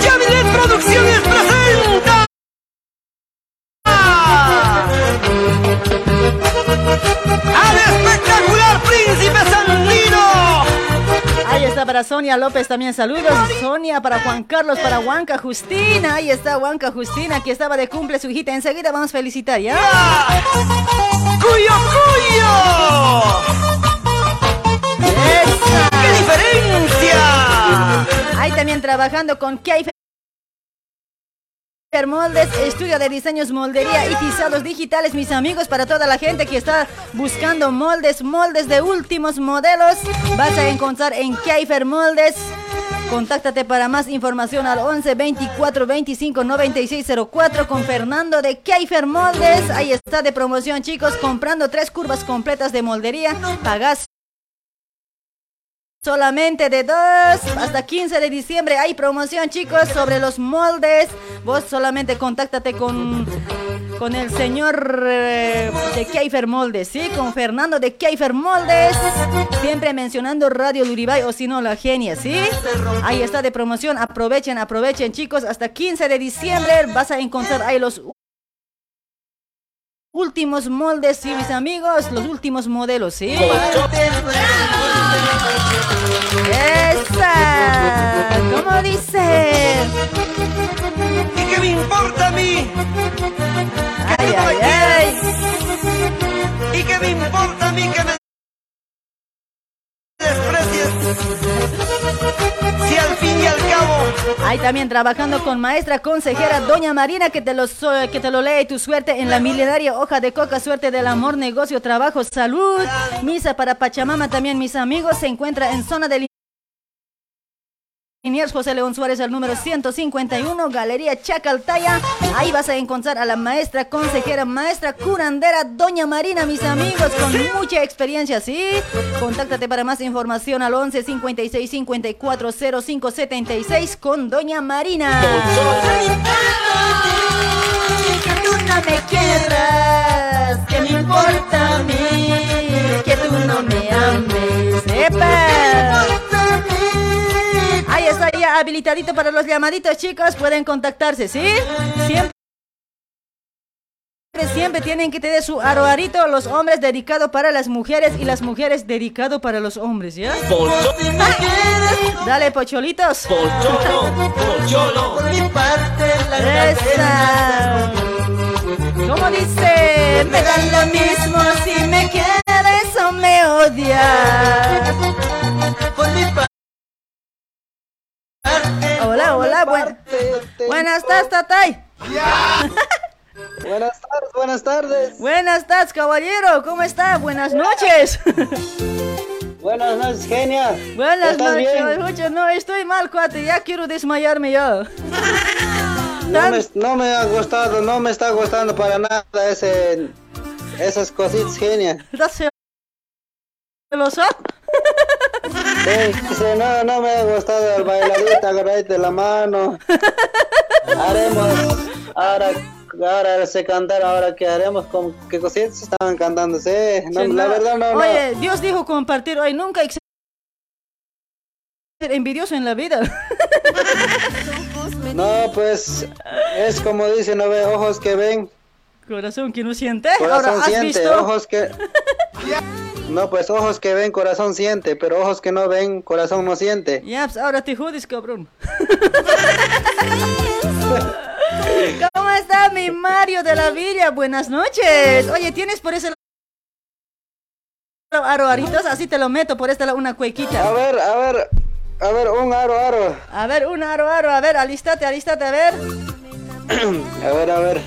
Yamilet Producciones está para Sonia López también saludos. Sonia para Juan Carlos, para Juanca Justina. Ahí está Juanca Justina que estaba de cumple su hijita. Enseguida vamos a felicitar, ¿ya? ¡Cuyo, cuyo! ¡Qué diferencia! Ahí también trabajando con Keifer Moldes, estudio de diseños, moldería y tizados digitales, mis amigos, para toda la gente que está buscando moldes, moldes de últimos modelos, vas a encontrar en Keifer Moldes. Contáctate para más información al 11 24 25 96 04 con Fernando de Keifer Moldes. Ahí está de promoción, chicos, comprando tres curvas completas de moldería, pagas Solamente de 2 hasta 15 de diciembre hay promoción, chicos, sobre los moldes. Vos solamente contáctate con, con el señor eh, de Keifer Moldes, ¿sí? Con Fernando de Keifer Moldes. Siempre mencionando Radio Luribay o si no, la genia, ¿sí? Ahí está de promoción. Aprovechen, aprovechen, chicos. Hasta 15 de diciembre vas a encontrar ahí los últimos moldes, sí, mis amigos. Los últimos modelos, ¿sí? ¡Esa! ¿Cómo dice? ¿Y qué me importa a mí? ¡Ay, ay, ay! ¿Y qué me importa a mí que me desprecies? Ahí también trabajando con maestra consejera Doña Marina que te lo, que te lo lee tu suerte en la milenaria hoja de coca, suerte del amor, negocio, trabajo, salud. Misa para Pachamama también, mis amigos, se encuentra en zona de Liniers José León Suárez, el número 151, Galería Chacaltaya. Ahí vas a encontrar a la maestra consejera, maestra curandera, Doña Marina, mis amigos, con mucha experiencia, ¿sí? Contáctate para más información al 11 56 54 05 76 con Doña Marina. Que tú no me quieras, que me importa a mí, que tú no me ames, ¡Epa! Habilitadito para los llamaditos, chicos. Pueden contactarse, ¿sí? Siempre. Siempre tienen que tener su aroarito, los hombres dedicado para las mujeres y las mujeres dedicado para los hombres, ¿ya? Dale, pocholitos. Esa. ¿Cómo dice? Me dan buenas tardes, Tatay. Buenas tardes, buenas tardes. Buenas tardes, caballero. ¿Cómo está? Buenas noches. Buenas noches, genia. Buenas ¿Estás noches. Escucha, no, estoy mal, cuate. Ya quiero desmayarme ya. No me, no me ha gustado, no me está gustando para nada ese, esas cositas, genia. ¿Estás celoso? Sí, dice, no, no me ha gustado el bailadito, agarradito de la mano. (laughs) Haremos, ahora, ahora se cantaron, ahora que haremos, con qué cositas estaban cantando, sí. No, Sí, la no. verdad no, no. Oye, Dios dijo compartir hoy. Nunca ser envidioso en la vida. No, pues, es como dicen, no ve ojos que ven, Corazón que no siente. corazón Ahora, ¿has siente, visto? ojos que... (laughs) No, pues ojos que ven, corazón siente, pero ojos que no ven, corazón no siente. Ya, pues ahora te jodes, cabrón. ¿Cómo está mi Mario de la Villa? Buenas noches. Oye, ¿tienes por ese lado aroaritos? Así te lo meto por este lado una cuequita. A ver, a ver, a ver, un aro, aro. A ver, un aro, aro. A ver, alístate, alístate, a ver. (clears throat) A ver, a ver.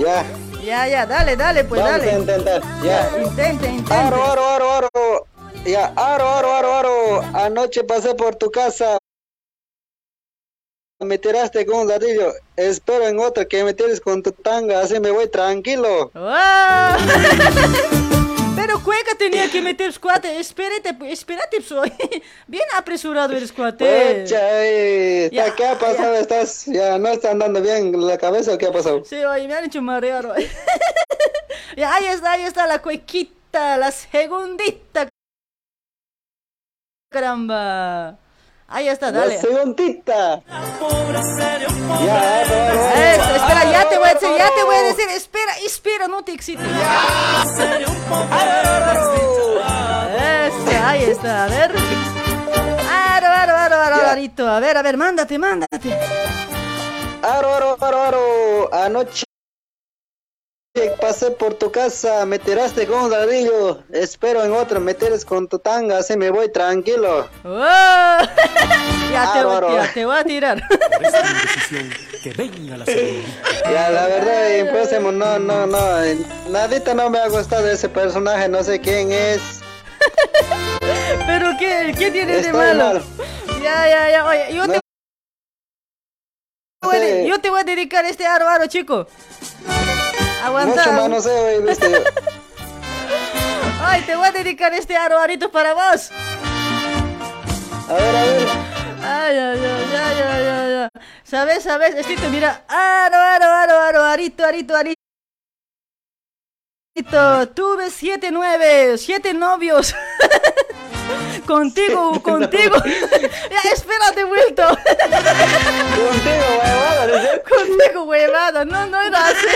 Ya. Ya, ya, dale, dale, pues Vamos dale. a intentar, ya. Intente, intente. Aro, aro, aro, aro. Ya, aro, aro, aro, aro. Anoche pasé por tu casa. me tiraste con un ladrillo. Espero en otra que me tires con tu tanga, así me voy tranquilo. ¡Ah! (laughs) Cueca tenía que meter cuate. Espérate, espérate, soy. (laughs) Bien apresurado cuate. Pucha, eh, Ya, ¿qué ha pasado? ¿Estás, ya no está andando bien la cabeza o qué ha pasado? Sí, oye, me han hecho marear (laughs) ya, ahí está, ahí está la cuequita, la segundita. Caramba. Ahí está, dale. La segundita. Ya, Eso, espera, ya te voy a decir, ya te voy a decir, espera, espera, no te excites. Eso, ahí está, a ver. Aro, aro, aro, aro. A ver, a ver, mándate, mándate. Aro, aro, aro, aro. Anoche pasé por tu casa, me tiraste con un ladrillo. Espero en otra me tires con tu tanga, así me voy tranquilo. ¡Oh! ya, te, voy- ya te voy a tirar. (laughs) Que venga la segunda. Ya, la verdad, en próximo, no, no, no. Nadita no me ha gustado ese personaje, no sé quién es. (laughs) Pero ¿qué, qué tiene de malo? mal. Ya, ya, ya, oye, yo No te, voy a- sé. yo te voy a dedicar este aro, aro, chico. Aguanta. Mucho manoseo, viste. (laughs) Ay, te voy a dedicar este aro, arito para vos. A ver, a ver. Ay, ay, ay, ay, ay, ay, ay. ¿Sabes, sabes? Estito, mira. Aro, aro, aro, aro, arito, arito, arito. Tuve siete nueve, siete novios. (laughs) contigo, (laughs) contigo. (laughs) ya, espérate, vuelto. Contigo, huevada, dice. Contigo, huevada. No, no era así.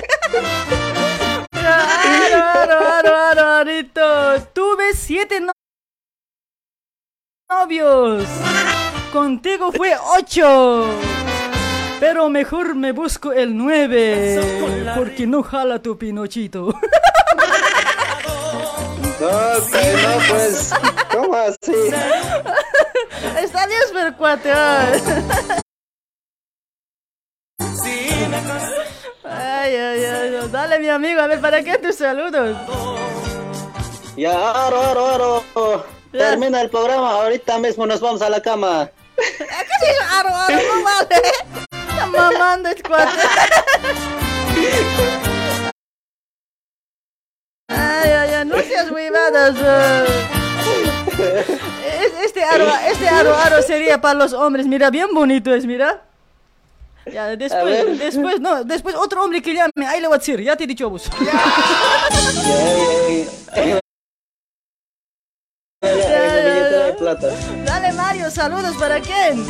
Tuve siete no- novios. Contigo fue ocho. Pero mejor me busco el nueve. Porque no jala tu pinochito. (laughs) No, pues. ¿Cómo así? Está bien, pero cuate. ay. Ay, ay, ay. Dale, mi amigo, a ver, ¿para qué tus saludos? Ya, aro, aro, aro. Termina el programa, ahorita mismo nos vamos a la cama. ¿Qué? Aro, aro, no vale. Mamando el cuate. Ay, ay, ay, no seas huevadas. Es- Este aro, este aro, aro sería para los hombres. Mira, bien bonito es, mira. Ya, después, después, no, después otro hombre que llame, ahí le voy a decir, ya te he dicho vos. Dale, Mario, saludos para quién.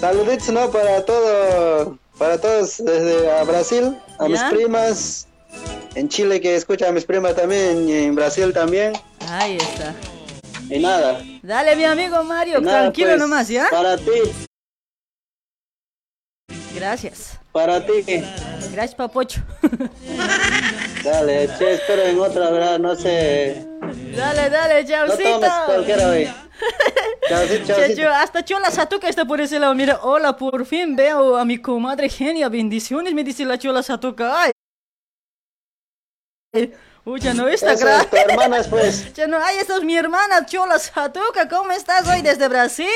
Saluditos, ¿no? Para todo, para todos desde a Brasil, a mis primas, en Chile que escuchan a mis primas también, y en Brasil también, Ahí está. y nada. Dale, mi amigo Mario, nada, tranquilo pues, nomás, ¿ya? Para ti, Gracias. para ti. Gracias, papocho. (laughs) Dale, che, espero en otra, ¿verdad? No sé. Dale, dale, No chaucito. tomes cualquiera hoy. (laughs) Chaucito, chaucito. Chacho, hasta Chola Satuca está por ese lado. Mira, hola, por fin veo a mi comadre Genia. Bendiciones, me dice la Chola Satuca. Ay. Uy, ya no (laughs) está Eso es tu hermana, pues. (laughs) Ya no, ahí está mi hermana Chola Satuca. ¿Cómo estás hoy desde Brasil?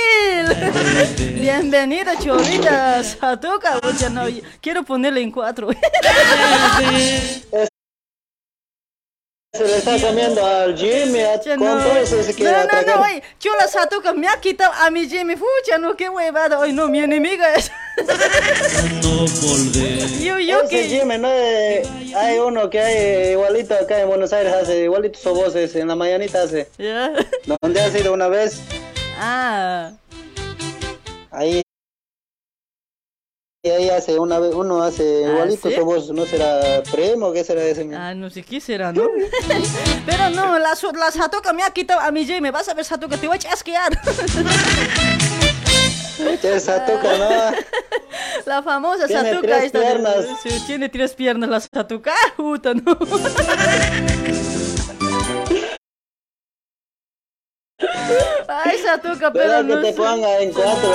Bienvenida, Cholita Satuca. Uy, ya no, quiero ponerle en cuatro. Se le está comiendo al Jimmy, a, con no, todo eso se quiere no, no, atracar. no, oye, Chola Satuca me ha quitado a mi Jimmy. Fucha, no, qué huevada. Hoy no, mi enemiga es. No (laughs) volver. Yo, yo Ese que. Jimmy, ¿no? Eh, hay uno que hay igualito acá en Buenos Aires, hace igualito su voz, en la mañanita hace. Ya. ¿Dónde has ido una vez? Ah. Ahí. Y ahí hace una vez, uno hace igualito ¿sí? ¿no será primo? ¿Qué será ese? Ah, no sé qué será, ¿no? (laughs) Pero no, la, la Satoka me ha quitado a mi Jamie. Vas a ver, Satoka, te voy a chasquear. Che, Satuca, ¿no? (laughs) La famosa Tiene Satuka tres esta piernas. tiene tres piernas la Satuka. Ah, (laughs) puta, no. Ay, Satuka, pero no te ponga en cuatro.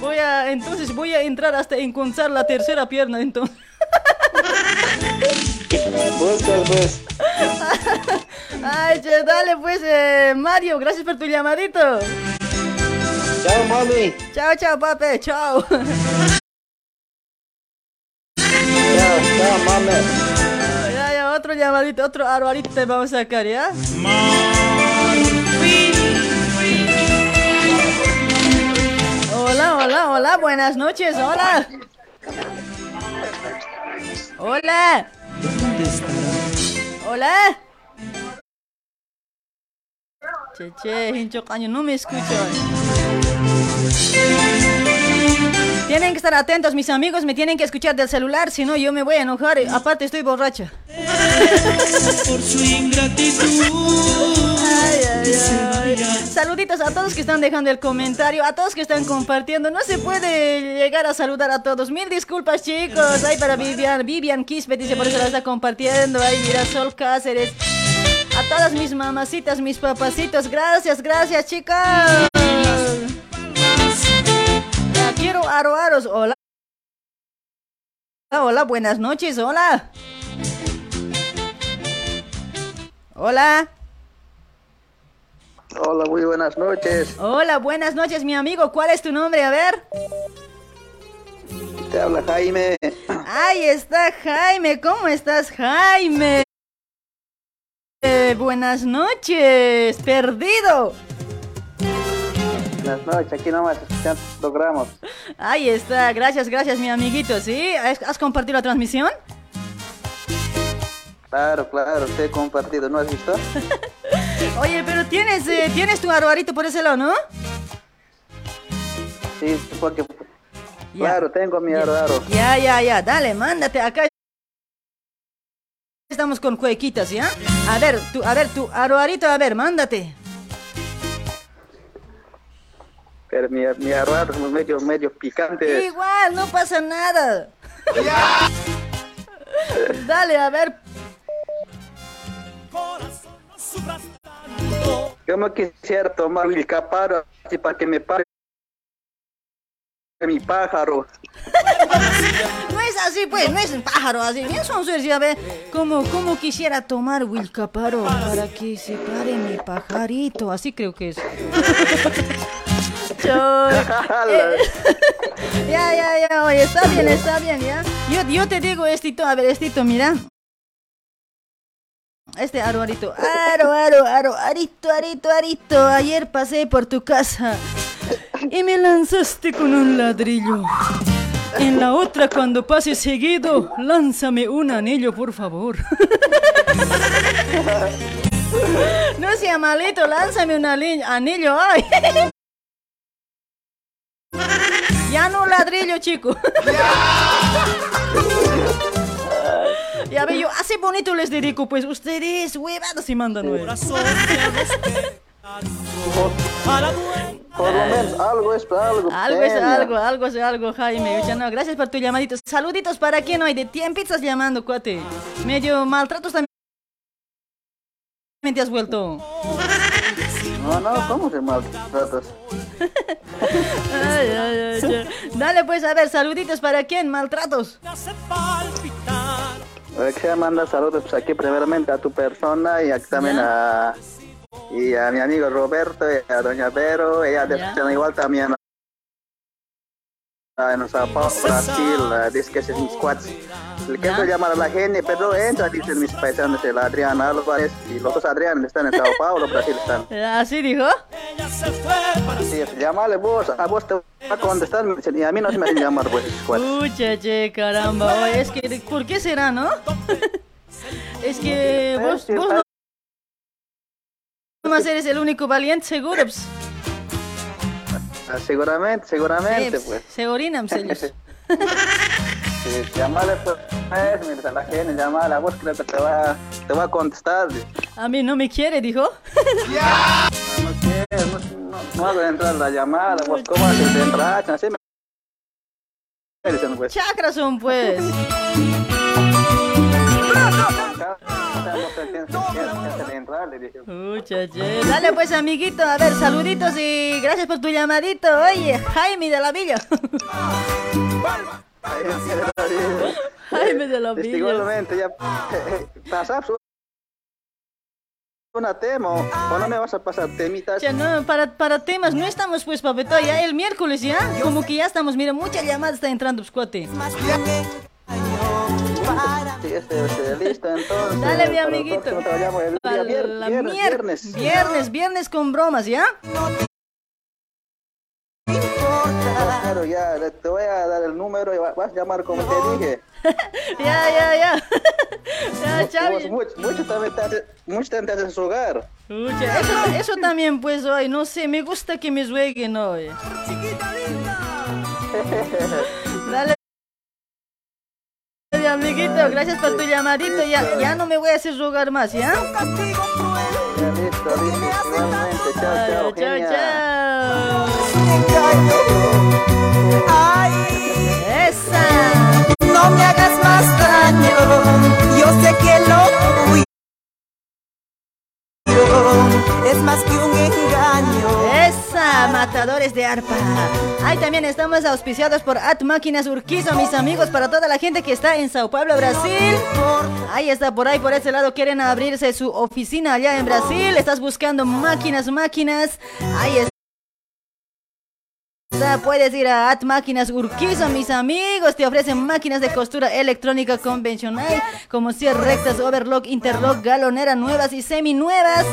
Voy a, entonces voy a entrar hasta encontrar la tercera pierna, entonces. Pues. Ay, che, dale pues, eh, Mario, gracias por tu llamadito. Chao, mami. Chao, chao, papi, chao. Chao, chao, mami. Ya, ya, otro llamadito, otro arbarito te vamos a sacar, ¿ya? Hola, hola, buenas noches, hola. Hola. Hola. Che, che, hincho caño, no me escucho. Tienen que estar atentos, mis amigos, me tienen que escuchar del celular, si no yo me voy a enojar. Aparte estoy borracha. Por su ingratitud. Saluditos a todos que están dejando el comentario, a todos que están compartiendo. No se puede llegar a saludar a todos. Mil disculpas, chicos. Ay, para Vivian, Vivian Quispe dice por eso la está compartiendo. Ay, mira, Sol Cáceres. A todas mis mamacitas, mis papacitos. Gracias, gracias, chicas. Ya quiero aro aros. Hola. Hola, hola, buenas noches. Hola. Hola. Hola, muy buenas noches. Hola, buenas noches, mi amigo. ¿Cuál es tu nombre? A ver. Te habla Jaime. Ahí está Jaime. ¿Cómo estás, Jaime? Eh, buenas noches. Perdido. Buenas noches, aquí nomás escuchando programas. Ahí está. Gracias, gracias, mi amiguito. ¿Sí? ¿Has, has compartido la transmisión? Claro, claro, te he compartido, ¿no has visto? (laughs) Oye, pero tienes, eh, tienes tu arbarito por ese lado, ¿no? Sí, porque... Claro, tengo mi aro. Ya, ya, ya. Dale, mándate acá. Estamos con cuequitas, ¿ya? A ver, tu, a ver, tu arbarito, a ver, mándate. Pero mi, mi es medio, medio picante. Igual, no pasa nada. Dale, a ver. Yo me quisiera tomar el caparo así para que me pare mi pájaro. (laughs) No es así, pues, no es un pájaro así. Bien son ya ve. Como, como quisiera tomar Wilcaparo para que se pare mi pajarito. Así creo que es. (laughs) (laughs) Eh, ya, ya, ya, oye, está bien, está bien, ya. Yo, yo te digo, Estito, a ver, Estito, mira. Este aro, arito. Aro, aro, aro, arito, arito, arito. Ayer pasé por tu casa y me lanzaste con un ladrillo. En la otra, cuando pases seguido, lánzame un anillo, por favor. (laughs) No sea malito, lánzame un anillo. Ay. Ya no ladrillo, chico. (laughs) Ya ve, yo así bonito les dedico, pues ustedes huevados y mandan nueve. Por lo menos algo es algo. Algo es algo, algo es algo, Jaime. Oye, no, gracias por tu llamadito. Saluditos para quien hoy de tiempo estás llamando, cuate. Medio maltratos también te has vuelto. No, no, ¿cómo se maltratas? Ay, ay, ay, ay. Dale pues, a ver, saluditos para quién, maltratos. Quisiera mandar saludos pues, aquí primeramente a tu persona y aquí también a, y a mi amigo Roberto y a doña Vero, ella de igual también. A en Sao Paulo, Brasil, dice que es mis cuates. Le quiero llamar a la gente, pero entra, dicen mis paisanos, el Adrián Álvarez y los dos Adrián están en Sao Paulo, Brasil están. (laughs) ¿Así dijo? Sí, llámale vos, a vos te va a contestar, y a mí no se me hacen llamar, pues, cuates. Ucha, che, caramba. Oye, es que, ¿por qué será, no? (laughs) es que vos, vos no nomás eres el único valiente, seguro. pues. Ah, Seguramente, seguramente, Sí, pues. Se orinan, (laughs) pues. Sí, llamale pues, mira, a la gente, llamale, a vos creo que te va, te va a contestar. A mí no me quiere, dijo. (laughs) No quiero, no, no, no hago entrar la llamada, vos cómo haces de entrar, así me me dicen, pues. Chakras son, pues. Dale pues, amiguito. A ver, saluditos y gracias por tu llamadito. Oye, Jaime de la Villa. Jaime de la Villa. Igualmente, ya pasar su una temo o no me vas a pasar temitas. Ya no, para, para temas no estamos pues papito, ya el miércoles ya, como que ya estamos, mira, mucha llamada está entrando, pues cuate. Sí, este, este, listo, entonces. Dale, mi amiguito. el día Para vier- la viernes, viernes. viernes, viernes con bromas, ¿ya? Claro, ya, le- te voy a dar el número y va- vas a llamar como te dije. (laughs) Ya, ya, ya. Ya, (laughs) Chavi. Mucho, mucho también te hace, mucho también te jugar. Pucha, eso, eso también, pues, hoy, no sé, me gusta que me jueguen hoy. (laughs) Dale. Mi amiguito, gracias por tu llamadito. Ya, ya no me voy a hacer rogar más, ¿ya? Ya, listo, listo. Chao, chao, Chao, de arpa. Ahí también estamos auspiciados por At Máquinas Urquizo, mis amigos, para toda la gente que está en Sao Paulo, Brasil. Ahí está, por ahí, por ese lado, quieren abrirse su oficina allá en Brasil. Estás buscando máquinas, máquinas. Ahí está. Puedes ir a At Máquinas Urquizo, mis amigos. Te ofrecen máquinas de costura electrónica convencional, como cierre rectas, overlock, interlock, galonera nuevas y semi-nuevas.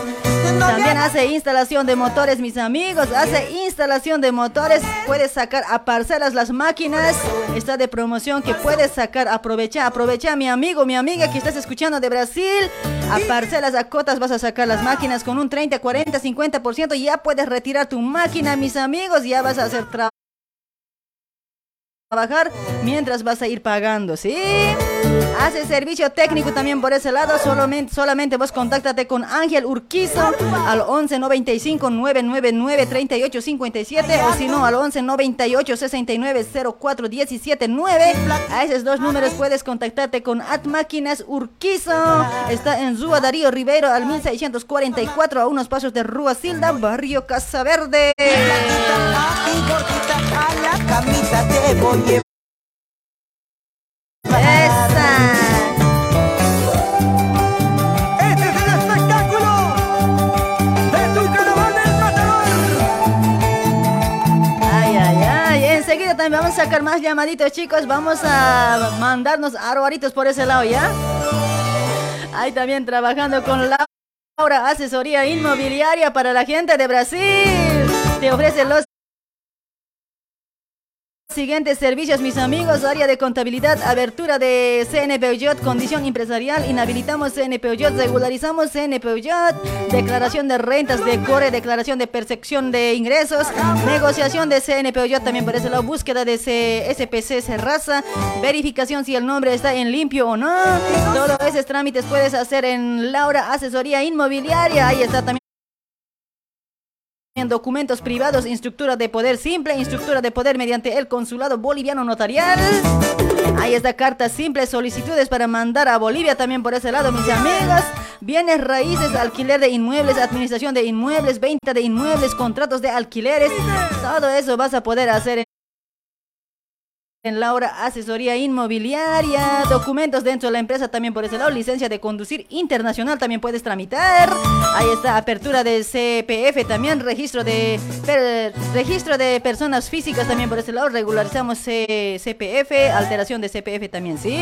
También hace instalación de motores, mis amigos. Hace instalación de motores. Puedes sacar a parcelas las máquinas. Está de promoción que puedes sacar. Aprovecha, aprovecha, mi amigo, mi amiga que estás escuchando de Brasil. A parcelas, a cotas vas a sacar las máquinas con un 30, 40, 50%. Ya puedes retirar tu máquina, mis amigos. Ya vas a hacer trabajar mientras vas a ir pagando, ¿sí? Hace servicio técnico también por ese lado, solamente, solamente vos contáctate con Ángel Urquizo al 11 95 999 38 57 o si no al 11 98 69 04 17 9. A esos dos números puedes contactarte con At Máquinas Urquizo. Está en Rúa Darío Rivero al 1644 a unos pasos de Rúa Silda, barrio Casa Verde. Este es el espectáculo del matador. Ay, ay, ay. Enseguida también vamos a sacar más llamaditos, chicos. Vamos a mandarnos arbaritos por ese lado, ¿ya? Ahí también trabajando con Laura, asesoría inmobiliaria para la gente de Brasil. Te ofrece los Siguientes servicios, mis amigos, área de contabilidad, abertura de CNP UYOT, condición empresarial, inhabilitamos CNP UYOT, regularizamos CNP UYOT, declaración de rentas, decore, declaración de percepción de ingresos, negociación de CNP UYOT, también por ese lado, búsqueda de SPC Serraza, verificación si el nombre está en limpio o no, todos esos trámites puedes hacer en Laura Asesoría Inmobiliaria, ahí está también en documentos privados, instructura de poder simple, instructura de poder mediante el consulado boliviano notarial. Ahí está carta simple, solicitudes para mandar a Bolivia también por ese lado, mis amigos. Bienes raíces, alquiler de inmuebles, administración de inmuebles, venta de inmuebles, contratos de alquileres. Todo eso vas a poder hacer en Laura Asesoría Inmobiliaria, documentos dentro de la empresa también por ese lado, licencia de conducir internacional también puedes tramitar. Ahí está, apertura de CPF también, registro de registro de personas físicas también por ese lado, regularizamos CPF, alteración de CPF también, ¿sí?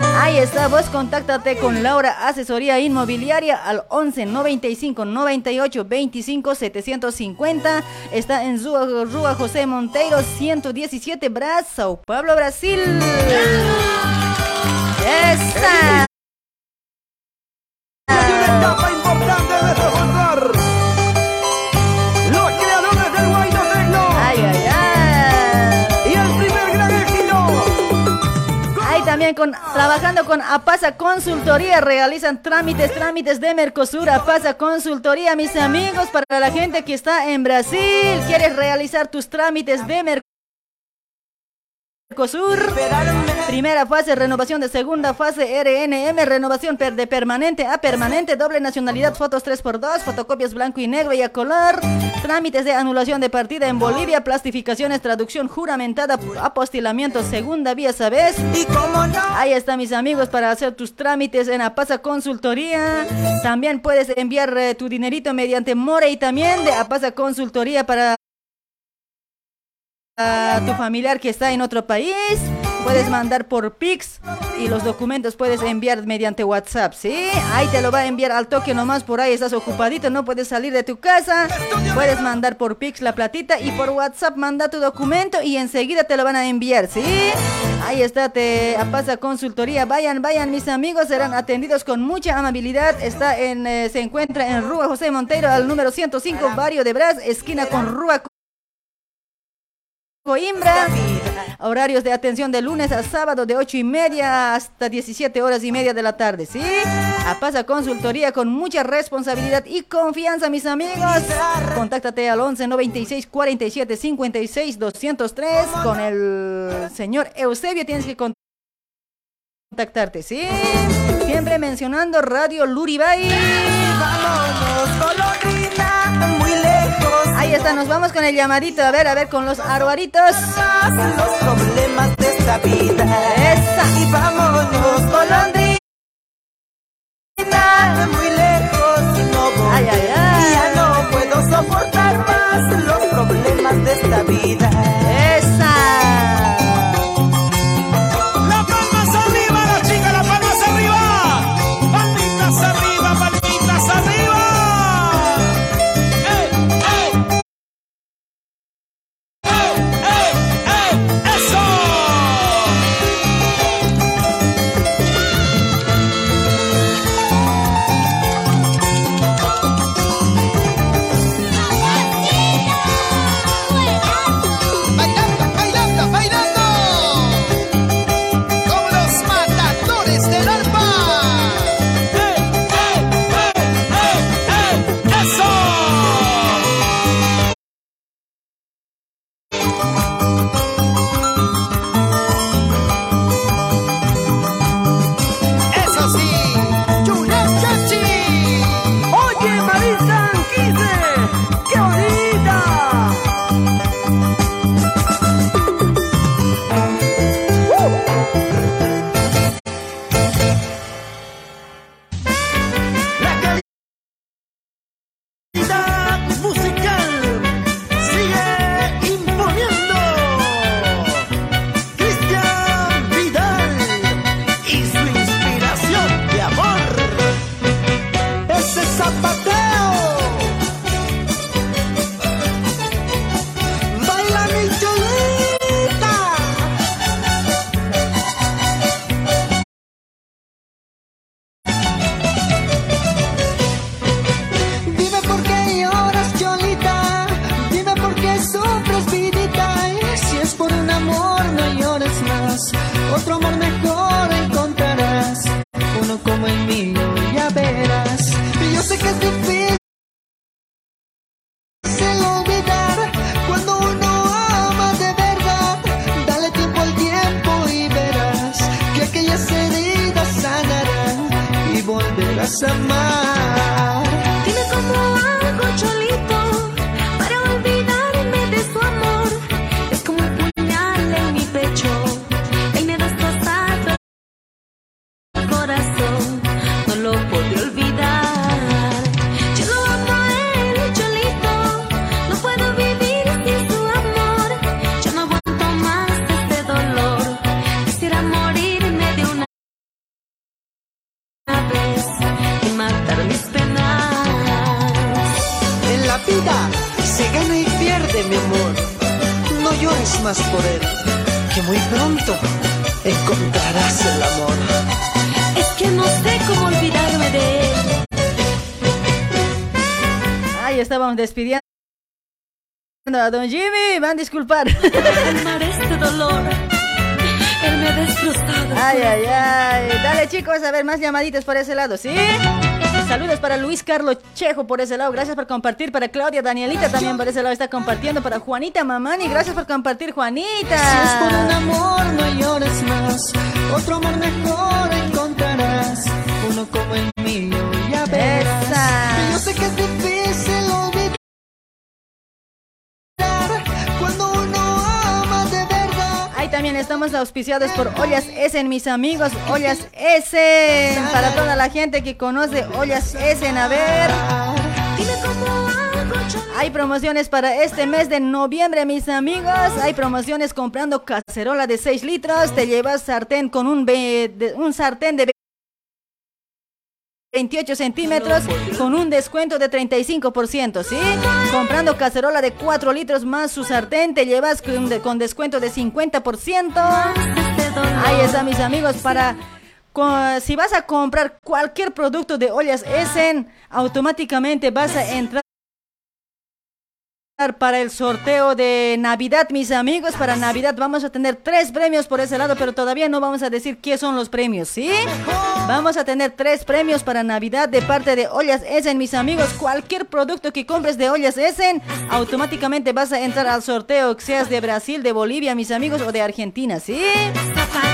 Ahí está, vos contáctate con Laura Asesoría Inmobiliaria al 11 95 98 25 750. Está en Rua, Rua José Monteiro 117 Bras, Sao Paulo, Brasil. Con, trabajando con Apasa Consultoría, realizan trámites, trámites de Mercosur, Apasa Consultoría, mis amigos, para la gente que está en Brasil, quieres realizar tus trámites de Mercosur. Mercosur. Primera fase, renovación de segunda fase, RNM, renovación per- de permanente a permanente, doble nacionalidad, fotos 3x2, fotocopias blanco y negro y a color, trámites de anulación de partida en Bolivia, plastificaciones, traducción juramentada, apostilamiento, segunda vía, ¿sabes? Ahí está, mis amigos, para hacer tus trámites en Apasa Consultoría. También puedes enviar eh, tu dinerito mediante More y también de Apasa Consultoría para a tu familiar que está en otro país. Puedes mandar por Pix y los documentos puedes enviar mediante WhatsApp, ¿sí? Ahí te lo va a enviar al toque nomás, por ahí estás ocupadito, no puedes salir de tu casa. Puedes mandar por Pix la platita y por WhatsApp manda tu documento y enseguida te lo van a enviar, ¿sí? Ahí está, te pasa consultoría. Vayan, vayan, mis amigos, serán atendidos con mucha amabilidad. Está en, eh, se encuentra en Rúa José Montero, al número 105, barrio de Bras, esquina con Rúa Coimbra. Horarios de atención de lunes a sábado de 8 y media hasta 17 horas y media de la tarde, ¿sí? A Pasa Consultoría con mucha responsabilidad y confianza, mis amigos. Contáctate al 11 96 47 56 203 con el señor Eusebio. Tienes que con- contactarte, ¿sí? Siempre mencionando Radio Luribay. muy lejos. Ahí está, nos vamos con el llamadito. A ver, a ver, con los aruaritos. Los problemas de esta vida. Esa. Y vámonos, golondrina. Muy lejos y no voy. Ay, ay, ay. Ya no puedo soportar más los problemas de esta vida. Amar. Dime cómo despidiendo a Don Jimmy. Van a disculpar. Calmar este dolor. Él me ha destrozado. Ay, ay, ay. Dale, chicos, a ver, más llamaditas por ese lado, ¿sí? Saludos para Luis Carlos Chejo por ese lado. Gracias por compartir. Para Claudia Danielita también por ese lado está compartiendo. Para Juanita Mamani, gracias por compartir, Si es por un Juanita. amor, no llores más. Otro amor mejor encontrarás. Uno como el mío, ya verás. Esa. Yo sé que es difícil estamos auspiciados por Ollas Essen, mis amigos. Ollas Essen. Para toda la gente que conoce Ollas Essen. A ver. Hay promociones para este mes de noviembre, mis amigos. Hay promociones comprando cacerola de 6 litros. Te llevas sartén con un, de- un sartén de 28 centímetros con un descuento de 35%, ¿sí? Comprando cacerola de 4 litros más su sartén, te llevas con, de- con descuento de 50%. Ahí está, mis amigos, para... co- Si vas a comprar cualquier producto de ollas Essen, automáticamente vas a entrar para el sorteo de Navidad, mis amigos. Para Navidad vamos a tener tres premios por ese lado, pero todavía no vamos a decir qué son los premios, ¿sí? Vamos a tener tres premios para Navidad de parte de Ollas Essen, mis amigos. Cualquier producto que compres de Ollas Essen, automáticamente vas a entrar al sorteo, seas de Brasil, de Bolivia, mis amigos, o de Argentina, ¿sí?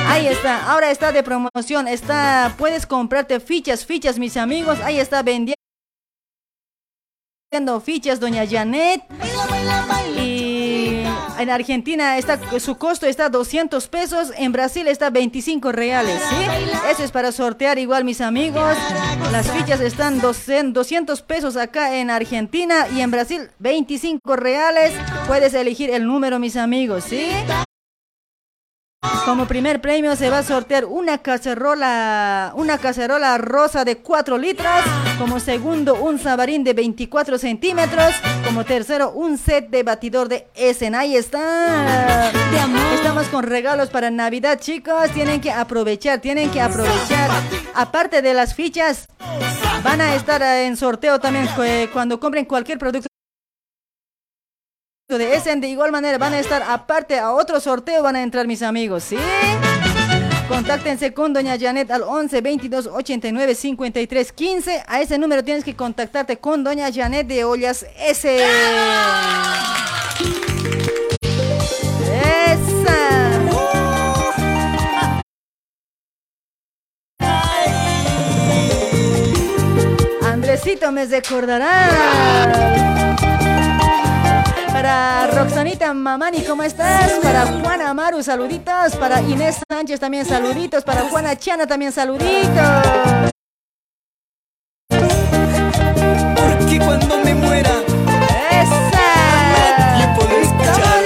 Ahí está, ahora está de promoción, está, puedes comprarte fichas, fichas, mis amigos. Ahí está vendiendo fichas doña Janet y en Argentina está su costo está 200 pesos en Brasil está 25 reales ¿sí? eso es para sortear igual mis amigos las fichas están 200 pesos acá en Argentina y en Brasil 25 reales puedes elegir el número mis amigos ¿sí? Como primer premio se va a sortear una cacerola, una cacerola rosa de 4 litros. Como segundo, un sabarín de 24 centímetros. Como tercero, un set de batidor de Essen. Ahí está. Estamos con regalos para Navidad, chicos. Tienen que aprovechar, tienen que aprovechar. Aparte de las fichas, van a estar en sorteo también eh, cuando compren cualquier producto de Essen. De igual manera van a estar aparte a otro sorteo van a entrar mis amigos, ¿sí? Contáctense con doña Janet al 11 22 89 53 15. A ese número tienes que contactarte con doña Janet de Ollas S. Esa. Andresito me recordará. Para Roxanita Mamani, ¿cómo estás? Para Juana Amaru, saluditos. Para Inés Sánchez también saluditos. Para Juana Chana también saluditos. Porque cuando me muera ¡Esa! puedo escuchar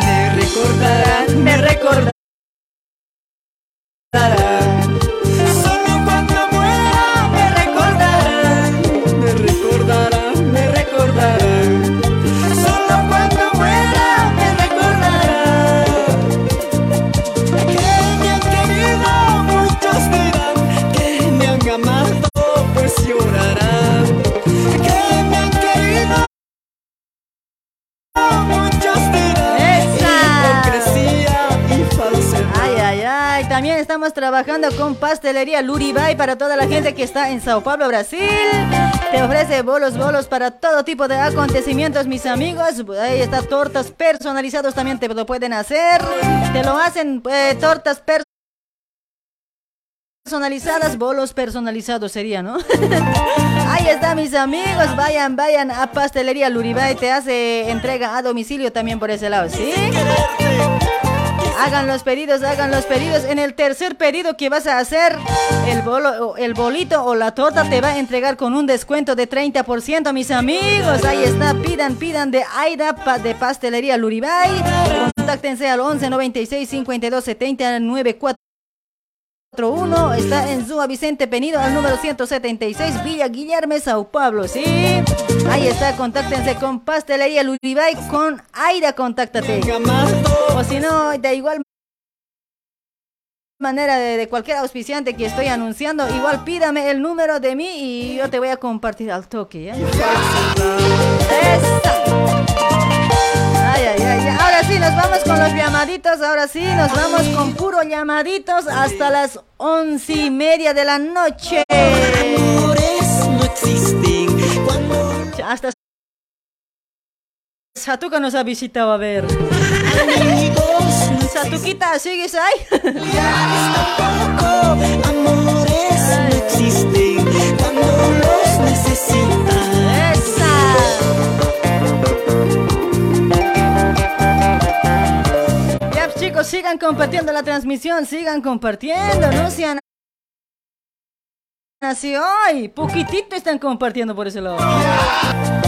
Me recordarán, me recordarán. También estamos trabajando con Pastelería Luribay para toda la gente que está en Sao Paulo, Brasil. Te ofrece bolos, bolos para todo tipo de acontecimientos, mis amigos. Ahí está, tortas personalizados también te lo pueden hacer. Te lo hacen eh, tortas personalizadas. Personalizadas, bolos personalizados sería, ¿no? (laughs) Ahí está, mis amigos. Vayan, vayan a Pastelería Luribay. Te hace entrega a domicilio también por ese lado, ¿sí? Hagan los pedidos, hagan los pedidos. En el tercer pedido que vas a hacer, el, bolo, el bolito o la torta te va a entregar con un descuento de 30%, mis amigos. Ahí está, pidan, pidan de Aida de Pastelería Luribay. Contáctense al 11 96 52 70 94. 41 está en Zúa Vicente Penido al número 176 Villa Guillermo Sao Paulo, ¿sí? Ahí está, contáctense con Pastelería Luribay con Aida, contáctate. O si no, de igual manera de, cualquier auspiciante que estoy anunciando, igual pídame el número de mí y yo te voy a compartir al toque, ¿ya? Ay, ay, nos vamos con los llamaditos. Ahora sí, nos vamos con puro llamaditos hasta las once y media de la noche. no existen Hasta Satuca nos ha visitado a ver. Satuquita, ¿sigues ahí? amores no existen cuando los necesitas. Sigan compartiendo la transmisión, sigan compartiendo, no sean así hoy. Poquitito están compartiendo por ese lado.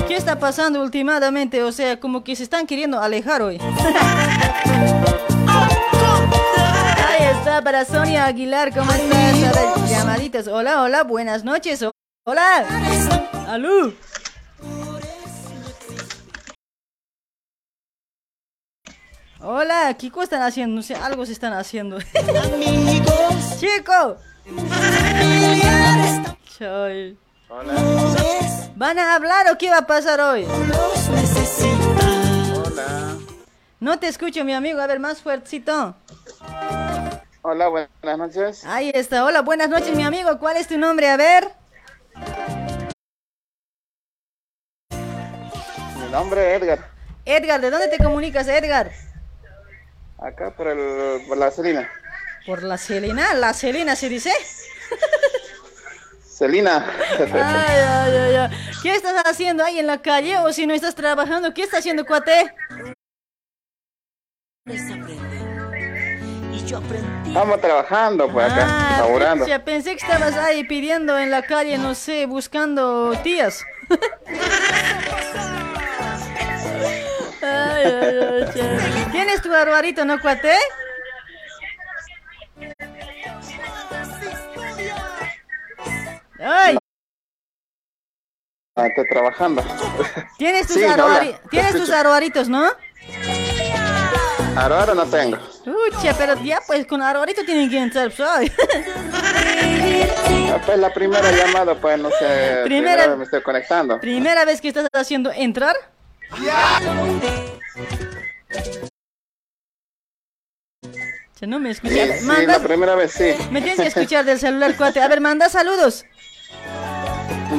¿Qué está pasando últimamente? O sea, como que se están queriendo alejar hoy. (laughs) Ahí está para Sonia Aguilar, ¿cómo estás? A ver, llamaditas. Hola, hola, buenas noches. Hola. Alú. Hola, Kiko están haciendo, no sé, algo se están haciendo. (laughs) Chico. Choy. ¿Van a hablar o qué va a pasar hoy? Hola. No te escucho, mi amigo. A ver, más fuertecito. Hola, buenas noches. Ahí está. Hola, buenas noches, mi amigo. ¿Cuál es tu nombre? A ver. Mi nombre es Edgar. Edgar, ¿de dónde te comunicas, Edgar? Acá por, el, por la Celina. Por la Celina. ¿La Celina se dice? Celina. Ay, ay, ay, ay. ¿Qué estás haciendo ahí en la calle? O si no estás trabajando, ¿qué estás haciendo, cuate? Estamos trabajando pues acá, Ah, laburando. pucha, pensé que estabas ahí pidiendo en la calle, no sé, buscando tías. (laughs) Ay, che. ¿Tienes tu barbarito, no, cuate? Ay, Ah, estoy trabajando. tienes tus, Sí, te tienes tus escucho. arbaritos, ¿no? Ahora no tengo. Ucha, pero ya pues con arbarito tienen que entrar, pues. Ah, Pues la primera llamada, pues no sé. Primera- Primera vez me estoy conectando. Primera vez que estás haciendo entrar. Ya no me escuchas. sí, Manda- la primera vez sí. Me tienes que (laughs) escuchar del celular, cuate. A ver, manda saludos.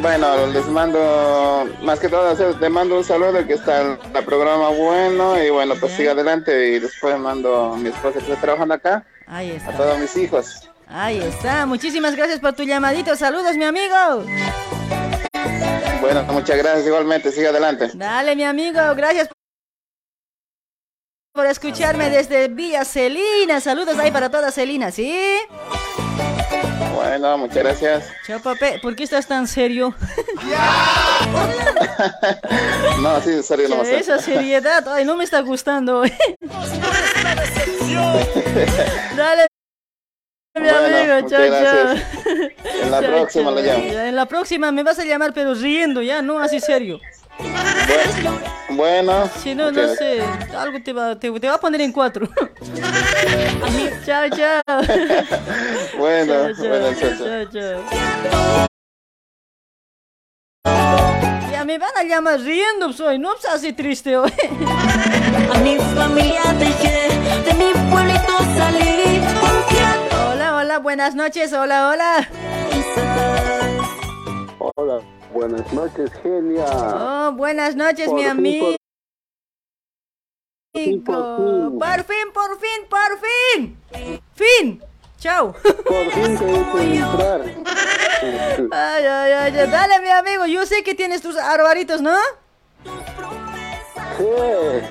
Bueno, les mando, más que todo, te mando un saludo que está el, el programa bueno y bueno, pues sigue adelante y después mando a mi esposa que está trabajando acá, Ahí a está. todos mis hijos. Ahí está. Muchísimas gracias por tu llamadito. Saludos, mi amigo. Bueno, muchas gracias igualmente, sigue adelante. Dale, mi amigo. Gracias por escucharme desde Villa Celina. Saludos ahí para toda Celina, ¿sí? Bueno, muchas gracias. Chao, papi. ¿Por qué estás tan serio? (laughs) No, sí, serio, no. Esa seriedad, ay, no me está gustando. (laughs) Dale, mi Bueno, amigo, chao, chao. gracias. (laughs) En la Chao, próxima chao. llamo. En la próxima me vas a llamar, pero riendo, ya, no así serio. Bueno, Si no, no sé, algo te va, te, te va a poner en cuatro. (laughs) chao, (laughs) chao. bueno, Chao, bueno, chao. Ya me van a llamar riendo, soy, no seas así triste hoy. A mi familia dejé, de mi pueblito salí. Hola, hola, buenas noches, hola, hola. Hola, buenas noches, Genia. Oh, buenas noches, Por mi amigo. fin, por fin. Por fin, por fin, por fin. Fin. Chao. Por fin te. (laughs) Ay, ay, ay, ay, dale, mi amigo. Yo sé que tienes tus arbaritos, ¿no? Sí,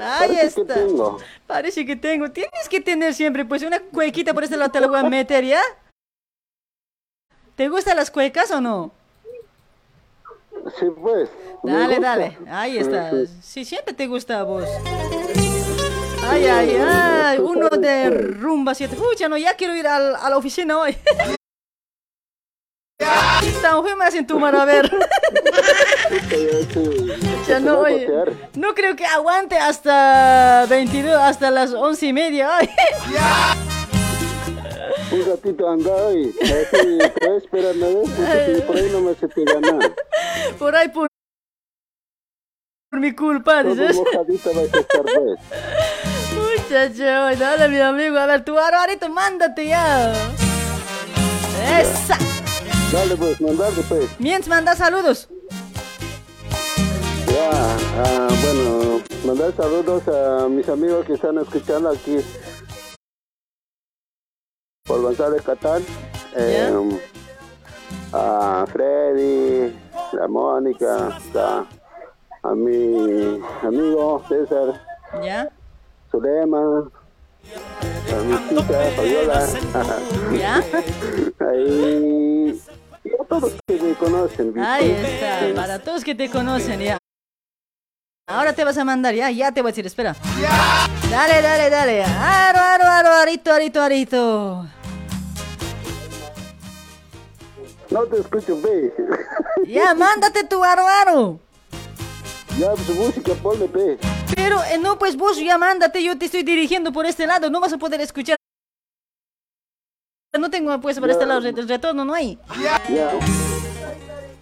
Ahí parece está. que tengo. Parece que tengo. Tienes que tener siempre, pues, una cuequita por este lado te la voy a meter, ¿ya? ¿Te gustan las cuecas o no? Sí, pues. Dale, dale. Ahí está. Sí, siempre te gusta a vos. Ay, ay, ay. Uno de rumba 7. Uy, no, ya quiero ir al- a la oficina hoy. (laughs) Juan me hacen tu a ver. (laughs) Ya no, oye, no creo que aguante hasta 22, hasta las 11 y media. Ay. Un ratito anda ahí. Así. Porque si por ahí no me se te gana. Por ahí, por, por mi culpa, dices. a estar, pues. Uy, Chacho, dale mi amigo, a ver, tu Arbarito, mándate ya. Esa. Dale, pues, mandarte, pues. Mientras manda saludos. Ya, ah, bueno, mandar saludos a mis amigos que están escuchando aquí por González Catán. eh, a Freddy, a Mónica, a, a mi amigo César, ¿Ya? Zulema, a mi chica Fabiola. ¿Ya? (laughs) Ahí, y a todos que me conocen. ¿viste? Ahí está, para todos que te conocen, ya. Ahora te vas a mandar, ya, ya te voy a decir, espera. Dale, dale, dale. Aro, aro, aro, arito, arito, arito. No te escucho, ve. (laughs) Ya, mándate tu aro, aro. Ya, su música, ponle, pe. Pero, eh, no, pues vos ya mándate, yo te estoy dirigiendo por este lado, no vas a poder escuchar. No tengo pues por Ya. este lado el retorno, no hay. Ya.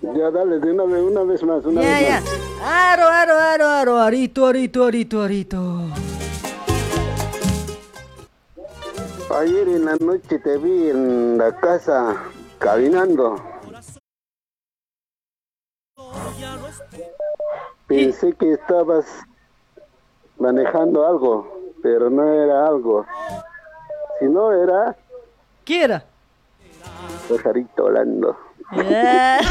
Ya, dale, de una vez, una vez más, una Ya, vez ya. más. Aro, aro, aro, aro, arito, arito, arito, arito. Ayer en la noche te vi en la casa caminando. Pensé que estabas manejando algo, pero no era algo. Si no era ¿Qué era? pajarito volando. Ya. (laughs)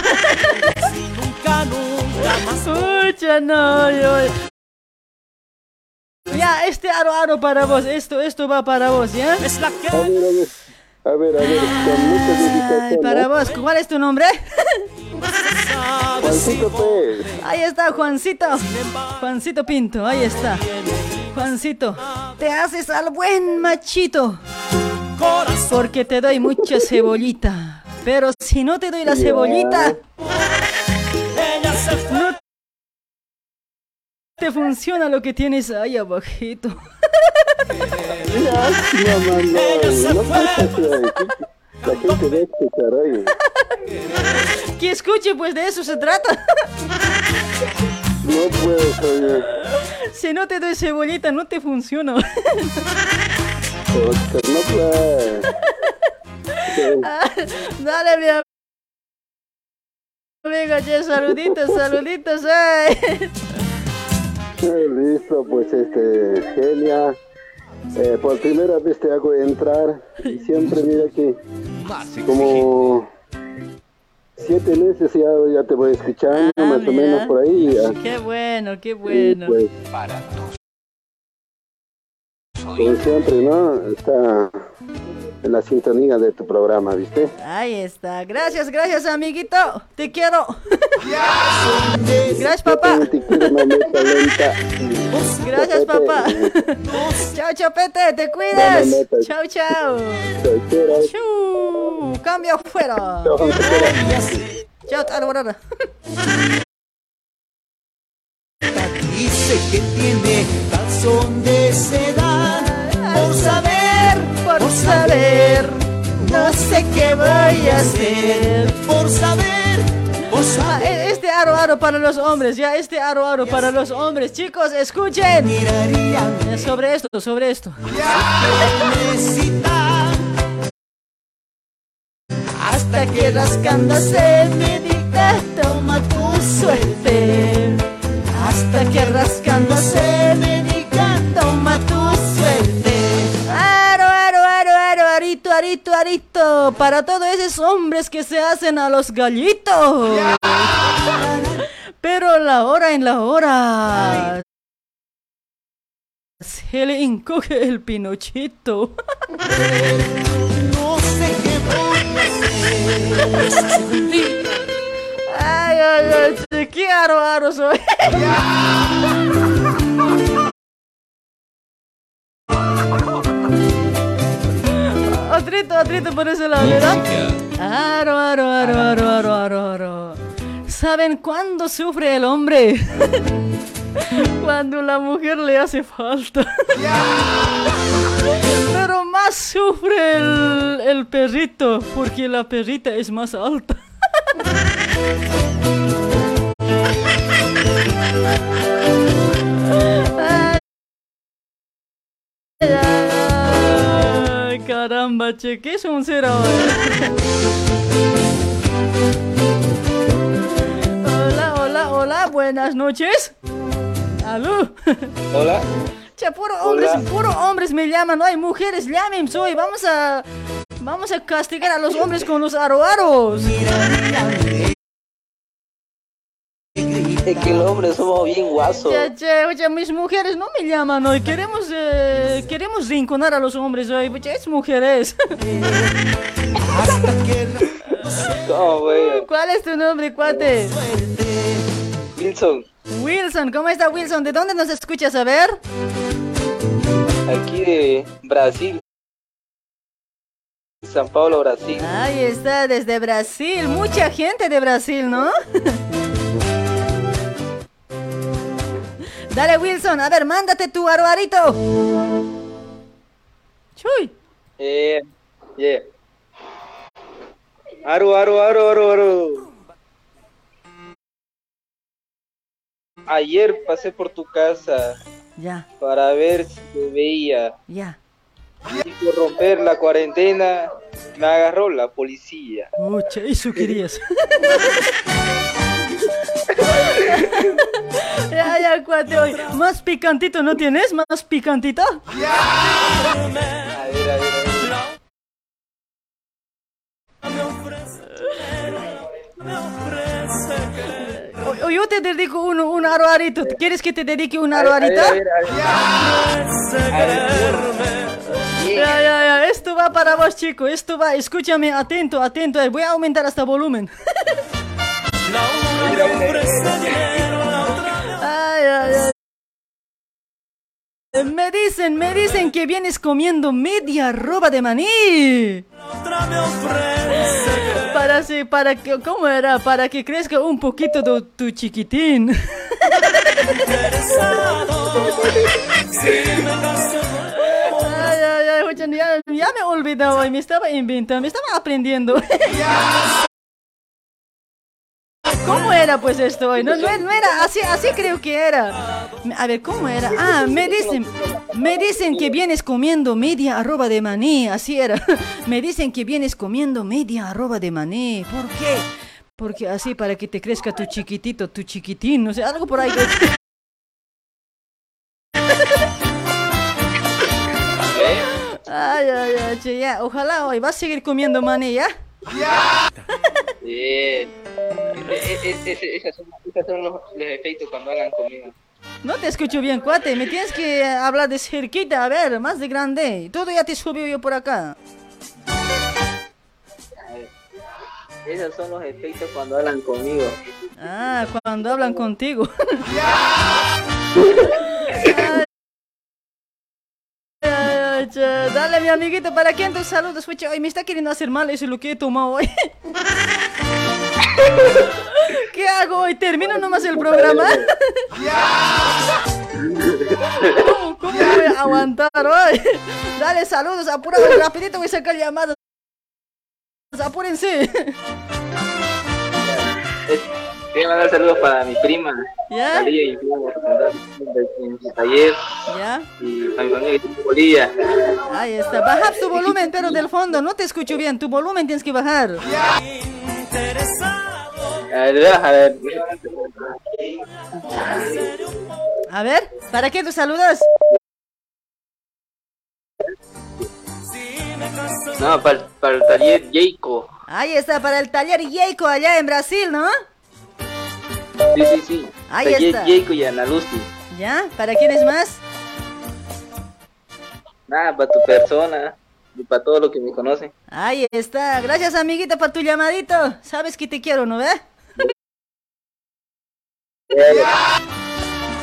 Pucha, no, yo- Ya, este aro, aro para vos, esto, esto va para vos, ¿ya? A ver, a ver, a ver, a ver, con mucha dedicación. para vos, ¿cuál es tu nombre? Juancito, pues. Ahí está, Juancito. Juancito Pinto, ahí está. Juancito, te haces al buen machito. Porque te doy mucha cebollita. Pero si no te doy la cebollita, te funciona lo que tienes ahí abajito. No, no La gente escuchar. Que escuche, pues de eso se trata. No puedes, oye. Si no te doy cebollita, no te funciona. Oscar, no puedes. Ah, Dale, mi amigo, che, saluditos, saluditos. Eh, Listo, pues este, Genia. eh, por primera vez te hago entrar y siempre mira que como siete meses ya, ya te voy escuchando, Ah, más o menos por ahí. ya. Qué bueno, qué bueno. pues, como siempre, ¿no? Está la sintonía de tu programa, ¿viste? Ahí está. Gracias, gracias, amiguito. Te quiero. Gracias, papá. Te quiero, mamita lenta. Gracias, papá. Chao, chapete, te cuidas. Chao, chao. Chu, cambio afuera. Chao, Alborada. Dice que tiene calzón de. Por saber, no sé qué voy a hacer. Por saber, por Ah, saber. e- Este aro aro para los hombres, ya, este aro aro para los hombres. Chicos, escuchen. Eh, Sobre esto, sobre esto. Hasta que rascándose me diga, toma tu suerte. Hasta que rascándose me diga, toma tu aro, arito. Para todos esos hombres que se hacen a los gallitos. Pero la hora en la hora. Se le encoge el pinochito. No sé qué voy a hacer. Ay, ay, ay, qué soy. Otrito, otrito por ese lado, ¿verdad? Aro, aro, aro, aro, aro, aro, aro. ¿Saben cuándo sufre el hombre? (laughs) Cuando la mujer le hace falta. Pero más sufre el, el perrito, porque la perrita es más alta. Ay, (laughs) (laughs) ay, Caramba, che, ¿qué es un cero ahora? Hola, hola, hola, buenas noches. ¿Aló? Hola. Che, puro hombres, Hola. puro hombres me llaman, no hay mujeres, llamen, soy, vamos a, vamos a castigar a los hombres con los aroaros. Que los hombres somos bien guasos. Che, che, oye, mis mujeres no me llaman hoy, queremos, eh, queremos rinconar a los hombres hoy, oye, es mujeres. ¿Cómo, güey? ¿Cuál es tu nombre, cuate? Wilson, Wilson, ¿cómo está Wilson? ¿De dónde nos escuchas? A ver. aquí de Brasil. San Paulo, Brasil. Ahí está, desde Brasil. Mucha gente de Brasil, ¿no? (laughs) Dale, Wilson, a ver, mándate tu aruarito. Chuy. Eh, yeah. Aru, aru, aru, aru, aru. Ayer pasé por tu casa Ya, para ver si te veía. ya. Y por romper la cuarentena, me agarró la policía. Mucha, eso querías. (laughs) (laughs) ya, ya, cuate, hoy. ¿Más picantito no tienes? ¿Más picantito? O, yo te dedico un, un aruarito. ¿Quieres que te dedique un aruarito? Ya, ya, ya, esto va para vos, chico, esto va, escúchame, atento, atento, eh, voy a aumentar hasta volumen. (laughs) Me dicen, me dicen que vienes comiendo media roba de maní. Para así, para que, ¿cómo era? Para que crezca un poquito tu, chiquitín. Ay, ay, ay, ya, ya me he olvidado me estaba inventando, me estaba aprendiendo. ¿Cómo era pues esto hoy? No, no, no era, así, así creo que era. A ver, ¿cómo era? Ah, me dicen, me dicen que vienes comiendo media arroba de maní, así era. (laughs) Me dicen que vienes comiendo media arroba de maní. ¿Por qué? Porque así para que te crezca tu chiquitito, tu chiquitín, no sé, algo por ahí. (laughs) Ay, ay, ay, che, ya, ojalá hoy vas a seguir comiendo maní, ¿ya? Bien. E- ese- Esos son, esos son los, los efectos cuando hablan conmigo. No te escucho bien, cuate. Me tienes que hablar de cerquita, a ver, más de grande. Todo ya te subió yo por acá. Esos son los efectos cuando hablan conmigo. Ah, cuando hablan contigo. (laughs) Ay, Dale, mi amiguito, ¿para quién tus saludos? Fuchi, Ay, me está queriendo hacer mal eso es lo que he tomado hoy. (laughs) ¿Qué hago hoy? ¿Termino nomás el programa? (laughs) ¿Cómo, cómo voy a aguantar hoy? Dale, saludos, apurado, rapidito voy a sacar llamadas. Apúrense. Quiero mandar saludos para mi prima. ¿Ya? María, y taller. ¿Ya? Y para mi familia en Bolivia. Ahí está. Baja tu volumen, pero del fondo. No te escucho bien. Tu volumen tienes que bajar. A ver, a ver. A ver, ¿para qué tú saludas? No, para, para el taller Jayco. Ahí está, para el taller Yeiko allá en Brasil, ¿no? Sí, sí, sí. Ahí taller está. Jayco y Ana Lucy. ¿Ya? ¿Para quiénes más? Nada, para tu persona y para todo lo que me conocen. Ahí está. Gracias, amiguita, por tu llamadito. Sabes que te quiero, ¿no ve?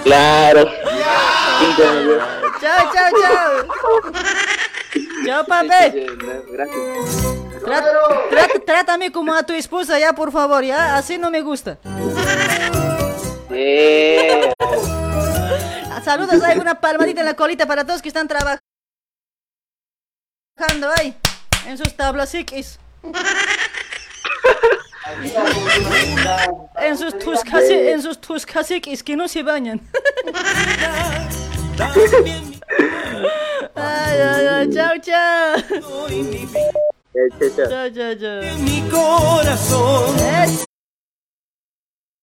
Claro. Chao, chao, chao. Chao, papi. Gracias. Trata, trata- trátame como a tu esposa ya, por favor, ya. Así no me gusta. Eh, Saludos, hay una palmadita en la colita para todos que están trabajando ahí en sus tablasiquis. En sus tus casi, en sus tus caciques que no se bañan. Ay, ay, ay, chao, chao. Chao, chao. Chao, chao, chao. Mi corazón.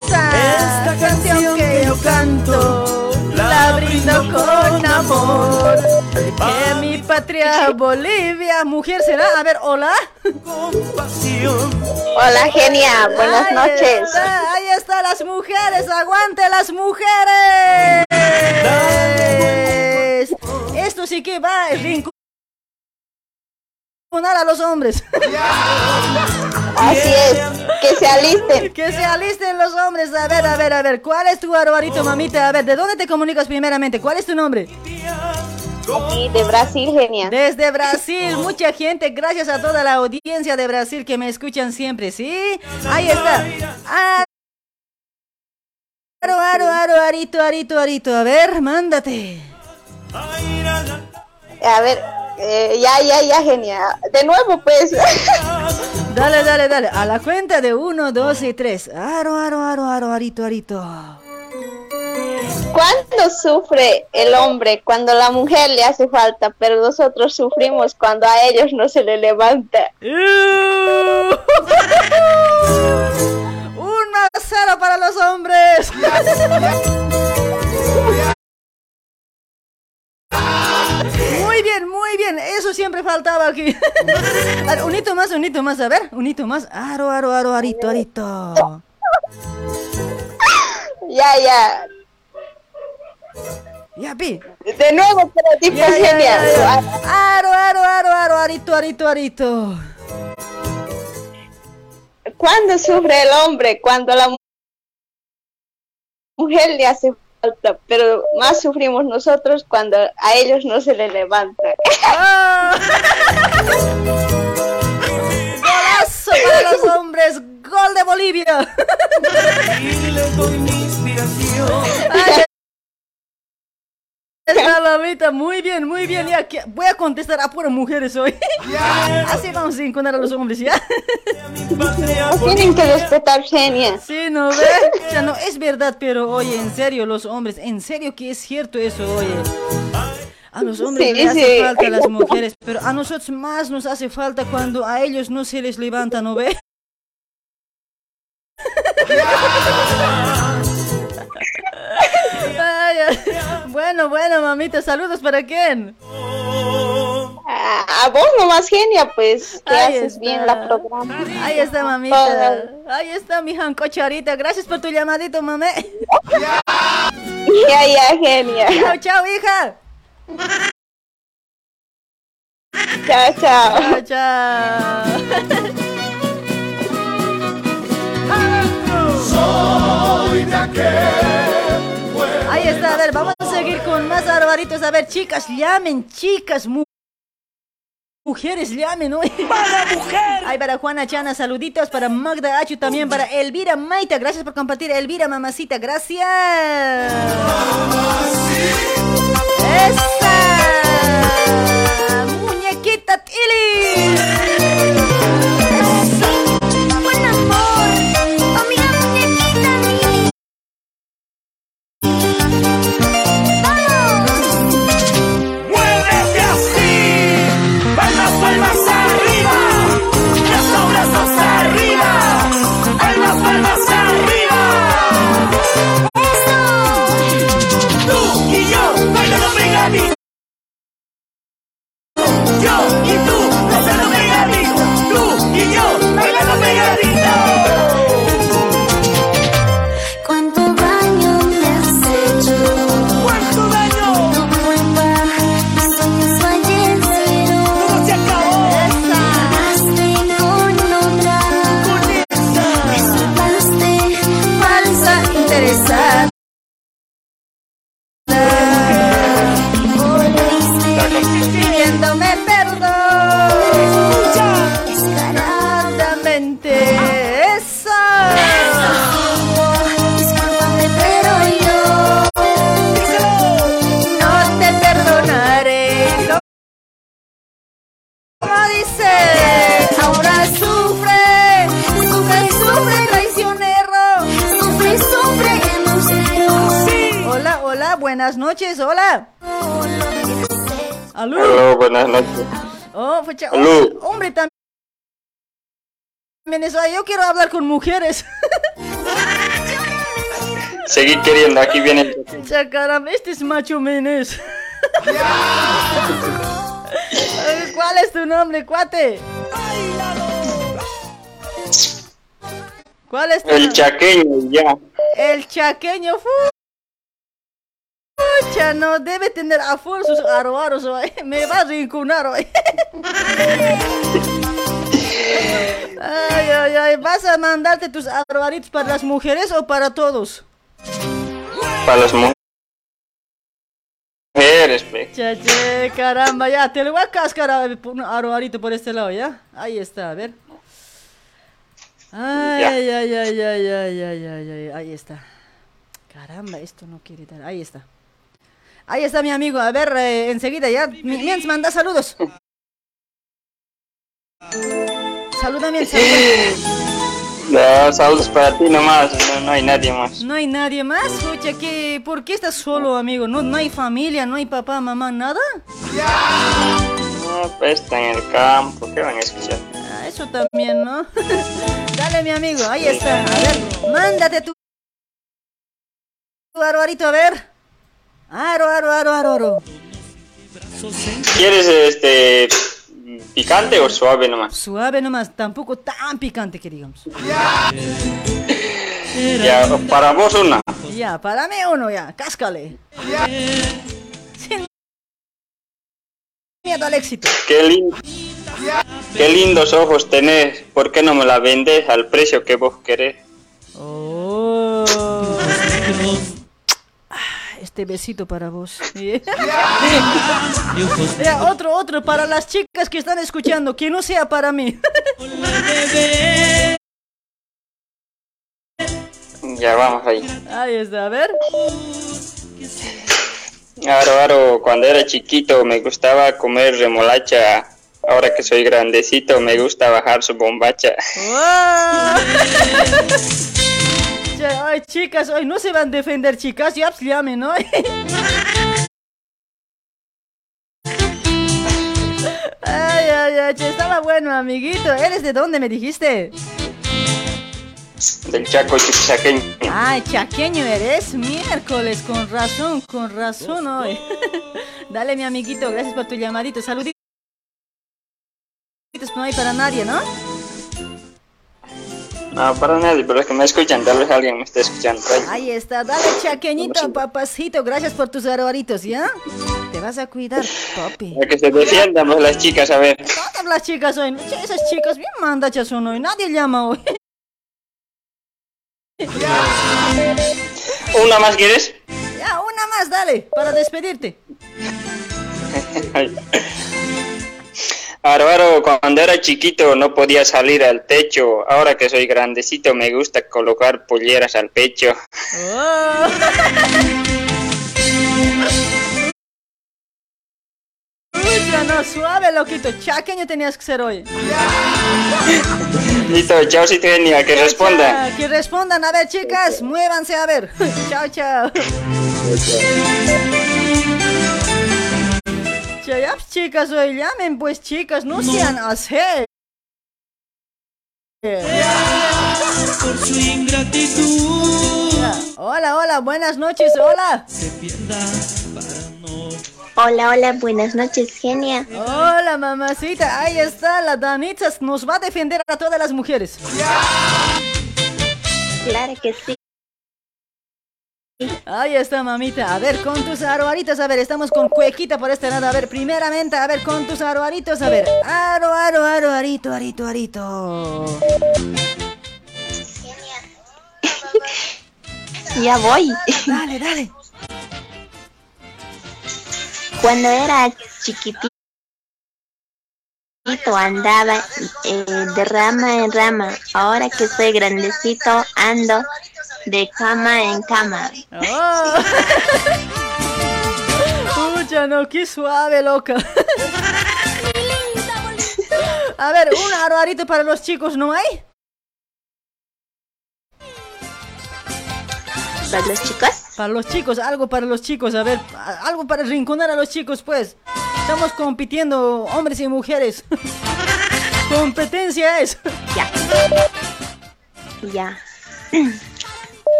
Esta canción que yo canto la brindo con amor. Que mi patria Bolivia, mujer será. A ver, hola. Hola, genia. Buenas Ahí noches. está, ahí están las mujeres. Aguante las mujeres. Esto sí que va a rinconar a los hombres. Así es, que se alisten. (laughs) Que se alisten los hombres. A ver, a ver, a ver. ¿Cuál es tu arbarito, mamita? A ver, ¿de dónde te comunicas primeramente? ¿Cuál es tu nombre? Aquí de Brasil, genia. Desde Brasil, mucha gente, gracias a toda la audiencia de Brasil que me escuchan siempre, ¿sí? Ahí está. Aro, aro, aro, arito, arito, arito. A ver, mándate. A ver, eh, ya, ya, ya, genia. De nuevo, pues. Dale, dale, dale. A la cuenta de uno, dos y tres. Aro, aro, aro, aro, arito, arito. ¿Cuánto sufre el hombre cuando la mujer le hace falta, pero nosotros sufrimos cuando a ellos no se le levanta? (laughs) Uno a cero para los hombres. Muy bien, muy bien. Eso siempre faltaba aquí. (laughs) Ver, un hito más, un hito más. A ver, un hito más. Aro, aro, aro, arito, arito. Ya, ya. Ya, pi. De nuevo, pero tipo Ya, ya, genia. ya, ya. Aro, aro, aro, aro, arito, arito, arito. ¿Cuándo sufre el hombre cuando la mu- mujer le hace falta, pero más sufrimos nosotros cuando a ellos no se le levanta? Golazo para los hombres. Gol de Bolivia. Ahí está, mamita. Muy bien, muy bien. Ya, que- voy a contestar a puras mujeres hoy. Así vamos a encontrar a los hombres, ¿ya? Tienen que respetar genia. Sí, ¿no ve? Ya no, es verdad, pero oye, en serio, los hombres, en serio que es cierto eso, oye. A los hombres Sí, les hace falta a las mujeres, pero a nosotros más nos hace falta cuando a ellos no se les levanta, ¿no ve? Ay, ay. Bueno, bueno, mamita, saludos para quién. A, a vos nomás genia, pues, que Ahí haces está. bien la programa. Ahí está, mamita. Ahí está mi jancocharita. Gracias por tu llamadito, mamé. Ya, ya, genia. (laughs) Chao, chao, hija. Chao, chao. Chao, chao. Soy de Ahí está, a ver, vamos a seguir con más arbaritos. A ver, chicas, llamen, chicas, mu- mujeres, llamen, ¿no? (laughs) ¡Para mujer! Ay, para Juana Chana, saluditos. Para Magda Achu, también para Elvira Maita. Gracias por compartir, Elvira, mamacita, gracias. ¡Esa! ¡Muñequita Tili! ¡Yo y tú bailando pegadito! ¡Tú y yo bailando pegadito! Buenas noches, hola. Aló. Aló, buenas noches. Oh, Aló. hombre, hombre también. eso, Yo quiero hablar con mujeres. (laughs) Seguí queriendo, aquí viene Ya, (laughs) caramba, este es Macho Menes. (laughs) ¿Cuál es tu nombre, cuate? ¿Cuál es tu El nombre? chaqueño, ya. El chaqueño. Pucha, no debe tener a sus aroaros. (laughs) Me va a rincunar hoy. (laughs) Ay, ay, ay. ¿Vas a mandarte tus aroaritos para las mujeres o para todos? Para las mujeres, pe. Chache, caramba, ya, te lo voy a cascar a un aroarito por este lado, ¿ya? Ahí está, a ver. Ay, ay, ay, ay, ay, ay, ay, ay, ahí está. Caramba, esto no quiere dar, ahí está. Ahí está mi amigo, a ver, eh, enseguida ya, Mi- Miens, manda saludos. Saluda. No, saludos para ti nomás, no, no hay nadie más. No hay nadie más, escucha, que, ¿por qué estás solo, amigo? ¿No, no hay familia, no hay papá, mamá, nada? No, pues están en el campo, ¿qué van a escuchar? Ah, eso también, ¿no? (laughs) Dale, mi amigo, ahí está. A ver, mándate tu. tu a ver. Aro, aro, aro, aro, aro. ¿Quieres este picante o suave nomás? Suave nomás, tampoco tan picante que digamos. Ya, para vos una. Ya, para mí uno ya, cáscale. Sin miedo al éxito. Qué lindo. Qué lindos ojos tenés. ¿Por qué no me la vendes al precio que vos querés? Oh. Este besito para vos. (laughs) Ya, otro, otro para las chicas que están escuchando, que no sea para mí. (laughs) Ya vamos ahí. Ahí está, a ver. Aro, aro, cuando era chiquito me gustaba comer remolacha. Ahora que soy grandecito me gusta bajar su bombacha. ¡Wow! (laughs) Ya, Ay, chicas, hoy no se van a defender, chicas, ya pues, llamen, ¿no? (laughs) Ay, ay, ay, che, estaba bueno, amiguito. ¿Eres de dónde me dijiste? Del Chaco Chiquisaqueño. Ay, chaqueño eres, miércoles, con razón, con razón hoy. (laughs) Dale, mi amiguito, gracias por tu llamadito. Saluditos. No hay para nadie, ¿no? No, para nadie, pero es que me escuchan, tal vez alguien me esté escuchando. Ahí está, dale chaqueñito, papacito, gracias por tus arboritos, ¿ya? Te vas a cuidar, papi. Para que se defiendan pues, las chicas, a ver. Todas las chicas hoy, esas chicas bien mandachas son hoy, nadie llama hoy. (laughs) ¿Una más quieres? Ya, una más, dale, para despedirte. (laughs) Ay. Aro, aro, cuando era chiquito no podía salir al techo. Ahora que soy grandecito me gusta colocar polleras al pecho. Oh. Pucha, no, suave, loquito, chaqueño tenías que ser hoy. Listo, chao, si genia, que responda. Que respondan, a ver, chicas, muévanse a ver. (laughs) chao, chao. Ya, ya, chicas, hoy llamen, pues, chicas, no, sean así. Por su ingratitud. Ya, Hola, hola, buenas noches, hola. Hola, hola, buenas noches, genia. Hola, mamacita, ahí está, la Danitza nos va a defender a todas las mujeres. Claro que sí. Ahí está, mamita. A ver, con tus aroaritos, a ver, estamos con cuequita por este lado. A ver, primeramente, a ver, con tus aroaritos, a ver. Aro, aro, aro, arito, arito, arito. Ya voy. Dale, dale. Cuando era chiquitito andaba eh, de rama en rama. Ahora que soy grandecito ando de cama en cama. Oh. (laughs) Pucha, no, qué suave, loca. (laughs) A ver, un aroarito para los chicos, ¿no hay? ¿Para los chicos? Para los chicos, algo para los chicos, a ver, algo para rinconar a los chicos, pues. Estamos compitiendo hombres y mujeres. (laughs) Competencia es. Ya. Ya. (clears throat)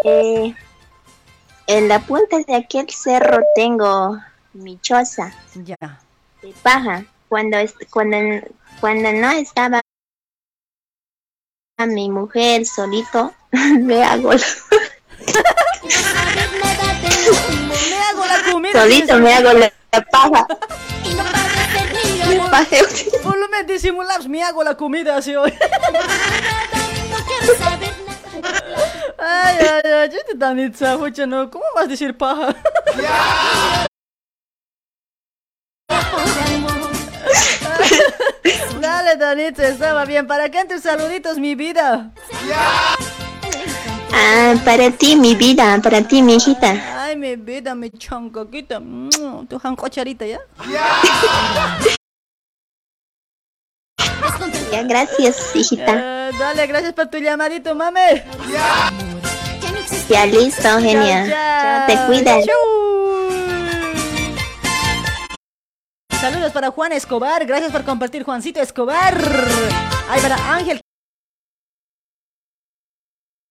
Eh, en la punta de aquel cerro tengo mi choza Ya. de paja. Cuando, cuando, cuando no estaba mi mujer solito, (laughs) me hago la- Me hago la comida. solito me hago la, la paja. Por lo menos disimulamos, me hago la comida así hoy. (laughs) Ay, ay, ay, yo te dan itza, pucha, no. ¿Cómo vas a decir paja? Dale, Danitza, estaba bien. ¿Para qué tus saluditos, mi vida? Ah, para ti, mi vida, para ti, mi hijita. Ay, mi vida, mi chancoquita. Mm, Tu jancocharita, ¿ya? (laughs) Ya, gracias, hijita. Eh, dale, gracias por tu llamadito, mame. Ya listo, genia. Chao, Te cuidas. Saludos para Juan Escobar. Gracias por compartir, Juancito Escobar. Ay, para Ángel.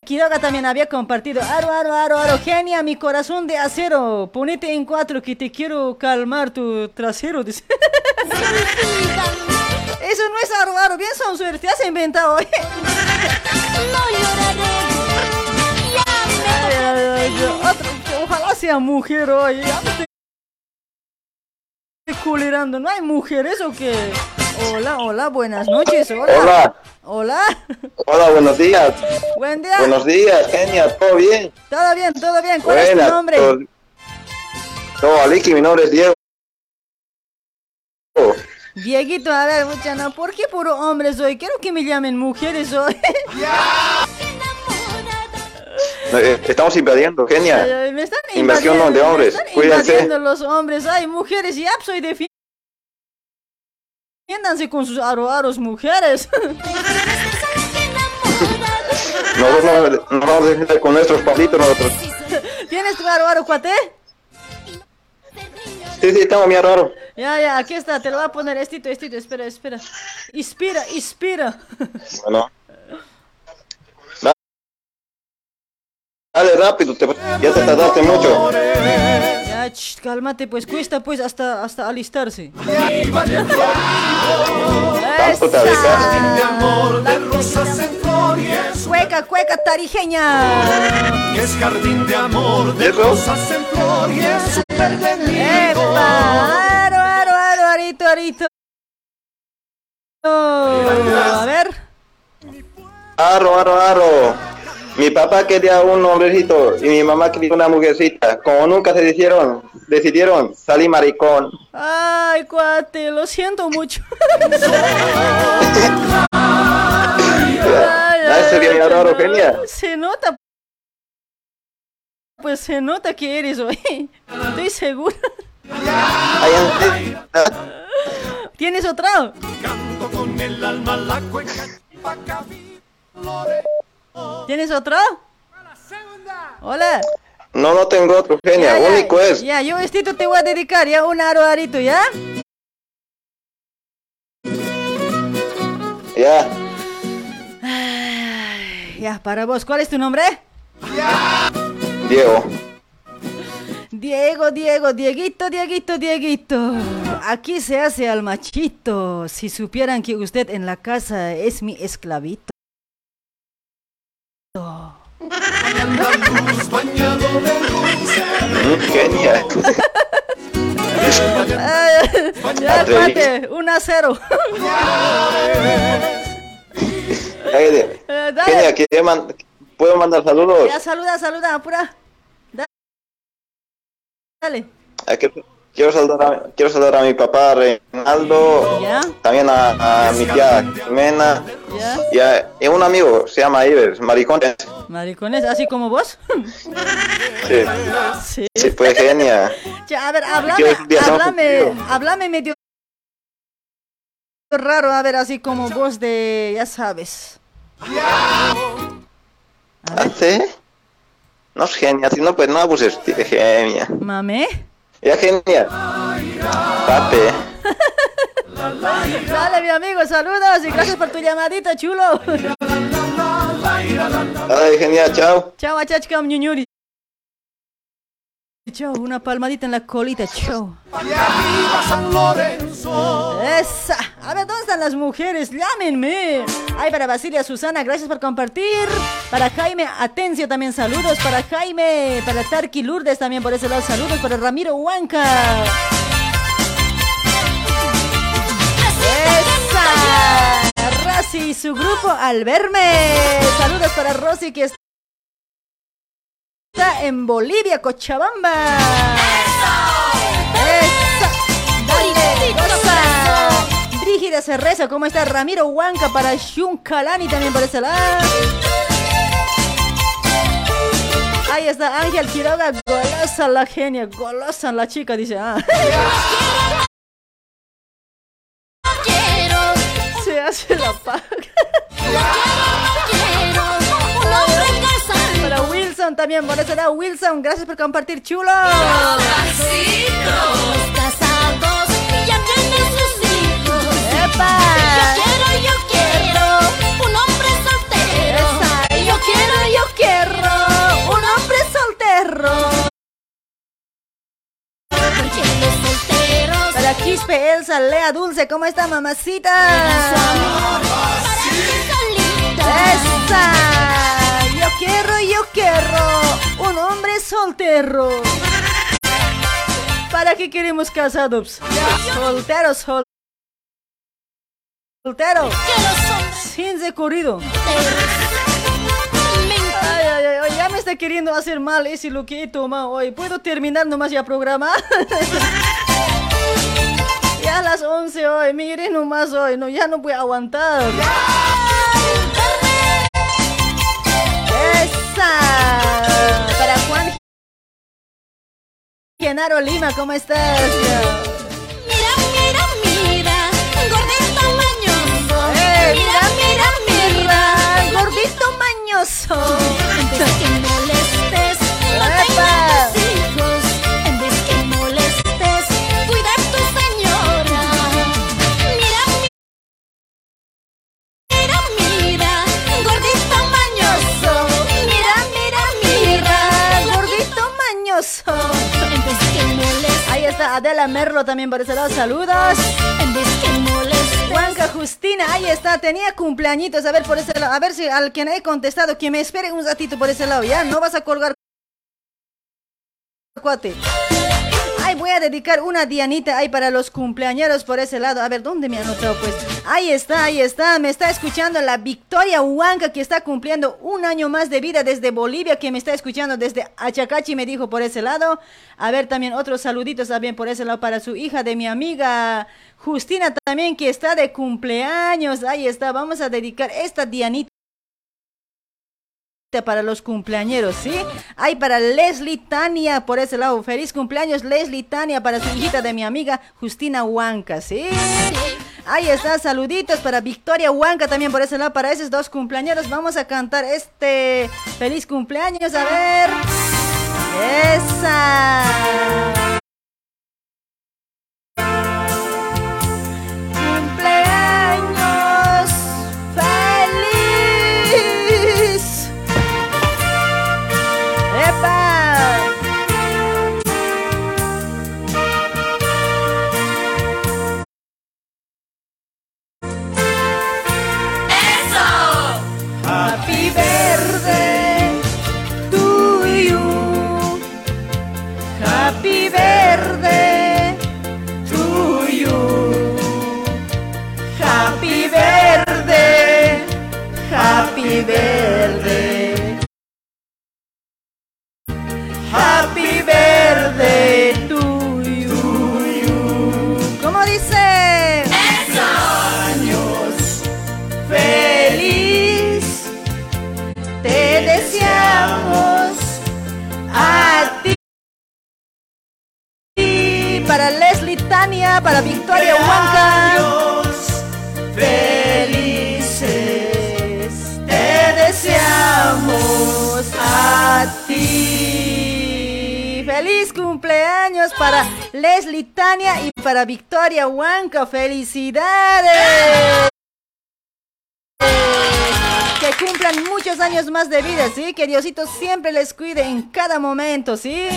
Quiroga también había compartido. Aro, aro, aro, aro. Genia, mi corazón de acero. Ponete en cuatro que te quiero calmar tu trasero. dice. (laughs) Eso no es aro. Bien, son suerte. Te has inventado, ¿eh? Ay, ay, ay, otro- ojalá sea mujer hoy. Ya me estoy culerando. ¿No hay mujeres o qué? Hola, hola, buenas noches. Hola. Hola. Hola. Hola, buenos días. Buen día. Buenos días, Kenia, ¿todo bien? Todo bien, todo bien. ¿Cuál es tu nombre? todo- Todo, Aliki, mi nombre es Diego. Dieguito, a ver, mucha, no. ¿Por qué puro hombres hoy? Quiero que me llamen mujeres hoy. Eh, Estamos invadiendo, ay, me están Invasión invadiendo, de hombres, Me están cuídense. invadiendo los hombres. Ay, mujeres, ya soy defi- Defiéndanse con sus aro aros, mujeres. Nosotros (laughs) no nos vamos a defender con nuestros palitos nosotros. ¿Tienes tu aro aro, cuate? Sí, sí, tengo mi raro. Ya, ya, aquí está, te lo voy a poner estito, estito, espera, espera. Inspira, inspira. Bueno. Da- Dale rápido, te- ya te tardaste mucho. Ya, ch, cálmate, pues cuesta pues hasta, hasta alistarse. Cueca, cueca tarijeña. Es jardín de amor de rosas en flor y es súper ¡Epa! Aro, arito. A ver. Aro, aro, aro. Mi papá quería un hombrecito y mi mamá quería una mujercita. Como nunca se decidieron, decidieron, salí maricón. Ay, cuate, lo siento mucho. (laughs) Se nota. Pues se nota que eres hoy. Estoy segura. ¿Tienes otra? con el alma la cueca. ¿Tienes otra? Hola. No, no tengo otro, genia. Ya, ya, Único es. Ya, yo estito te voy a dedicar ya un aro arito, ¿ya? Ya. Ya, para vos, ¿cuál es tu nombre? Diego. Diego, Diego, Dieguito, Dieguito, Dieguito. Aquí se hace al machito. Si supieran que usted en la casa es mi esclavito. Mm, Genia. (laughs) Ay, ya, cuate, 1 a 0. Ay, de- Eh, dale. Genia, ¿quiere man- ¿puedo mandar saludos? Ya, saluda, saluda, apura. Da- Dale. Ah, Quiero saludar, a, quiero saludar a mi papá Reinaldo, Ya. también a, a mi tía Jimena y a, y a un amigo, se llama Ives, maricones. Maricones, así como vos. Sí, Sí. sí, pues genia. (laughs) Ya, a ver, háblame, ¿Quieres un día hacemos háblame, háblame medio raro, a ver, así como voz de, ya sabes. ¿Hace? No es genia, si no, pues no abuses de genia. Mame. Ya genia. Pape. (laughs) Dale, mi amigo, saludos y gracias por tu llamadita, chulo. Ay, genial, chao. Chao, achachcam, ñuñuri. Chao, una palmadita en la colita, chao. Esa. A ver, ¿dónde están las mujeres? Llámenme. Ay, para Basilia Susana, gracias por compartir. Para Jaime Atencio también saludos. Para Jaime, para Tarki Lourdes también por ese lado saludos. Para Ramiro Huanca. Esa. Rosy y su grupo al verme. Saludos para Rosy que está en Bolivia, Cochabamba. ¡Eso! Brígida Cerreza, ¿cómo está? Ramiro Huanca para Shun Kalani también por ese lado. Ahí está Ángel Quiroga, golosa la genia, golosa la chica, dice. Ah. Se hace la paga. Para Wilson también, por eso Wilson, gracias por compartir, chulo. Yo quiero, yo quiero un hombre soltero. Esa, yo quiero, yo quiero un hombre soltero. Porque los solteros Para Quispe, Elsa, Lea Dulce, ¿cómo está mamacita? ¡Esa! Yo quiero, yo quiero un hombre soltero. ¿Para qué queremos casados? Solteros, sol- soltero. Sin recorrido. Ay, ay, ay, ay, ya me está queriendo hacer mal ese lo que he tomado hoy. ¿Puedo terminar nomás ya programa? (laughs) ya a las 11 hoy, mire nomás hoy, no, ya no voy a aguantar. ¡Esa! Para Juan Genaro Lima, ¿cómo estás? Mira, gordito mañoso. Vez que molestes, ¡Epa! tengas hijos. En vez que molestes, cuida a tu señora. Mira, mira, mira, gordito mañoso. Mira, mira, mira, gordito mañoso. En vez que molestes. Ahí está Adela Merlo también por ese lado, saludos. En vez que Justina, ahí está, tenía cumpleañitos, a ver por ese lado, a ver si al quien he contestado, que me espere un ratito por ese lado, ya, no vas a colgar. Cuate. Voy a dedicar una dianita ahí para los cumpleañeros por ese lado. A ver, ¿dónde me anotado? Pues ahí está, ahí está. Me está escuchando la Victoria Huanca que está cumpliendo un año más de vida desde Bolivia, que me está escuchando desde Achacachi, me dijo por ese lado. A ver, también otros saluditos también por ese lado para su hija de mi amiga Justina también, que está de cumpleaños. Ahí está, vamos a dedicar esta dianita para los cumpleañeros, ¿sí? Hay para Leslie Tania por ese lado. Feliz cumpleaños Leslie Tania para su hijita de mi amiga Justina Huanca, ¿sí? Ahí está, saluditos para Victoria Huanca también por ese lado, para esos dos cumpleañeros. Vamos a cantar este feliz cumpleaños, a ver. Esa. Para Victoria Huanca. ¡Felicidades! Que cumplan muchos años más de vida, ¿sí? Que Diosito siempre les cuide en cada momento, ¿sí?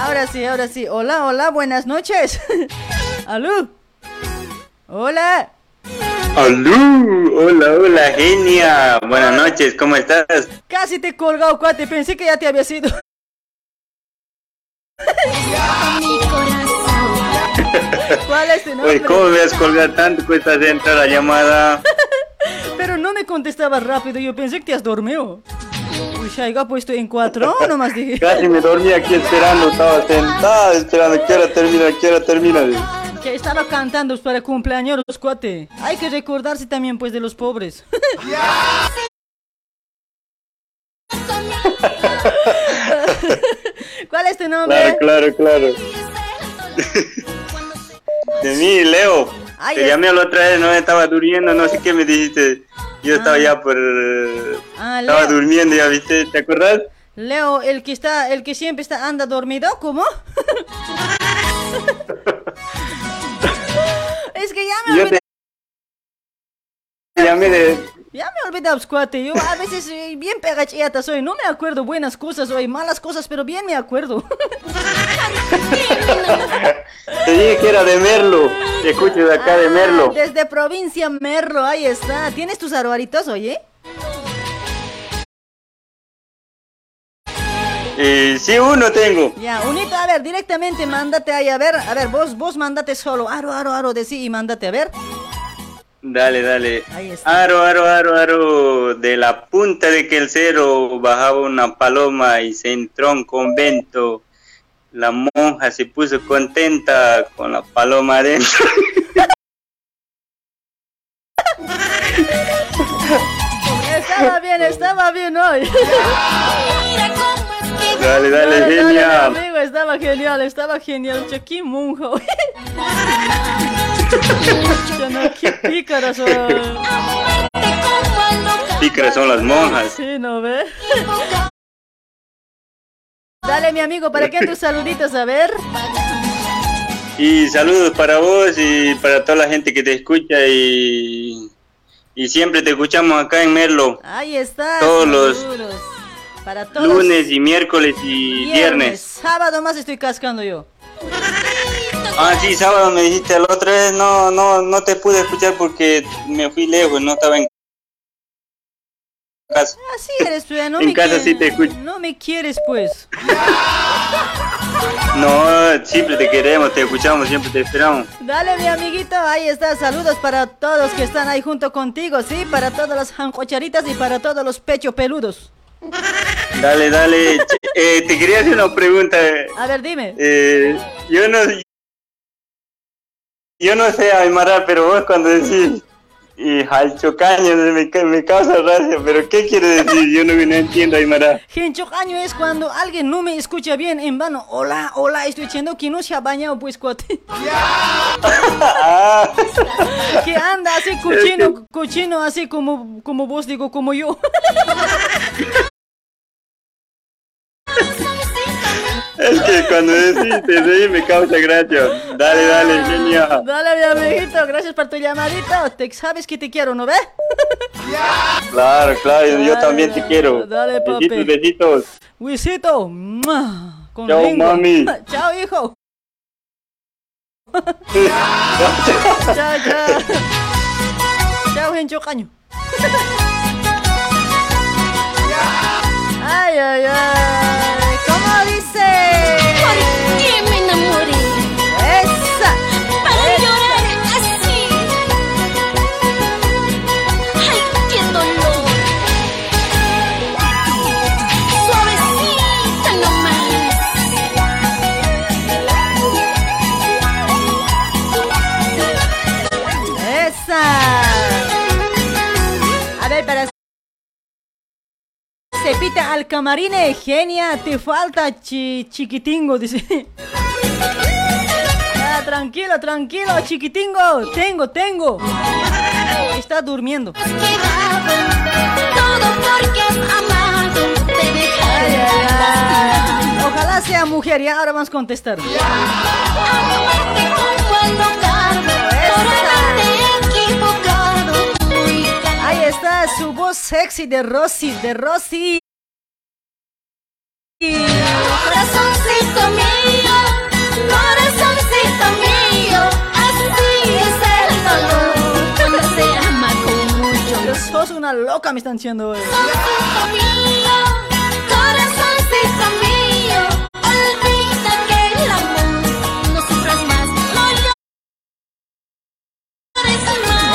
Ahora sí, ahora sí. Hola, hola, buenas noches. (laughs) ¿Aló? Hola. Alú, hola, hola, genia. Buenas noches, ¿cómo estás? Casi te he colgado, cuate. Pensé que ya te había sido. (laughs) ¿Cuál es tu nombre? Oye, ¿cómo me has colgado tanto? Cuesta entrar la llamada. (laughs) Pero no me contestabas rápido. Yo pensé que te has dormido. Uy, Shaiga ha puesto en cuatro, nomás dije. (laughs) Casi me dormí aquí esperando, estaba sentada esperando. ¿Qué hora termina? ¿Qué hora termina? Que estaba cantando para cumpleaños, cuate. Hay que recordarse también, pues, de los pobres. ¿Cuál es tu nombre? Claro, claro, claro. De mí, Leo. Ay, Te es- llamé la otra vez, no estaba durmiendo, no sé qué me dijiste. Yo estaba ya por. Ah, estaba Leo. durmiendo, ya viste, ¿te acuerdas? Leo, el que está, el que siempre está anda dormido, ¿cómo? (laughs) es que ya me Yo te llamé de. Ya me he olvidado, cuate. Yo a veces eh, bien pegacheta soy, no me acuerdo buenas cosas hoy, malas cosas, pero bien me acuerdo. (laughs) Te dije que era de Merlo. Te escucho de acá de Merlo. Ah, Desde provincia Merlo, ahí está. ¿Tienes tus aruaritos, oye? Eh, sí, uno tengo. Ya, unito, a ver, directamente mándate ahí, a ver, a ver, vos, vos mándate solo, aro, aro, aro, de sí y mándate, a ver. Dale, dale. Ahí está. Aro, aro, aro, aro. De la punta de que el cero bajaba una paloma y se entró a un convento. La monja se puso contenta con la paloma adentro. (laughs) Estaba bien, estaba bien hoy. (laughs) Dale, dale, genial. amigo, estaba genial, estaba genial. Che, qué no, qué pícaras son. Pícaras son las monjas. Sí, ¿no ve? Dale, mi amigo, ¿para qué tus saluditos? A ver. Y saludos para vos y para toda la gente que te escucha y, y siempre te escuchamos acá en Merlo. Ahí está. Todos los saludos. Para todos. Lunes y miércoles y viernes. Sábado más estoy cascando yo. Ah, sí, sábado me dijiste la otra vez, no, no, no te pude escuchar porque me fui lejos, no estaba en casa. Así eres, pues, no En me casa sí te escucho. No me quieres, pues. (laughs) No, siempre te queremos, te escuchamos, siempre te esperamos. Dale, mi amiguito, ahí está. Saludos para todos que están ahí junto contigo, ¿sí? Para todas las jancocharitas y para todos los pecho peludos. Dale, dale. Eh, te quería hacer una pregunta. A ver, dime. Eh, yo no, yo no sé aymara, pero vos cuando decís y halchocaño me, me causa gracia, pero ¿qué quiere decir? Yo no, no entiendo aymara. Genchocaño es cuando alguien no me escucha bien en vano. Hola, hola, estoy diciendo que no se ha bañado, pues, cuate. (laughs) (laughs) que anda así cochino, cochino, así como, como vos digo, como yo. (laughs) Es que cuando decís te reí me causa gracia. Dale, dale, genial. Dale, mi amiguito, gracias por tu llamadita. Te, sabes que te quiero, ¿no ves? (laughs) Claro, claro, yo también te quiero. Dale, papi. Besitos, besitos. Con Chao, Ringo. mami. (laughs) Chao, hijo. (laughs) chao, chao. Chao, Genchocaño. Ay, ay, ay. ¿Cómo dice? Cepita al camarine, genia, te falta chi- chiquitingo, dice. Ah, tranquilo, tranquilo, chiquitingo, tengo, tengo. Está durmiendo. Todo porque has amado. Te Ay, ay, ay. Ojalá sea mujer, ya ahora vamos a contestar. Está su voz sexy de Rosy, de Rosy. Corazoncito mío, corazoncito mío, así es el dolor cuando se ama con mucho Sos una loca, me están diciendo hoy. Corazoncito mío, corazoncito mío, olvida que el amor no sufras más, no llores más.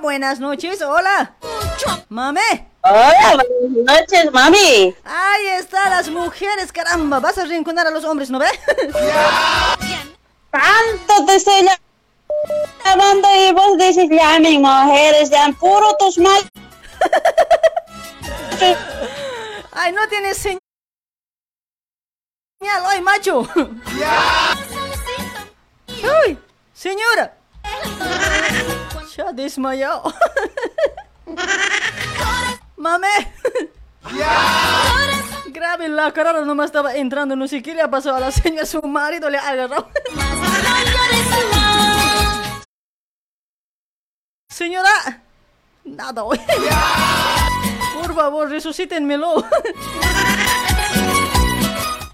Buenas noches, hola. Mame. Hola, buenas noches, mami. Ahí están las mujeres, caramba. Vas a reencontrar a los hombres, ¿no ve? Tanto te estoy llamando y vos dices ya mis mujeres, ya puro tus mal. (laughs) Ay, no tienes señal. Ay, macho. Uy, señora. Ya desmayado. (laughs) Mame. Grave la carrera nomás estaba entrando, no sé qué le ha pasado a la señora, su marido le ha agarrado. Señora, nada, hoy. Por favor, resucítenmelo.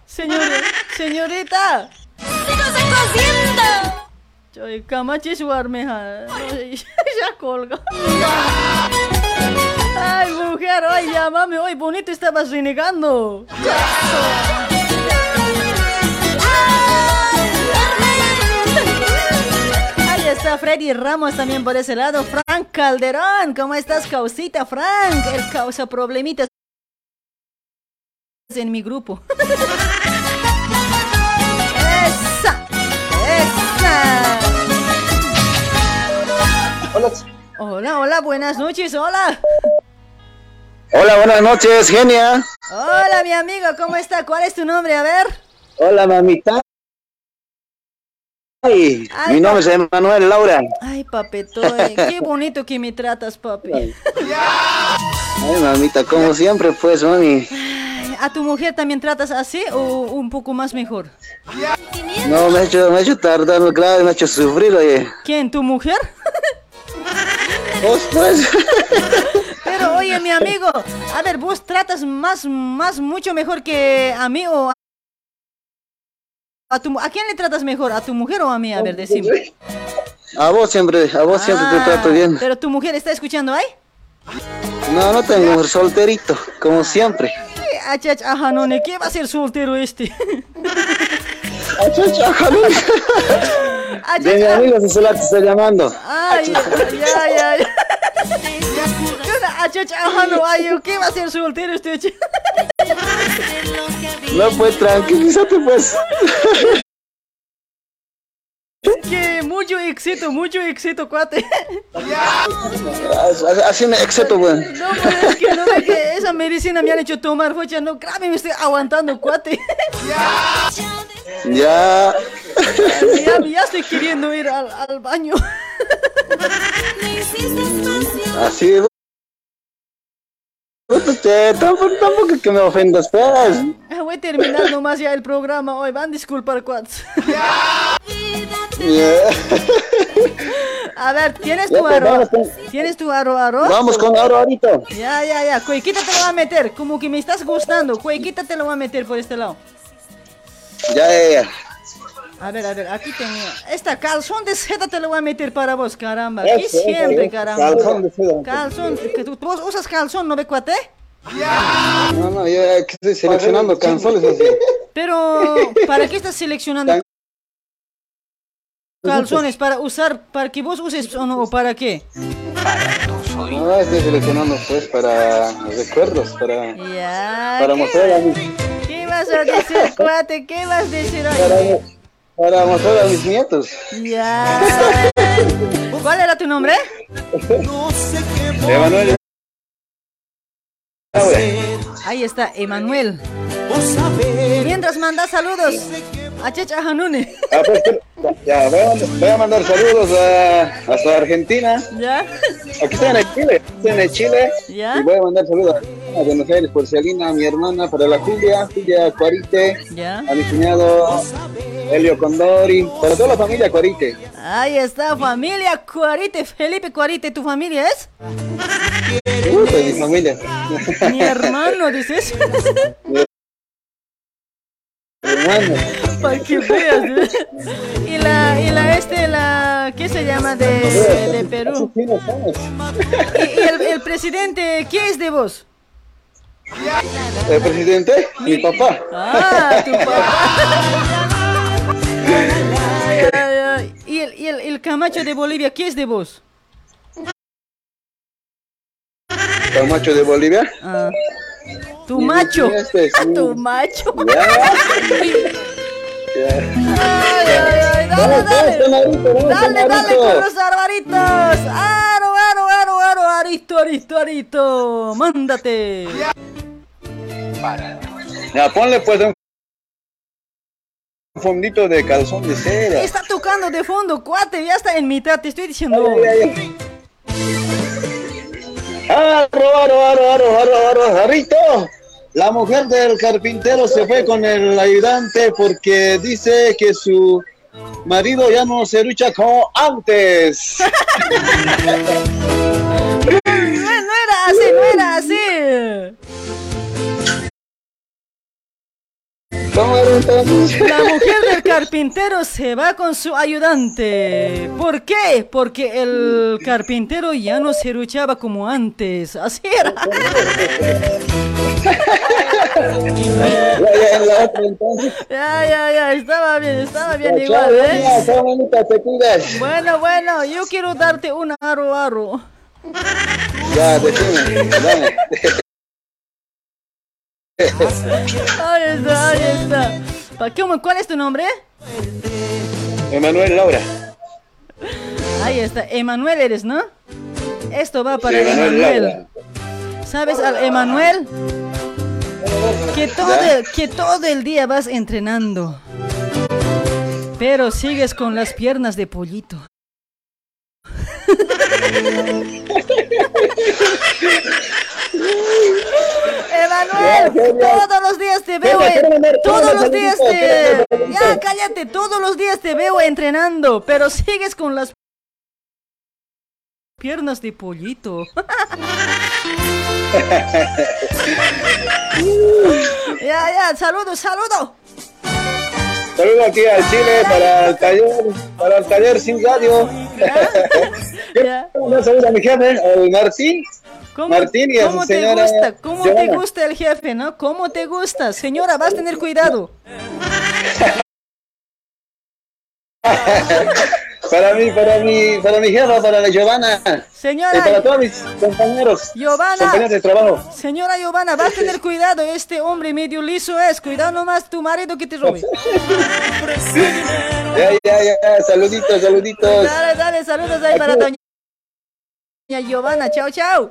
Señora, señorita. Joy, kamachi suarmeja. (laughs) Ya colga. Ay, mujer, ay, llámame, hoy bonito estabas renegando. Ahí está Freddy Ramos también por ese lado. Frank Calderón, ¿cómo estás, causita, Frank? El causa problemitas en mi grupo. (laughs) Hola. Hola, hola, buenas noches, hola. Hola, buenas noches, genia. Hola, mi amigo, ¿cómo está? ¿Cuál es tu nombre? A ver. Hola, mamita. Ay, Ay, mi nombre es Emanuel Laura. Ay, papetoy, qué (laughs) bonito que me tratas, papi. Ay, mamita, como siempre, pues, mami. Ay, ¿A tu mujer también tratas así o un poco más mejor? No, me ha hecho, me ha hecho tardar grave, me ha hecho sufrir, oye. ¿Quién, tu mujer? (laughs) Vos, pues. Pero oye, mi amigo, a ver, vos tratas más, más, mucho mejor que a mí o a tu, ¿a quién le tratas mejor? ¿A tu mujer o a mí? A ver, decime. A vos siempre, a vos siempre te trato bien. Pero tu mujer está escuchando ahí. No, no tengo mujer, solterito, como siempre. Eh, Achach, ajá, no, ¿ne? ¿qué va a ser soltero este? Achach, ajá, (laughs) no. De mi amigo se la te está llamando. Ay, ajá, no, ay, ¿qué va a ser soltero este? No, pues, tranquilízate, pues. Que mucho éxito, mucho éxito, cuate. Así me excepto, pues. No, pero es que no ve que esa medicina me han hecho tomar, focha, no, grave, me estoy aguantando, cuate. Ya. Ya, ya estoy queriendo ir al, al baño. Así. Usted, tampoco, tampoco que me ofendas, pues. Ah, Voy a terminar nomás ya el programa hoy, van a disculpar, cuates. Ya. A ver, ¿tienes tu pues, vamos con- ¿Tienes tu arroz, arroz? Vamos con aro ahorita. Ya, ya, ya, cuequita te lo voy a meter, como que me estás gustando, cuequita te lo voy a meter por este lado. Ya, ya, ya. A ver, a ver, aquí tengo. Esta calzón de seda te lo voy a meter para vos, caramba. Eso, siempre, eso. caramba. Calzón de seda. Calzón, que tú, vos usas calzón, ¿no ve, cuate? No, no, yo aquí estoy seleccionando canciones así. Pero, ¿para qué estás seleccionando calzones? ¿Para usar, para que vos uses o no, o para qué? No, estoy seleccionando pues para recuerdos, para, Ya. para ¿qué, mostrar a mis, ¿Qué vas a decir, cuate? ¿Qué vas a decir hoy? Para mostrar a mis nietos. Ya. (laughs) ¿Cuál era tu nombre? Emanuel. Ahí está, Emanuel. Mientras manda saludos Achacha Hanune. Ah, pues, ya, voy a, mandar, voy a mandar saludos a, hasta Argentina. ¿Ya? Aquí estoy en el Chile, estoy en el Chile. ¿Ya? Y voy a mandar saludos a Buenos Aires por Celina, a mi hermana, para la Julia, Julia Cuarite, ¿Ya? a mi cuñado Helio Condori, para toda la familia Cuarite. Ahí está, familia Cuarite. Felipe Cuarite, ¿tu familia es? Puta, mi familia. Mi hermano, dices. (laughs) hermano. Para que veas. ¿eh? (laughs) Y la, y la, este, la, ¿qué se llama de, de, Perú? (laughs) Y, y el, el presidente, ¿qué es de vos? El presidente, mi papá. Ah, tu (laughs) papá. Ay, ay, ay. ¿Y, el, y el, el Camacho de Bolivia, ¿qué es de vos? Camacho de Bolivia. Ah. Tu macho. Este. Tu macho. Ay, ay, ay, dale, dale. Dale, dale con los arbaritos. Aro, aro, aro, aro, arito, arito, arito. Mándate. Ya, ponle pues un fondito de calzón de seda. Está tocando de fondo, cuate, ya está en mitad, te estoy diciendo. Aro, aro, aro, aro, aro, aro, Jarrito. La mujer del carpintero se fue con el ayudante porque dice que su marido ya no se lucha como antes. (laughs) No, no era así, no era así. La mujer del carpintero se va con su ayudante. ¿Por qué? Porque el carpintero ya no se luchaba como antes. Así era. Ya, ya. Ya, estaba bien, estaba bien igual, ¿eh? Bueno, bueno, yo quiero darte un aro aro. Ya, decime, dame. (laughs) Ahí está, ahí está. Pa- ¿Cómo- ¿Cuál es tu nombre? Emanuel Laura. Ahí está, Emanuel eres, ¿no? Esto va para Sí, Emanuel. ¿Sabes al Emanuel? Que todo, el, que todo el día vas entrenando. Pero sigues con las piernas de pollito. Emanuel, todos los días te veo, en- todos los días te, ya cállate, todos los días te veo entrenando, pero sigues con las piernas de pollito. (laughs) Ya, ya, saludo, saludo. Saludos aquí al Chile para el taller, para el taller sin radio. (laughs) Un saludo a mi jefe, al Martín. ¿Cómo, Martín y a su cómo te señora gusta? ¿Cómo te Giovanna. gusta el jefe, no? ¿Cómo te gusta? Señora, vas a tener cuidado. (laughs) Para mí, para mi, para mi jefa, para la Giovanna. Señora. Y para todos mis compañeros. Giovanna. Compañeros de trabajo. Señora Giovanna, vas a tener cuidado. Este hombre medio liso es. Cuidado nomás tu marido que te robe. (laughs) Ya, ya, ya. Saluditos, saluditos. Dale, dale, saludos ahí para doña Giovanna. Chao, chao.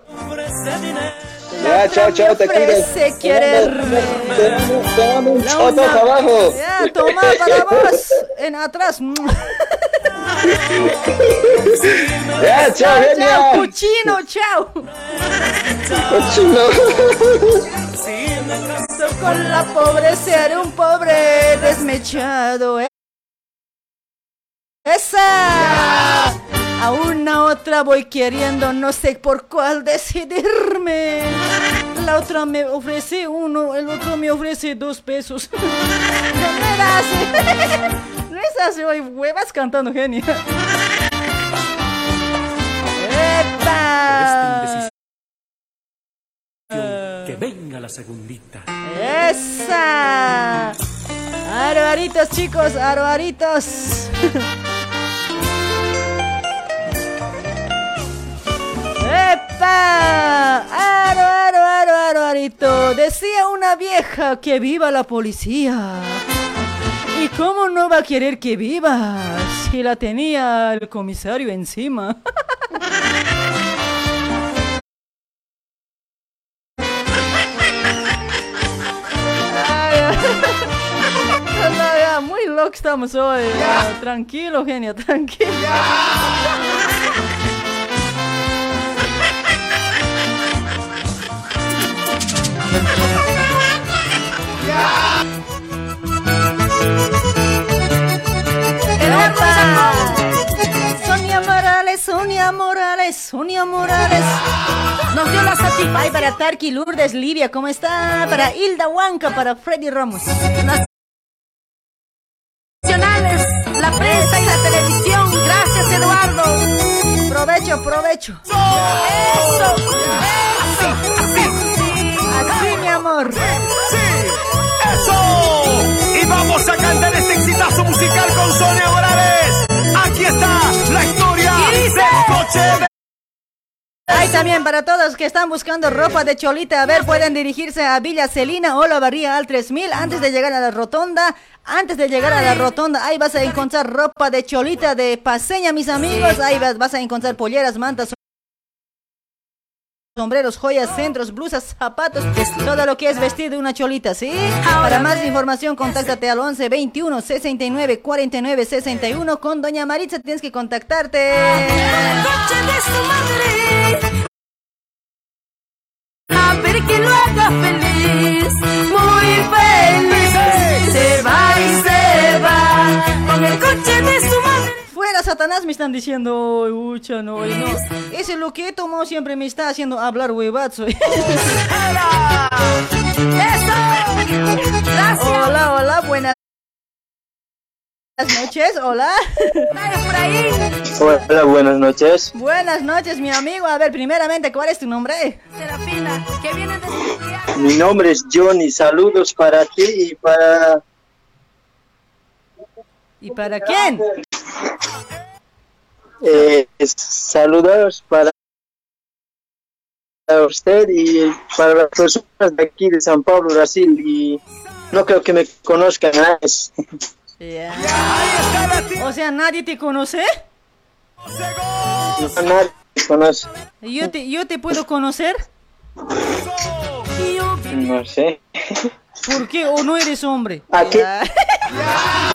Ya, chao, chao, te mando- te mando un choto abajo. Ya, toma para vos. En atrás. (laughs) (laughs) Ya, chao, chao, genia. Cuchino, chao. Cochino. (laughs) Con la pobre seré un pobre desmechado. ¿eh? ¡Esa! A una otra voy queriendo, no sé por cuál decidirme. La otra me ofrece uno, el otro me ofrece dos pesos. No era así. No es así, hoy huevas cantando genia. ¡Epa! Que venga la segundita. ¡Esa! Arbaritos, chicos, arbaritos. ¡Epa! ¡Aro, aro, aro, aro, arito! Decía una vieja que viva la policía. ¿Y cómo no va a querer que viva si la tenía el comisario encima? (laughs) Muy lo que estamos hoy. Tranquilo, genio, tranquilo. (laughs) Sonia Morales, Sonia Morales, Sonia Morales. Nos dio la satisfacción. para Tarki Lourdes, Livia, ¿cómo está? Para Hilda Huanca, para Freddy Ramos. Nacionales, la prensa y la televisión. Gracias, Eduardo. Provecho, provecho. Eso. Así, mi amor. ¡Eso! Y vamos a cantar este exitazo musical con Sonia Morales. Aquí está la historia del coche de... Ahí también para todos que están buscando ropa de cholita, a ver, pueden dirigirse a Villa Celina o la Barría al 3000 antes de llegar a la rotonda. Antes de llegar a la rotonda, ahí vas a encontrar ropa de cholita de paseña, mis amigos. Ahí vas, vas a encontrar polleras, mantas, sombreros, joyas, centros, blusas, zapatos, todo lo que es vestir de una cholita, ¿sí? Para más información, contáctate al 11 21 69 49 61. Con Doña Maritza tienes que contactarte. A ver que lo haga feliz, muy feliz. Se va Satanás me están diciendo, "Uy, ucha, no, oye, no. Ese lo que he tomado siempre me está haciendo hablar huevazo. (laughs) Gracias. Hola, hola, buenas noches, hola. Hola, buenas noches. Buenas noches, mi amigo. A ver, primeramente, ¿cuál es tu nombre? Serafina, que viene de Mi nombre es Johnny. Saludos para ti y para ¿Y para quién? Eh, saludos para usted y para las personas de aquí de San Pablo, Brasil. Y no creo que me conozcan. Ya. O sea, ¿nadie te conoce? No, nadie conoce. ¿Yo te, yo te puedo conocer? No sé. ¿Por qué? ¿O no eres hombre? Aquí. Ya, (laughs) (laughs)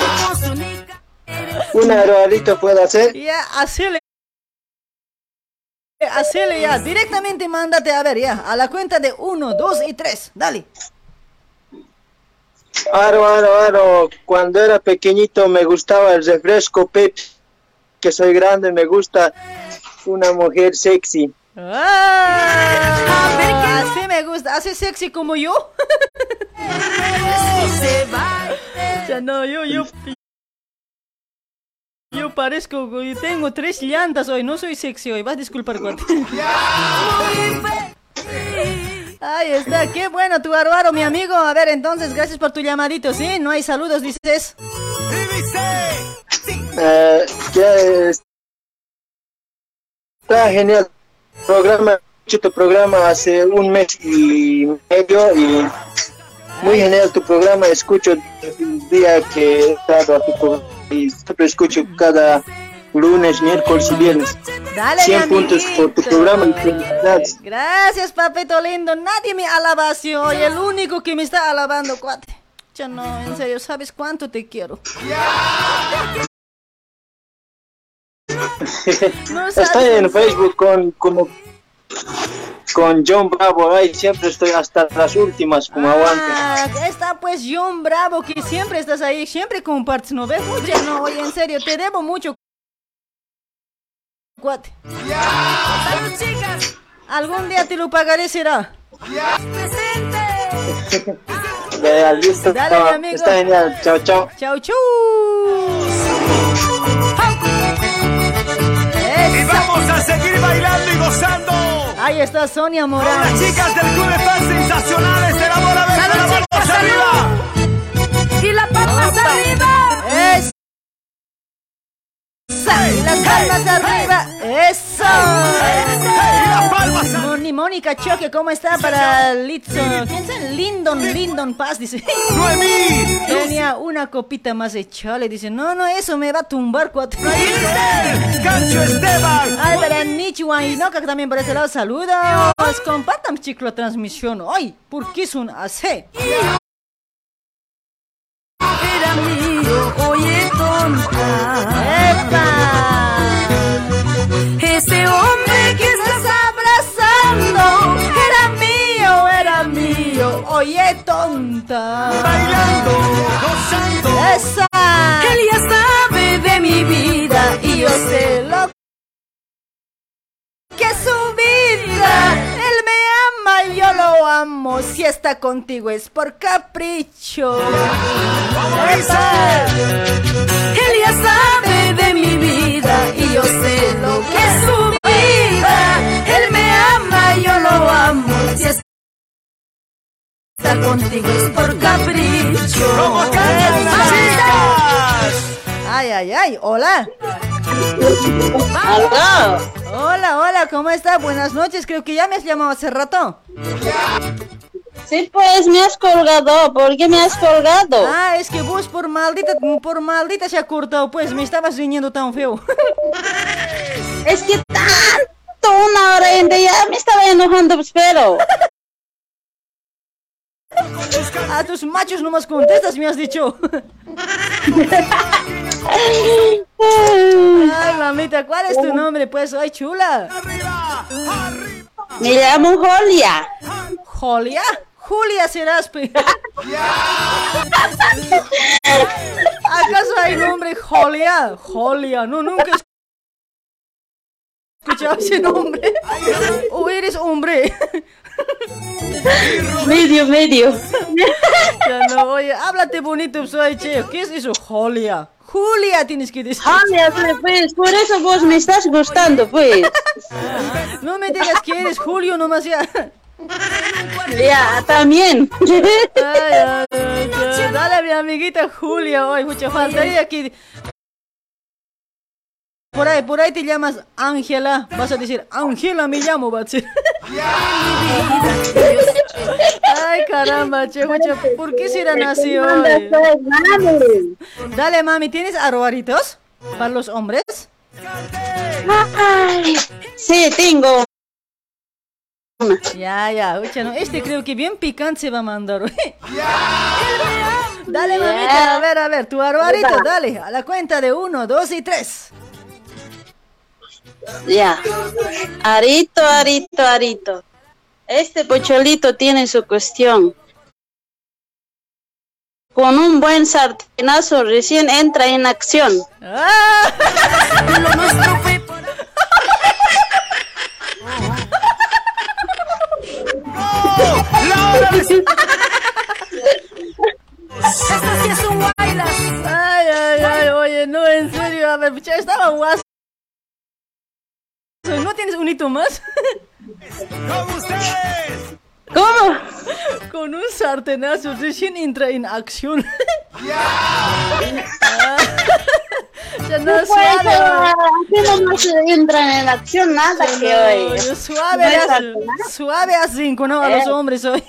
¿Un aeroalito (laughs) puede hacer? ya hacele. Hacele ya. Directamente mándate a ver ya. A la cuenta de uno, dos y tres. Dale. Aro, aro, aro. Cuando era pequeñito me gustaba el refresco Pepsi. Que soy grande, me gusta una mujer sexy. Ah, así me gusta. Así sexy como yo. (laughs) Ya no, yo, yo. Yo parezco, yo tengo tres llantas hoy, no soy sexy hoy, vas a disculpar cuate. Ahí está, qué bueno tu bárbaro, mi amigo. A ver, entonces, gracias por tu llamadito, ¿sí? No hay saludos, dices. Eh, ya es- está genial. Programa, escucho tu programa hace un mes y medio y muy genial tu programa. Escucho el día que he estado a tu programa y siempre escucho cada lunes, miércoles y viernes. Dale, 100 mi puntos por tu programa y felicidades. Gracias, papito lindo. Nadie me alaba así hoy. El único que me está alabando, cuate. Ya no, en serio, ¿sabes cuánto te quiero? (laughs) No sabes, Estoy en. Facebook con como con John Bravo ahí siempre estoy hasta las últimas como aguante. Ah, está pues John Bravo, que siempre estás ahí, siempre compartes, ¿no ves? Oye, no, oye, en serio, te debo mucho. Cuate. Algún día te lo pagaré, será. Ya, listo, Dale, está, mi amigo. está genial. Chao, chao. Chau, chau. Y vamos a seguir bailando y gozando. Ahí está Sonia Morales. Las chicas del Club Fans Sensacionales de la Bola Verde, Mónica Choque, ¿cómo está para Litson? ¿Quién es Lindon, Lindon Paz, dice. Tenía una copita más de chale, dice. No, no, eso me va a tumbar cuatro. ¡Cancho Esteban! Ay, para Nichiwan y Noca también por ese lado, saludos. Compartan, chicos, la transmisión hoy. ¿Por qué son así? Era oye, tonta. ¡Epa! Bailando, gozando. Esa. Él ya sabe de mi vida y yo sé lo que es su vida. Él me ama y yo lo amo. Si está contigo es por capricho. Esa. Él ya sabe de mi vida y yo sé lo que es su contigo es por capricho. ¿Cómo? Ay, ay, ay. Hola. Aló. Hola, hola, ¿cómo está? Buenas noches. Creo que ya me has llamado hace rato. Sí, pues me has colgado. ¿Por qué me has colgado? Ah, es que vos por maldita, por maldita se ha cortado, pues me estabas riñendo tan feo. Es que tanto una hora ya me estaba enojando, pues, pero. A tus machos nomás contestas, me has dicho. Ay, mamita, ¿cuál es tu nombre? Pues, ay, chula. Me llamo Jolia. ¿Jolia? Julia serás. ¿Acaso hay nombre Jolia? Jolia, no, nunca escuchado ese nombre. ¿O eres hombre? Medio, medio. Ya no, oye, háblate bonito, soy che. ¿Qué es eso? Jolia. Julia tienes que decir. Jolia, pues, por eso vos me estás gustando, pues. No me digas que eres Julio nomás ya. Ya, también. Ay, ay, ay, dale mi amiguita Julia, hoy mucha faltaría que por ahí, por ahí te llamas Ángela, vas a decir Ángela me llamo, va a decir. (laughs) Ay, caramba, che, ¿por qué será así hoy? Dale, mami, ¿tienes arroaritos para los hombres? Ay, sí, tengo. Ya, ya, no, este creo que bien picante se va a mandar. Dale, mamita, a ver, a ver, tu arroarito, dale, a la cuenta de uno, dos y tres. Ya. Arito, arito, arito. Este pocholito tiene su cuestión. Con un buen sartenazo recién entra en acción. Lo nuestro fue por ¡La hora de Esto sí es un bailas. Ay, ay, ay, oye, no, en serio, a ver, estaba guaso. ¿No tienes un hito más? (laughs) ¡Con ustedes! ¿Cómo? Con un sartenazo recién entra en acción. Ah, ya (laughs) no, Pues, suave. aquí no se entra en acción nada que No, hoy. yo suave, No es as- sartenazo. suave a cinco, ¿no? A los Eh. hombres hoy.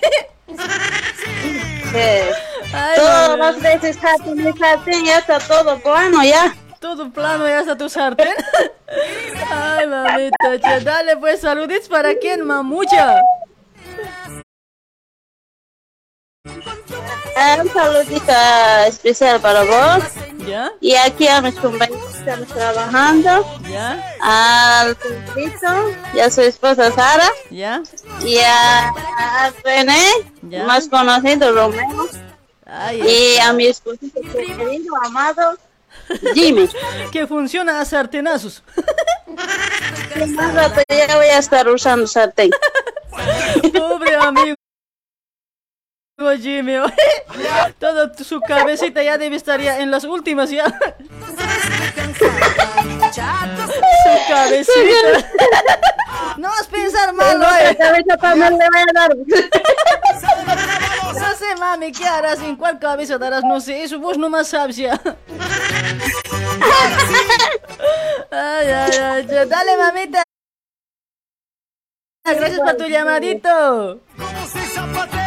Sí. Ay, Todas las veces sartén, sartén, ya está todo bueno ya. Todo plano, ya está tu sartén. (laughs) Ay, mamita, che, dale pues saluditos para quién, mamucha. Ah, Un saludito especial para vos. ¿Ya? Y aquí a mis compañeros que están trabajando. ¿Ya? Al Pedrito y a su esposa Sara. ¿Ya? Y a, a René, Ya. más conocido Romeo. Ay, Y a mi esposito querido, amado Jimmy. Que funciona a sartenazos. Más rato ya voy a estar usando sartén. Pobre amigo. Jimmy, oye, (laughs) toda su cabecita ya debe estar ya en las últimas ya. Su cabecita. No vas a pensar mal, oye. cabeza también le voy a dar. No sé, mami, ¿qué harás? ¿En cuál cabeza darás? No sé, eso vos nomás sabes ya. Ay, ay, ay, ya. dale, mamita. Gracias por tu llamadito.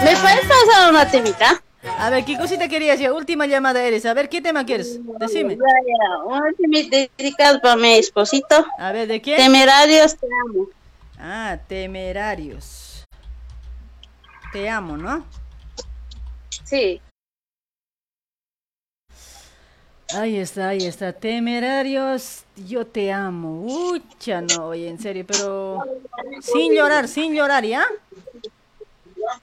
¿Me puedes pasar una temita? A ver, ¿qué cosita querías? Ya, última llamada eres. A ver, ¿qué tema quieres? Decime. Una temita dedicada para mi esposito. A ver, ¿de quién? Temerarios, te amo. Ah, temerarios. Te amo, ¿no? Sí. Ahí está, ahí está. Temerarios, yo te amo. Ucha, no, oye, en serio, pero sin llorar, sin llorar, ¿ya?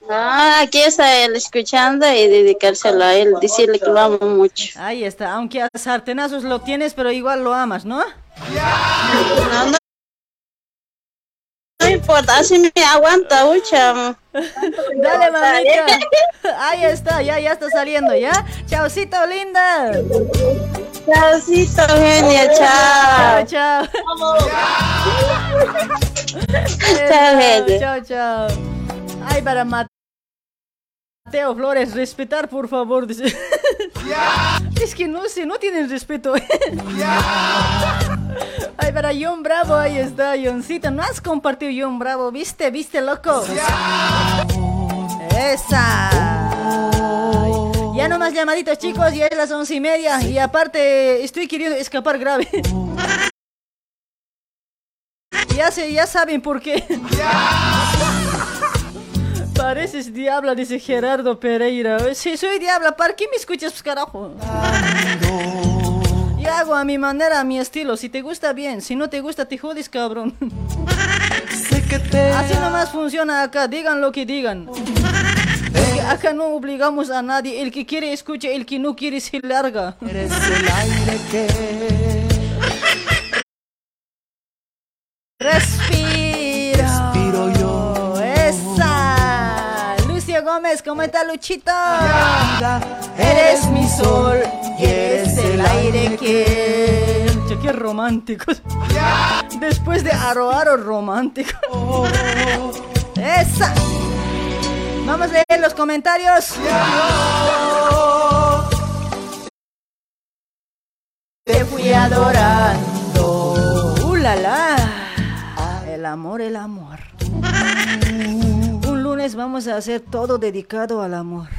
Ah, aquí está él escuchando y dedicárselo a él, decirle que lo amo mucho. Ahí está, aunque a sartenazos lo tienes, pero igual lo amas, ¿no? No, no, no importa, así me aguanta, mucha. Dale, mamita. Ahí está, ya, ya está saliendo, ¿ya? Chaucito, linda. Chaucito, genia, chao. Chao, Chao, genia. Chao, chao. Ay, para Mateo Flores, respetar, por favor. Es que no sé, no tienen respeto. Ay, para John Bravo, ahí está, Johncito. No has compartido John Bravo, ¿viste? ¿Viste, loco? Esa. Ay, Ya no más llamaditos, chicos, ya es las once y media. Y aparte, estoy queriendo escapar grave. Ya sé, ya saben por qué. Pareces diabla, dice Gerardo Pereira. Si soy diabla, ¿para qué me escuchas, pues, carajo? Yo hago a mi manera, a mi estilo. Si te gusta, bien. Si no te gusta, te jodes, cabrón. Así nomás funciona acá. Digan lo que digan. Porque acá no obligamos a nadie. El que quiere, escucha. El que no quiere, se larga. Eres el aire que Respira. Gómez, ¿cómo está Luchito? Eres mi sol y eres el aire que. Che, Qué románticos. Después de Aro Aro romántico. Esa. Vamos a leer los comentarios. Te fui adorando. Uh, la, la. El amor, el amor. Lunes vamos a hacer todo dedicado al amor.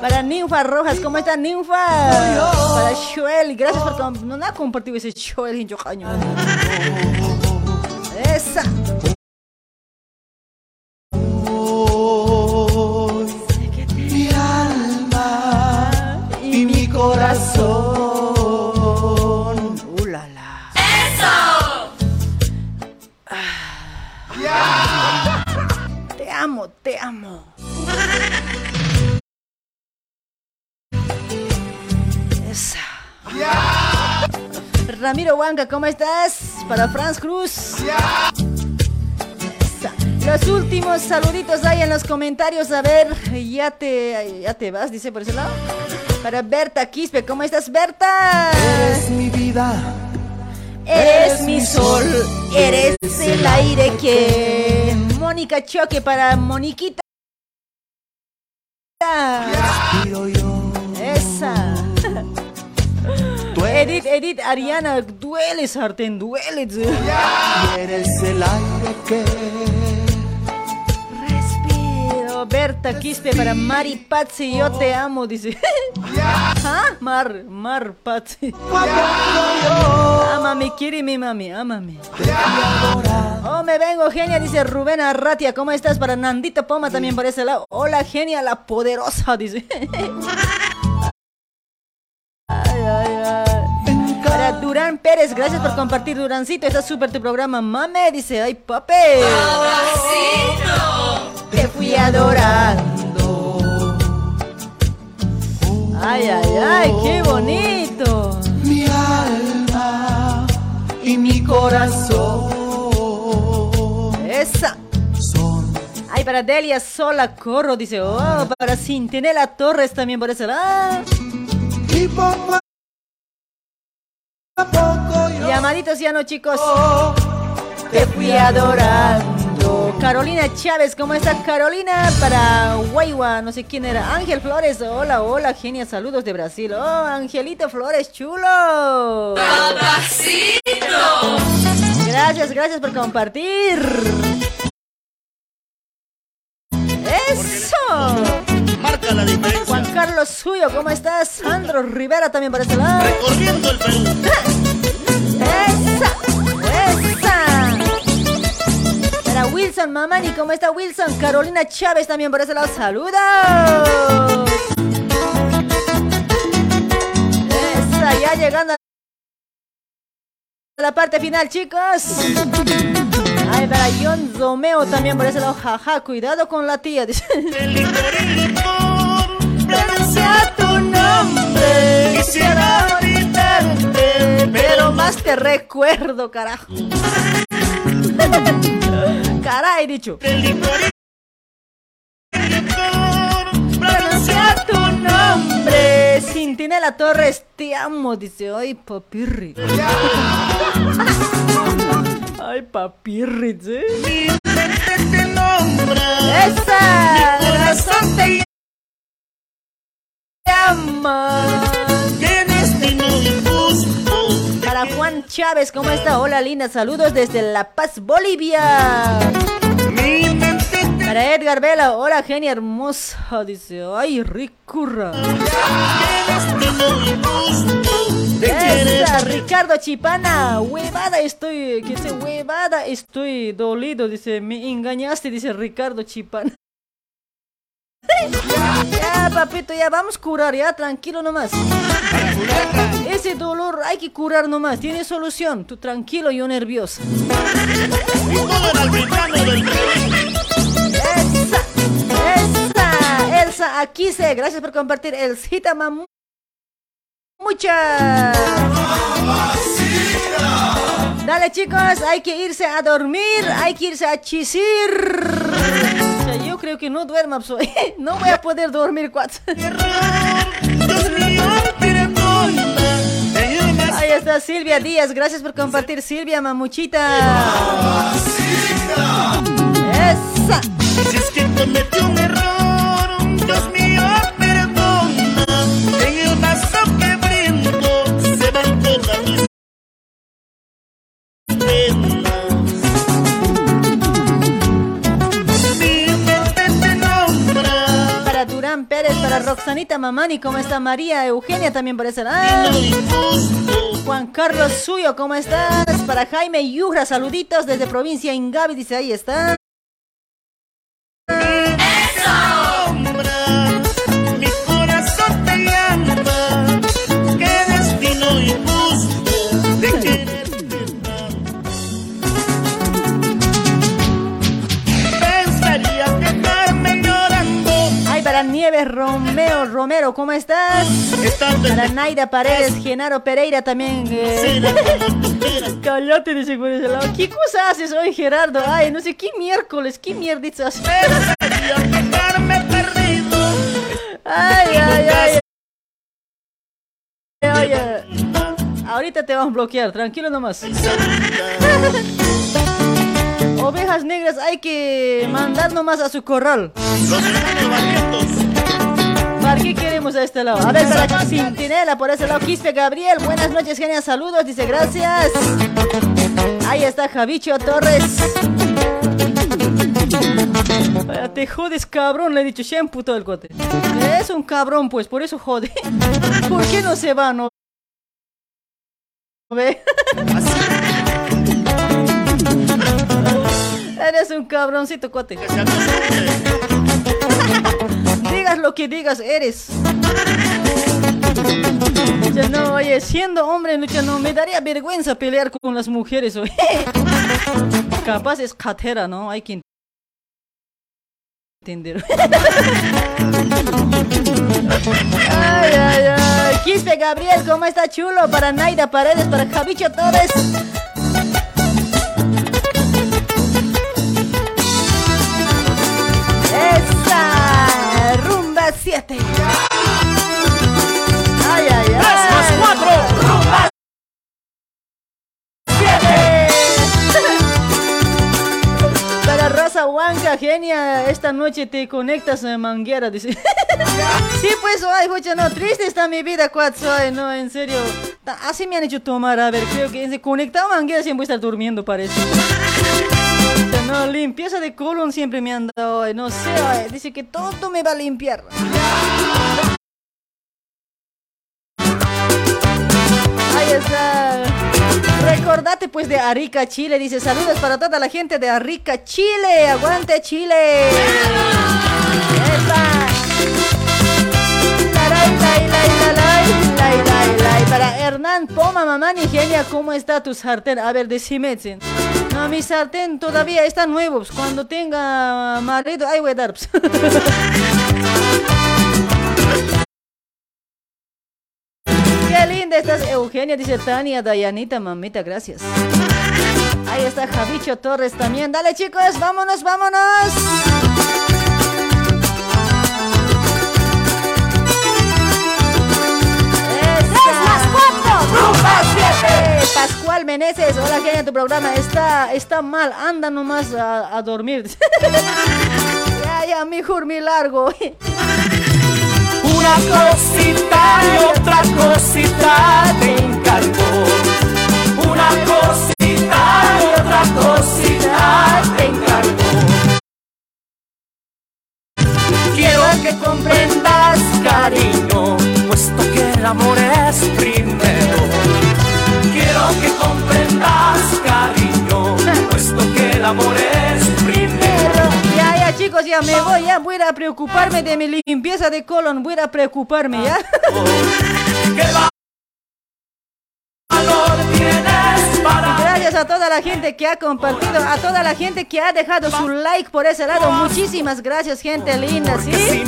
Para Ninfa Rojas, ¿cómo está Ninfa? Para Joel, gracias por com- no ha compartido ese Joel en Jocaño. Esa. Mi alma y mi corazón. Amo, te amo. Esa. Ramiro Huanca, ¿cómo estás? Para Franz Cruz. Los últimos saluditos ahí en los comentarios. A ver, ya te, ya te vas, dice por ese lado. Para Berta Quispe, ¿cómo estás, Berta? Eres mi vida. Eres mi sol, eres el aire que. Mónica Choque para Moniquita. Esa. Edith, Edith, Ariana, duele, sartén, duele. Eres el aire que Berta Quispe para Mari Patsy, yo te amo, dice. (laughs) ¿Ah? Mar, Mar Patsy. Ámame, quiere mi mami, ámame. Oh, me vengo, genia, dice Rubén Arratia. ¿Cómo estás? Para Nandito Poma también por ese lado. Hola, genia, la poderosa, dice. (laughs) Ay, ay, ay. Para Durán Pérez, gracias por compartir, Durancito. Está súper tu programa, mame. Dice, ay, pape. Te fui adorando. Ay, ay, ay, qué bonito. mi alma y mi corazón. Esa. Ay, para Delia Sola Corro, dice, oh, para Cintinela Torres también por ese lado. Y poco Llamaditos ya no, chicos. Te fui adorando. Carolina Chávez, ¿cómo está Carolina? Para Guayua, no sé quién era. Ángel Flores, hola, hola, genia, saludos de Brasil. Oh, Angelito Flores, chulo. Gracias, gracias por compartir. ¡Eso! Marca la diferencia. Juan Carlos Suyo, ¿cómo estás? Sandro Rivera también para este lado. Recorriendo el Perú. (laughs) Para Wilson Mamani, ¿cómo está Wilson? Carolina Chávez también por ese lado. ¡Saludos! Esa, ya llegando a la parte final, chicos. Ay, para John Romeo también por ese lado, jaja, cuidado con la tía, dice. Tu nombre, quisiera gritarte, pero más te recuerdo, carajo. (laughs) Caray, dicho. Pronuncia tu nombre. Cintinela Torres, te amo, dice. Ay, papirri. (laughs) Ay, papirri, ¿sí? Esa, corazón te llama. Para Juan Chávez, ¿cómo está? Hola, linda. Saludos desde La Paz, Bolivia. Para Edgar Vela, hola, genia hermosa. Dice, ay, ricurra. Esa, Ricardo Chipana, huevada estoy, que dice, huevada estoy dolido, dice, me engañaste, dice Ricardo Chipana. Ya, papito, ya vamos a curar, ya, tranquilo nomás. Ese dolor hay que curar nomás, tiene solución. Tú tranquilo, yo nerviosa. Esa, esa, Elsa, aquí se, gracias por compartir. Elsita Mamu. Mucha. Dale chicos, hay que irse a dormir, hay que irse a chisir. Yo creo que no duermo absolutamente. (laughs) No voy a poder dormir cuatro. (laughs) Ahí está Silvia Díaz, gracias por compartir Silvia Mamuchita. Esa. Si es que cometí un error, Dios mío, perdona. En el vaso que brindo se van todas mis Pérez, para Roxanita Mamani, ¿cómo está María Eugenia también por ese? Juan Carlos Suyo, ¿cómo estás? Para Jaime Yujra, saluditos desde provincia Ingavi, dice ahí está. Nieves Romeo Romero, ¿cómo estás? Para Naida Paredes, Genaro Pereira también. eh. Cállate, (laughs) dice por ese lado. ¿Qué cosa haces hoy, Gerardo? Ay, no sé, ¿qué miércoles? ¿Qué mierditas? Ay, ay, ay. Ay, ay. Ahorita te vamos a bloquear, tranquilo nomás. (laughs) Ovejas negras hay que mandar nomás a su corral. ¿Para qué queremos a este lado? A ver, para Cintinela, por ese lado, Quispe Gabriel. Buenas noches, genial. Saludos, dice gracias. Ahí está Javicho Torres. Vaya, Te jodes, cabrón, le he dicho, shampoo todo el cote. Es un cabrón, pues, por eso jode. (laughs) ¿Por qué no se va, no? ¿Ve? Eres un cabroncito, cote. (laughs) digas lo que digas, eres. Ya no, oye, siendo hombre, lucha, no, me daría vergüenza pelear con las mujeres, oye. (laughs) Capaz es catera, ¿no? Hay que entender. (laughs) Ay, ay, ay. Quispe Gabriel, ¿cómo está chulo? Para Naida Paredes, para Javicho Torres. Rumba 7. Ay, ay, ay. más 4. Rumba 7. Para Rosa Huanca, genia, esta noche te conectas a Manguera, dice. sí, pues, ay, pucha, no, triste está mi vida, cuatro, ay, no, en serio. Así me han hecho tomar, a ver, creo que se conectado a Manguera a estar durmiendo, parece. No, limpieza de colon siempre me han dado, ay, no sé, ay, dice que todo me va a limpiar. Ahí está. Recordate pues de Arica, Chile. Dice saludos para toda la gente de Arica, Chile. Aguante, Chile. Para Hernán toma mamá ni genia, ¿cómo está tu sartén? A ver, decime. Tzen. No, mi sartén todavía está nuevo. pues, Cuando tenga marido, ahí voy a dar. pues. (laughs) Qué linda estás, Eugenia, dice Tania, Dayanita, mamita, gracias. Ahí está Javicho Torres también. Dale chicos, vámonos, vámonos. Pascual Meneses, hola genia, tu programa está, está mal, anda nomás a, a dormir. (laughs) ya, ya, mejor mi largo. Una cosita y otra cosita te encargo. Una cosita y otra cosita te encargo. Quiero que comprendas, cariño, puesto que el amor es primero. Que comprendas, cariño, puesto que el amor es primero. Ya, ya chicos, ya me voy, ya voy a preocuparme de mi limpieza de colon, voy a preocuparme, ¿ya? Y Gracias a toda la gente que ha compartido, a toda la gente que ha dejado su like por ese lado. Muchísimas gracias, gente linda, ¿sí?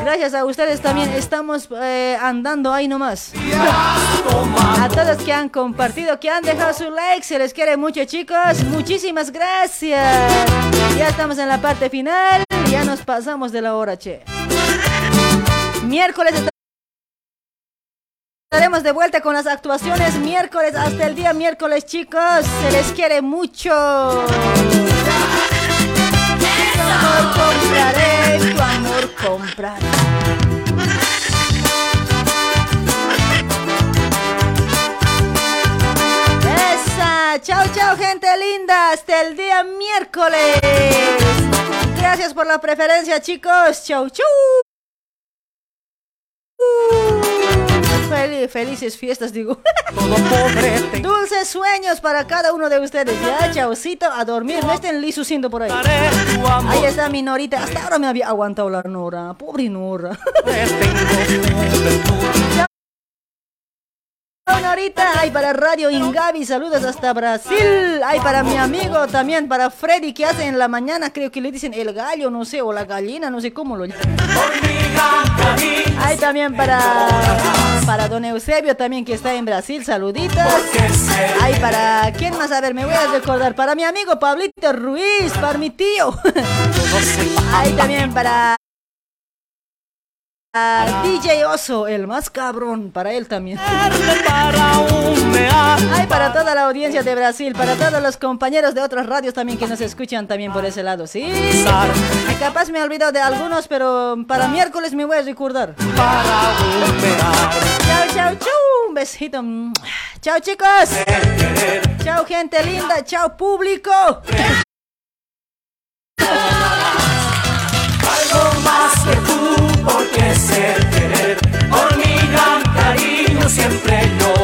Gracias a ustedes también estamos eh, andando ahí nomás. A todos que han compartido, que han dejado su like, se les quiere mucho, chicos. Muchísimas gracias. Ya estamos en la parte final, ya nos pasamos de la hora, che. Miércoles Estaremos de vuelta con las actuaciones miércoles hasta el día miércoles, chicos. Se les quiere mucho. Tu amor compraré, tu amor compraré. Esa. Chao, chao, gente linda. Hasta el día miércoles. Gracias por la preferencia, chicos. Chau, chau. Fel- felices fiestas, digo. (laughs) Dulces sueños para cada uno de ustedes. Ya, chaucito, a dormir. No estén lisuciendo por ahí. Ahí está mi Norita. Hasta ahora me había aguantado la Nora. Pobre Nora. (laughs) Chao, Norita, ay para Radio Ingavi, saludos hasta Brasil. Ay para mi amigo también, para Freddy que hace en la mañana, creo que le dicen el gallo, no sé, o la gallina, no sé cómo lo llaman. Ay también para para Don Eusebio también que está en Brasil, saluditos. Ay para quién más, a ver, me voy a recordar para mi amigo Pablito Ruiz, para mi tío. (laughs) Ay también para a DJ Oso, el más cabrón, para él también. Ay, para toda la audiencia de Brasil, para todos los compañeros de otras radios también que nos escuchan también por ese lado, ¿sí? Capaz me he olvidado de algunos, pero para miércoles me voy a recordar. Chao, chao, chau. Un besito. Chao, chicos. Chao, gente linda. Chao, público. Tú, porque ser querer, por mi gran cariño siempre llorarás.